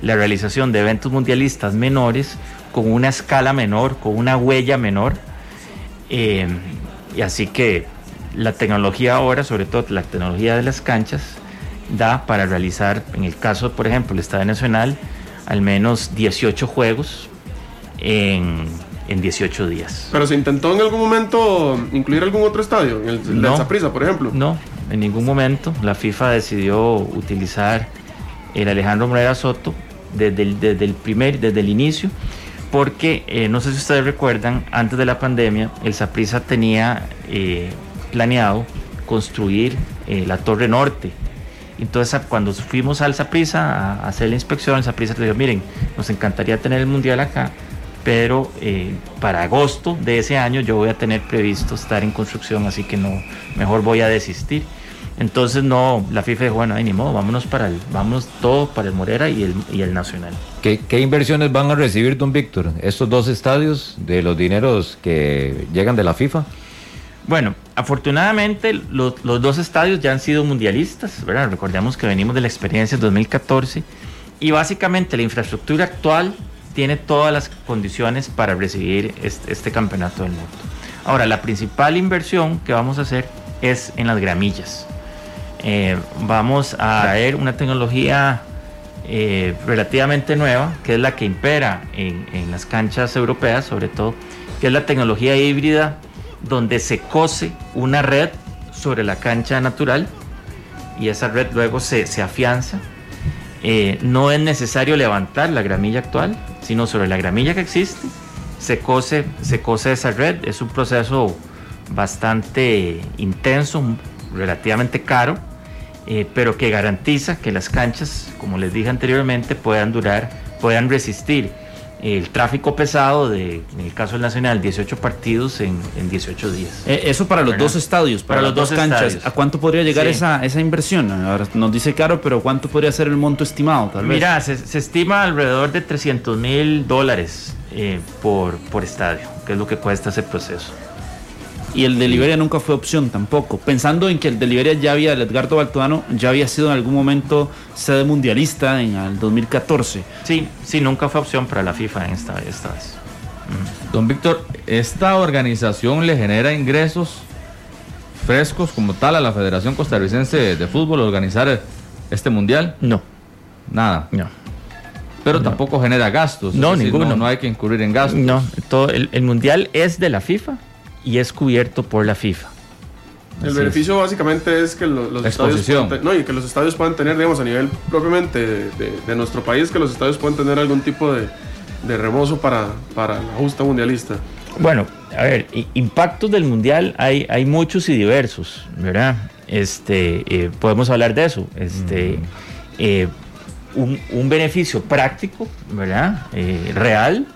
S6: la realización de eventos mundialistas menores con una escala menor, con una huella menor. Eh, y así que la tecnología ahora, sobre todo la tecnología de las canchas, da para realizar, en el caso, por ejemplo, el Estadio Nacional, al menos 18 juegos en, en 18 días.
S4: Pero se intentó en algún momento incluir algún otro estadio, el,
S6: No.
S4: Saprissa, por ejemplo.
S6: No, en ningún momento. La FIFA decidió utilizar el Alejandro Morera Soto desde el, desde el primer, desde el inicio, porque eh, no sé si ustedes recuerdan, antes de la pandemia, el Saprissa tenía eh, planeado construir eh, la Torre Norte. Entonces, cuando fuimos al Saprisa a, hacer la inspección, el Saprisa dijo, miren, nos encantaría tener el Mundial acá, pero eh, para agosto de ese año yo voy a tener previsto estar en construcción, así que no, mejor voy a desistir. Entonces no, la FIFA dijo, bueno, ni modo, vámonos para el, vámonos todo para el Morera y el, y el Nacional.
S2: ¿Qué, ¿Qué, inversiones van a recibir, don Víctor, estos dos estadios de los dineros que llegan de la FIFA?
S6: Bueno, afortunadamente los, los dos estadios ya han sido mundialistas, ¿verdad? Recordemos que venimos de la experiencia de 2014 y básicamente la infraestructura actual tiene todas las condiciones para recibir este, este campeonato del mundo. Ahora, la principal inversión que vamos a hacer es en las gramillas. Eh, vamos a traer una tecnología eh, relativamente nueva, que es la que impera en, en, las canchas europeas, sobre todo, que es la tecnología híbrida, donde se cose una red sobre la cancha natural y esa red luego se, se afianza. Eh, no es necesario levantar la gramilla actual, sino sobre la gramilla que existe, se cose, se cose esa red. Es un proceso bastante intenso, relativamente caro, eh, pero que garantiza que las canchas, como les dije anteriormente, puedan durar, puedan resistir el tráfico pesado de, en el caso del Nacional, 18 partidos en, en 18 días.
S5: Eh, eso para los
S6: ¿verdad?
S5: dos estadios, para,
S6: Para
S5: las
S6: los
S5: dos canchas.
S6: estadios.
S5: ¿A cuánto podría llegar
S6: Sí.
S5: esa, esa inversión? Ahora nos dice caro, pero ¿cuánto podría ser el monto estimado? Tal vez?
S6: Mira, se, se estima alrededor de 300 mil dólares eh, por, por estadio, que es lo que cuesta ese proceso.
S5: Y el de Liberia nunca fue opción tampoco. Pensando en que el de Liberia ya había, el Edgardo Baltodano ya había sido en algún momento sede mundialista en el 2014.
S6: Sí, sí, nunca fue opción para la FIFA en esta, esta vez.
S3: Don Víctor, ¿esta organización le genera ingresos frescos como tal a la Federación Costarricense de Fútbol organizar este mundial?
S6: No,
S3: Nada.
S6: no.
S3: Pero
S6: No.
S3: tampoco genera gastos.
S6: No,
S3: decir,
S6: ninguno.
S3: No, no hay que incurrir en gastos.
S6: No, todo, el, el mundial es de la FIFA y es cubierto por la FIFA.
S4: El
S3: Así
S4: beneficio básicamente es que lo- los estadios te- no, y que los estadios puedan tener, digamos, a nivel propiamente de, de- de nuestro país, que los estadios puedan tener algún tipo de, de remozo para, para la justa mundialista.
S6: Bueno, a ver, impactos del mundial hay, hay muchos y diversos, ¿verdad? Este, eh, podemos hablar de eso. Este, eh, un, un beneficio práctico, ¿verdad? Eh, real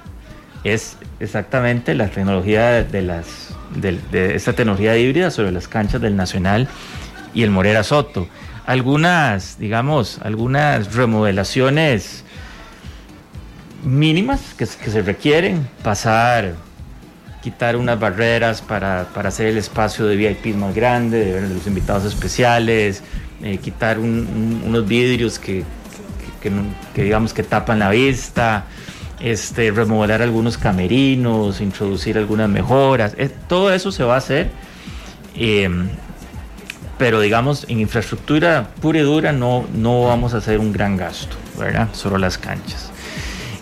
S6: es exactamente la tecnología de, de las de, esta tecnología híbrida sobre las canchas del Nacional y el Morera Soto. Algunas, digamos, algunas remodelaciones mínimas que, se requieren, pasar, quitar unas barreras para, para hacer el espacio de VIP más grande, de, los invitados especiales, eh, quitar un- un- unos vidrios que, que- que digamos que tapan la vista, este, remodelar algunos camerinos, introducir algunas mejoras, eh, todo eso se va a hacer. eh, pero digamos en infraestructura pura y dura no, no vamos a hacer un gran gasto, ¿verdad? Sobre las canchas.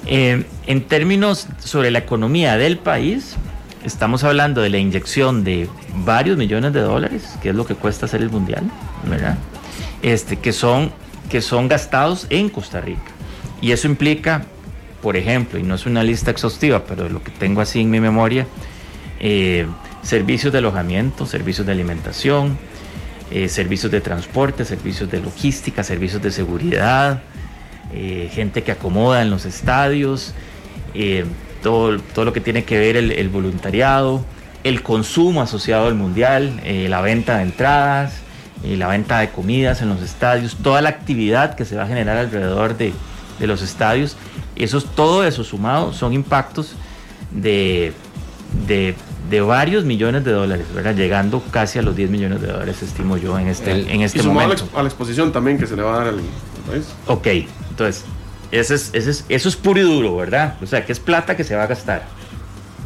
S6: Eh, en términos sobre la economía del país, estamos hablando de la inyección de varios millones de dólares, que es lo que cuesta hacer el mundial, ¿verdad? Este, que, son, que son gastados en Costa Rica. Y eso implica, por ejemplo, y no es una lista exhaustiva, pero lo que tengo así en mi memoria, eh, servicios de alojamiento, servicios de alimentación, eh, servicios de transporte, servicios de logística, servicios de seguridad, eh, gente que acomoda en los estadios, todo, todo lo que tiene que ver el, el voluntariado, el consumo asociado al mundial, la venta de entradas, la venta de comidas en los estadios, toda la actividad que se va a generar alrededor de, de los estadios. Esos, todo eso sumado son impactos de, de, de varios millones de dólares, ¿verdad? llegando casi a los 10 millones de dólares, estimo yo, en este,
S2: El-
S6: en
S4: Y
S6: este
S4: sumado a la,
S6: momento.
S4: a la exposición también que se le va a dar al, al país.
S6: Ok, entonces, ese es, ese es- eso es puro y duro, ¿verdad? O sea, que es plata que se va a gastar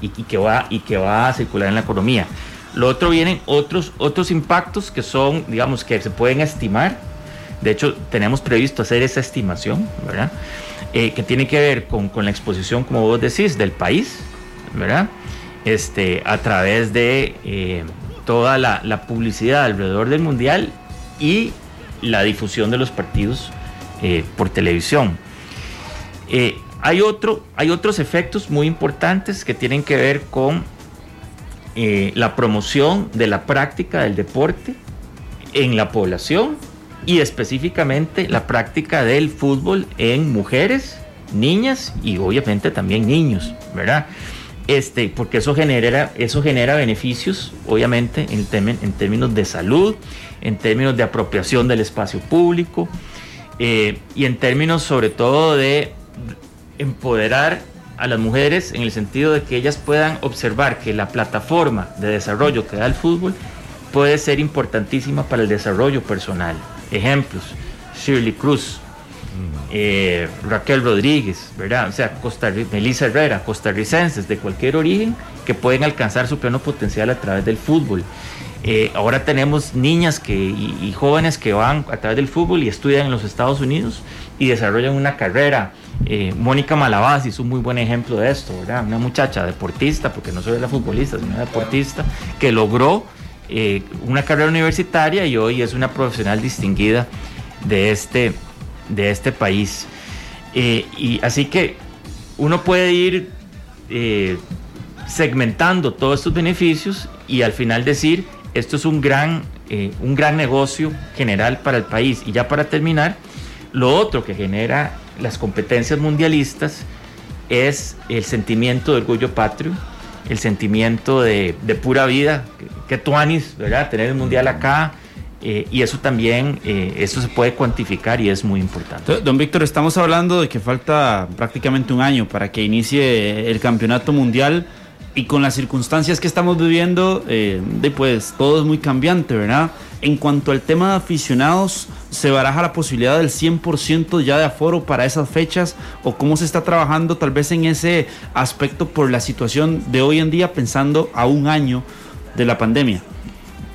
S6: y, y que, va, y que va a circular en la economía. Lo otro vienen otros, otros impactos que son, digamos, que se pueden estimar. De hecho, tenemos previsto hacer esa estimación, ¿verdad? Eh, que tiene que ver con, con la exposición, como vos decís, del país, ¿verdad? Este, a través de eh, toda la, publicidad alrededor del mundial y la difusión de los partidos eh, por televisión. Eh, hay, otro, hay otros efectos muy importantes que tienen que ver con la promoción de la práctica del deporte en la población y específicamente la práctica del fútbol en mujeres, niñas y obviamente también niños, ¿verdad? Este, porque eso genera, eso genera beneficios, obviamente, en, en términos de salud, en términos de apropiación del espacio público eh, y en términos sobre todo de empoderar a las mujeres en el sentido de que ellas puedan observar que la plataforma de desarrollo que da el fútbol puede ser importantísima para el desarrollo personal. Ejemplos, Shirley Cruz, eh, Raquel Rodríguez, ¿verdad? O sea, Costa, Melissa Herrera, costarricenses de cualquier origen que pueden alcanzar su pleno potencial a través del fútbol. Eh, ahora tenemos niñas que, y, jóvenes que van a través del fútbol y estudian en los Estados Unidos y desarrollan una carrera. Eh, Mónica Malabasi es un muy buen ejemplo de esto, ¿verdad? Una muchacha deportista, porque no solo la futbolista, sino una deportista, que logró eh, una carrera universitaria y hoy es una profesional distinguida de este, de este país. Eh, y así que uno puede ir eh, segmentando todos estos beneficios y al final decir, esto es un gran, un gran negocio general para el país. Y ya para terminar, lo otro que genera las competencias mundialistas es el sentimiento de orgullo patrio, el sentimiento de, pura vida, que, Tuanis, ¿verdad? Tener el mundial acá. Eh, y eso también, eh, eso se puede cuantificar y es muy importante.
S5: Don Víctor, estamos hablando de que falta prácticamente un año para que inicie el campeonato mundial y con las circunstancias que estamos viviendo, eh, pues todo es muy cambiante, ¿verdad? En cuanto al tema de aficionados, ¿se baraja la posibilidad del 100% ya de aforo para esas fechas? ¿O cómo se está trabajando tal vez en ese aspecto por la situación de hoy en día pensando a un año de la pandemia?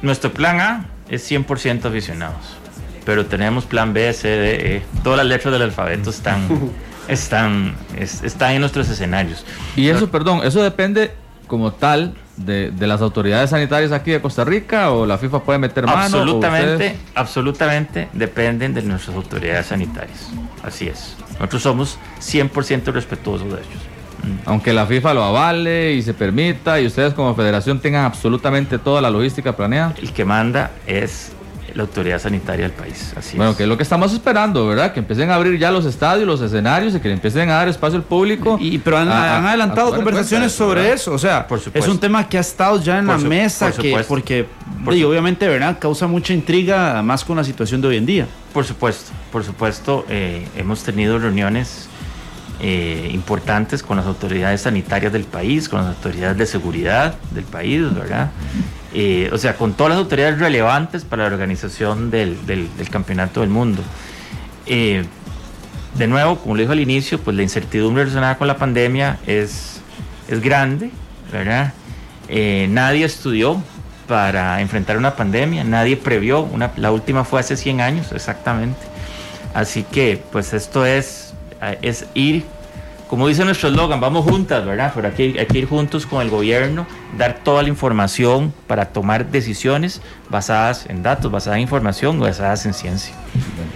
S6: Nuestro plan A es 100% aficionados, pero tenemos plan B, C, D, E. Todas las letras del alfabeto están, están, están en nuestros escenarios.
S3: Y eso, perdón, eso depende como tal de, las autoridades sanitarias aquí de Costa Rica o la FIFA puede meter mano?
S6: Absolutamente, absolutamente dependen de nuestras autoridades sanitarias. Así es. Nosotros somos 100% respetuosos de ellos.
S3: Mm. Aunque la FIFA lo avale y se permita y ustedes como federación tengan absolutamente toda la logística planeada.
S6: El que manda es la autoridad sanitaria del país. Así
S3: bueno, que es lo que estamos esperando, ¿verdad? Que empiecen a abrir ya los estadios, los escenarios y que le empiecen a dar espacio al público.
S5: Y, pero han, adelantado conversaciones sobre eso. O sea, es un tema que ha estado ya en la mesa, que, porque obviamente, ¿verdad? Causa mucha intriga, más con la situación de hoy en día.
S6: Por supuesto, por supuesto. Eh, hemos tenido reuniones eh, importantes con las autoridades sanitarias del país, con las autoridades de seguridad del país, ¿verdad? Eh, o sea, con todas las autoridades relevantes para la organización del, campeonato del mundo. Eh, de nuevo, como le dijo al inicio, pues la incertidumbre relacionada con la pandemia es, es grande, ¿verdad? Eh, nadie estudió para enfrentar una pandemia, nadie previó, una, la última fue hace 100 años exactamente. Así que, pues esto es, es ir como dice nuestro eslogan, vamos juntas, ¿verdad? Pero aquí hay que ir juntos con el gobierno, dar toda la información para tomar decisiones basadas en datos, basadas en información, basadas en ciencia.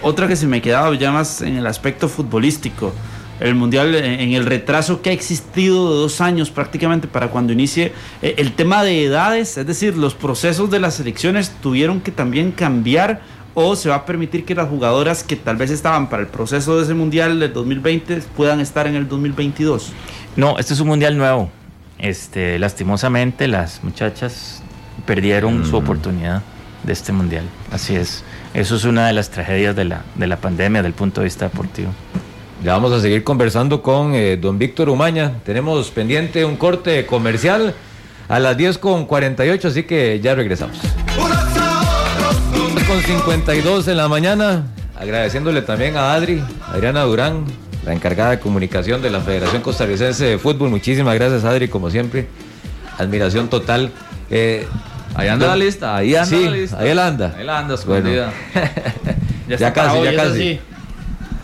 S5: Otra que se me quedaba ya más en el aspecto futbolístico, el Mundial en el retraso que ha existido de dos años prácticamente para cuando inicie eh, el tema de edades, es decir, los procesos de las elecciones tuvieron que también cambiar o se va a permitir que las jugadoras que tal vez estaban para el proceso de ese mundial del 2020 puedan estar en el 2022?
S6: No, este es un mundial nuevo. Este, lastimosamente las muchachas perdieron su mm. oportunidad de este mundial. Así es. Eso es una de las tragedias de la, de la pandemia desde el punto de vista deportivo.
S2: Ya vamos a seguir conversando con eh, don Víctor Umaña. Tenemos pendiente un corte comercial a las 10 con 48, así que ya regresamos con 52 en la mañana. Agradeciéndole también a Adri, Adriana Durán, la encargada de comunicación de la Federación Costarricense de Fútbol. Muchísimas gracias, Adri, como siempre. Admiración total.
S3: Eh, ahí anda la lista, ahí anda
S2: sí,
S3: la lista.
S2: Ahí él anda.
S3: Ahí anda, escondida.
S2: ya, casi, ya casi.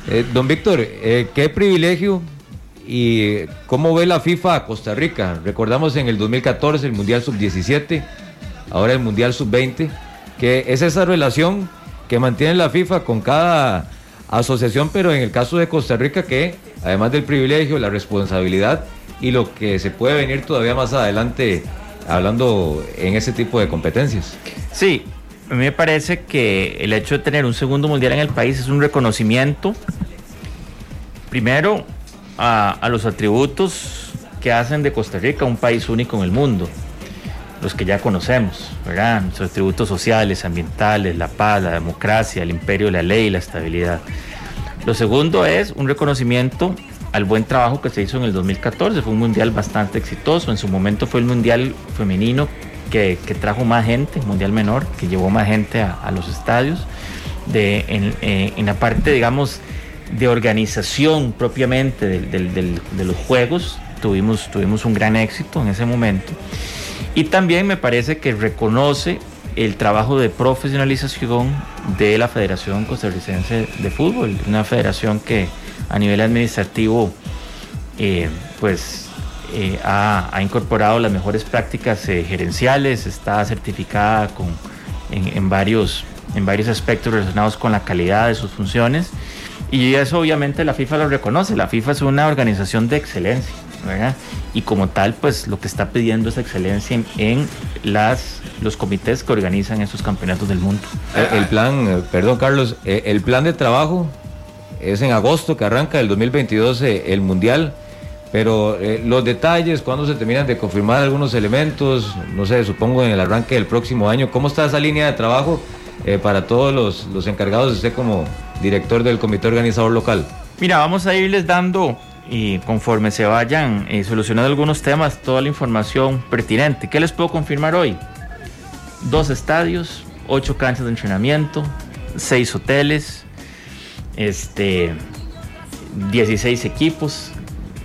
S2: Eh, don Víctor, eh, qué privilegio y cómo ve la FIFA a Costa Rica. Recordamos en el 2014 el Mundial Sub-17, ahora el Mundial Sub-20 que es esa relación que mantiene la FIFA con cada asociación, pero en el caso de Costa Rica que además del privilegio, la responsabilidad y lo que se puede venir todavía más adelante hablando en ese tipo de competencias.
S6: Sí, me parece que el hecho de tener un segundo mundial en el país es un reconocimiento, primero, a, a los atributos que hacen de Costa Rica un país único en el mundo, los que ya conocemos, ¿verdad? Nuestros atributos sociales, ambientales, la paz, la democracia, el imperio la ley la estabilidad. Lo segundo es un reconocimiento al buen trabajo que se hizo en el 2014. Fue un mundial bastante exitoso. En su momento fue el mundial femenino que, que trajo más gente, mundial menor, que llevó más gente a, a los estadios. De, en, eh, en, la parte, digamos, de organización propiamente de los juegos, tuvimos, tuvimos un gran éxito en ese momento. Y también me parece que reconoce el trabajo de profesionalización de la Federación Costarricense de Fútbol, una federación que a nivel administrativo eh, pues eh, ha, incorporado las mejores prácticas eh, gerenciales, está certificada con, en, varios, en varios aspectos relacionados con la calidad de sus funciones y eso obviamente la FIFA lo reconoce, la FIFA es una organización de excelencia. ¿Verdad? Y como tal, pues lo que está pidiendo es excelencia en, en las, los comités que organizan esos campeonatos del mundo.
S2: El, el plan, perdón Carlos, el plan de trabajo es en agosto que arranca el 2022 el Mundial, pero eh, los detalles, cuando se terminan de confirmar algunos elementos, no sé, supongo en el arranque del próximo año, ¿cómo está esa línea de trabajo eh, para todos los, los encargados de usted como director del comité organizador local?
S6: Mira, vamos a irles dando y conforme se vayan eh, solucionando algunos temas, toda la información pertinente. ¿Qué les puedo confirmar hoy? Dos estadios, ocho canchas de entrenamiento, seis hoteles, este, 16 equipos,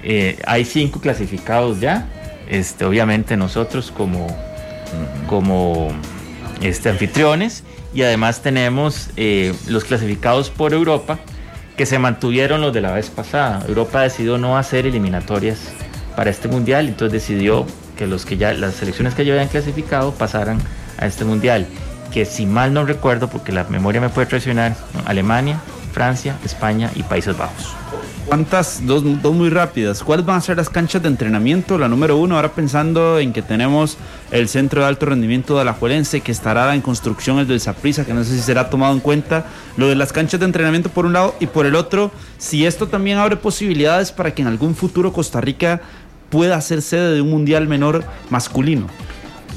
S6: eh, hay cinco clasificados ya. Este, obviamente nosotros como, como este, anfitriones y además tenemos eh, los clasificados por Europa que se mantuvieron los de la vez pasada. Europa decidió no hacer eliminatorias para este mundial, entonces decidió que los que ya las selecciones que ya habían clasificado pasaran a este mundial, que si mal no recuerdo, porque la memoria me puede traicionar. Alemania, Francia, España y Países Bajos.
S5: ¿Cuántas? Dos, dos, muy rápidas. ¿Cuáles van a ser las canchas de entrenamiento? La número uno, ahora pensando en que tenemos el Centro de Alto Rendimiento de Alajuelense, que estará en construcción el del Saprisa, que no sé si será tomado en cuenta. Lo de las canchas de entrenamiento por un lado y por el otro, si esto también abre posibilidades para que en algún futuro Costa Rica pueda ser sede de un mundial menor masculino.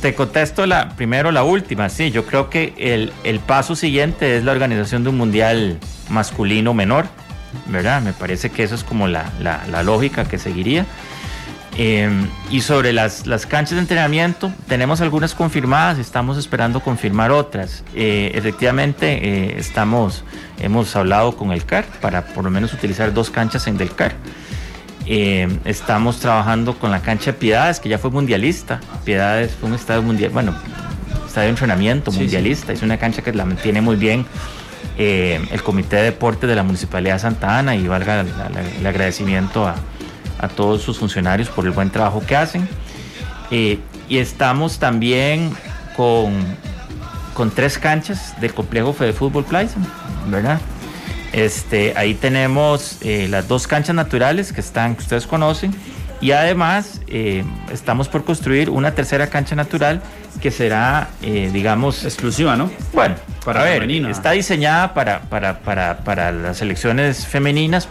S6: Te contesto la, primero la última, sí, yo creo que el, el paso siguiente es la organización de un mundial masculino menor, ¿verdad? Me parece que eso es como la, la, la lógica que seguiría. Eh, y sobre las, las, canchas de entrenamiento, tenemos algunas confirmadas, estamos esperando confirmar otras. Eh, efectivamente, eh, estamos, hemos hablado con el CAR para por lo menos utilizar dos canchas en del CAR. Estamos trabajando con la cancha de Piedades, que ya fue mundialista. Piedades fue un estadio mundial, bueno, estadio de entrenamiento sí, mundialista. Sí. Es una cancha que la mantiene muy bien eh, el Comité de Deportes de la Municipalidad de Santa Ana y valga el agradecimiento a, todos sus funcionarios por el buen trabajo que hacen. Eh, y estamos también con, con tres canchas del complejo Fede Fútbol Plaza, ¿verdad? Este, ahí tenemos eh, las dos canchas naturales que están, que ustedes conocen, y además eh, estamos por construir una tercera cancha natural que será, eh, digamos,
S5: exclusiva, ¿no?
S6: Bueno, para a ver, femenina. está diseñada para, para, para, para las selecciones femeninas,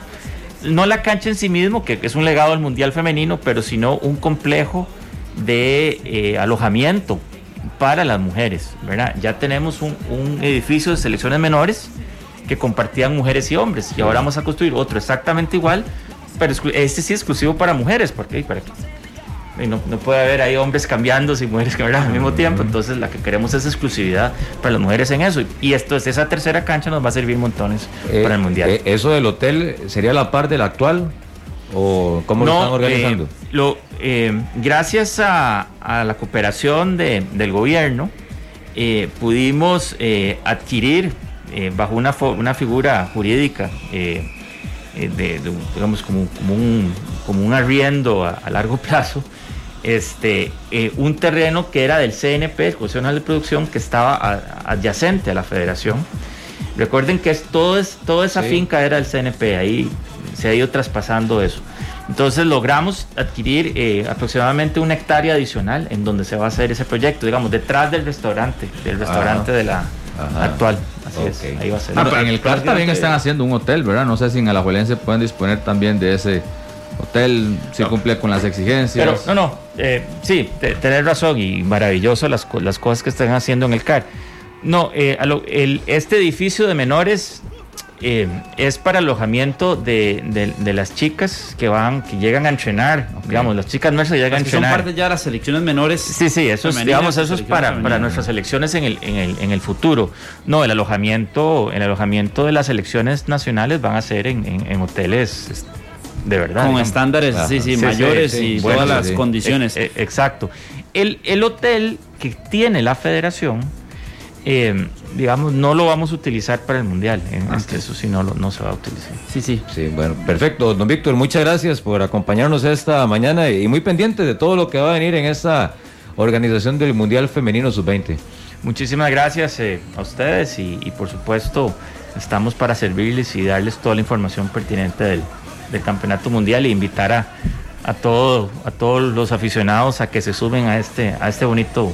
S6: no la cancha en sí mismo, que es un legado del Mundial Femenino, pero sino un complejo de eh, alojamiento para las mujeres, ¿verdad? Ya tenemos un, un edificio de selecciones menores que compartían mujeres y hombres. Y ahora vamos a construir otro exactamente igual, pero este sí exclusivo para mujeres, porque para que no, no, puede haber ahí hombres cambiándose y mujeres que al mismo tiempo. Entonces la que queremos es exclusividad para las mujeres en eso. Y esto es esa tercera cancha nos va a servir montones eh, para el mundial.
S2: Eh, ¿Eso del hotel sería la par del actual? ¿O cómo
S6: no,
S2: lo están organizando?
S6: Eh, lo, gracias a, a, la cooperación de, del gobierno, pudimos adquirir eh, bajo una, una, figura jurídica eh, de, de, digamos como, como, un, como un arriendo a, a largo plazo este, eh, un terreno que era del CNP, el Consejo Nacional de Producción, que estaba a, adyacente a la federación. Recuerden que es, todo es, toda esa sí. finca era del CNP, ahí se ha ido traspasando eso. Entonces logramos adquirir eh, aproximadamente una hectárea adicional en donde se va a hacer ese proyecto, digamos, detrás del restaurante, del restaurante de la
S2: Ajá.
S6: actual. Así
S2: Ok.
S6: es, ahí va a ser.
S3: Ah, pero en el CAR también están haciendo un hotel, ¿verdad? No sé si en Alajuelense pueden disponer también de ese hotel, si cumple con las exigencias.
S6: Pero no, no, eh, sí, te- tenés razón y maravilloso las, co- las cosas que están haciendo en el CAR. No, eh, a lo- el- este edificio de menores eh, es para alojamiento de, de- de las chicas que van, que llegan a entrenar, digamos, las chicas nuestras llegan a
S5: que son
S6: entrenar.
S5: parte ya de las selecciones menores.
S6: Sí, sí, eso es, digamos, eso es
S5: selecciones
S6: para, para nuestras elecciones en el, en, el, en el futuro. No, el alojamiento, el alojamiento de las elecciones nacionales van a ser en, en- en hoteles es- de verdad.
S5: Con
S6: digamos.
S5: estándares,
S2: Ajá.
S5: sí, sí, mayores
S2: sí.
S5: y
S2: Bueno,
S5: todas las
S2: sí.
S5: condiciones.
S6: Eh, eh, exacto. El, el hotel que tiene la federación, eh, digamos, no lo vamos a utilizar para el mundial. eh, este, eso sí, no, lo- no se va a utilizar.
S5: sí, sí.
S2: Sí, bueno, perfecto. Don Víctor, muchas gracias por acompañarnos esta mañana y muy pendiente de todo lo que va a venir en esta organización del Mundial Femenino Sub-20.
S6: Muchísimas gracias eh, a ustedes y, y, por supuesto estamos para servirles y darles toda la información pertinente del, del campeonato mundial e invitar a, a, todo, a todos los aficionados a que se sumen a este, a este bonito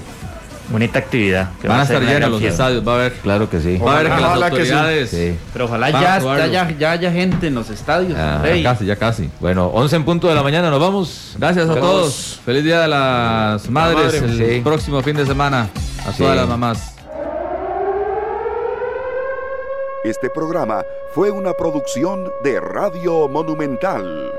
S6: bonita actividad. que
S3: Van
S6: va
S3: a estar llenos los estadios, va a haber,
S2: Claro que sí.
S3: va a haber que las
S4: Ojalá que sí.
S3: autoridades...
S2: Sí.
S5: Pero ojalá ya, ya, ya haya gente en los estadios.
S2: Ah,
S5: Rey.
S3: Ya casi, ya casi.
S2: Bueno, 11 en punto de la mañana, nos vamos.
S3: Gracias a todos. Feliz Día de las Madres
S4: madre.
S3: el
S2: Sí.
S3: próximo fin de semana. A
S2: Sí.
S3: todas las mamás.
S1: Este programa fue una producción de Radio Monumental.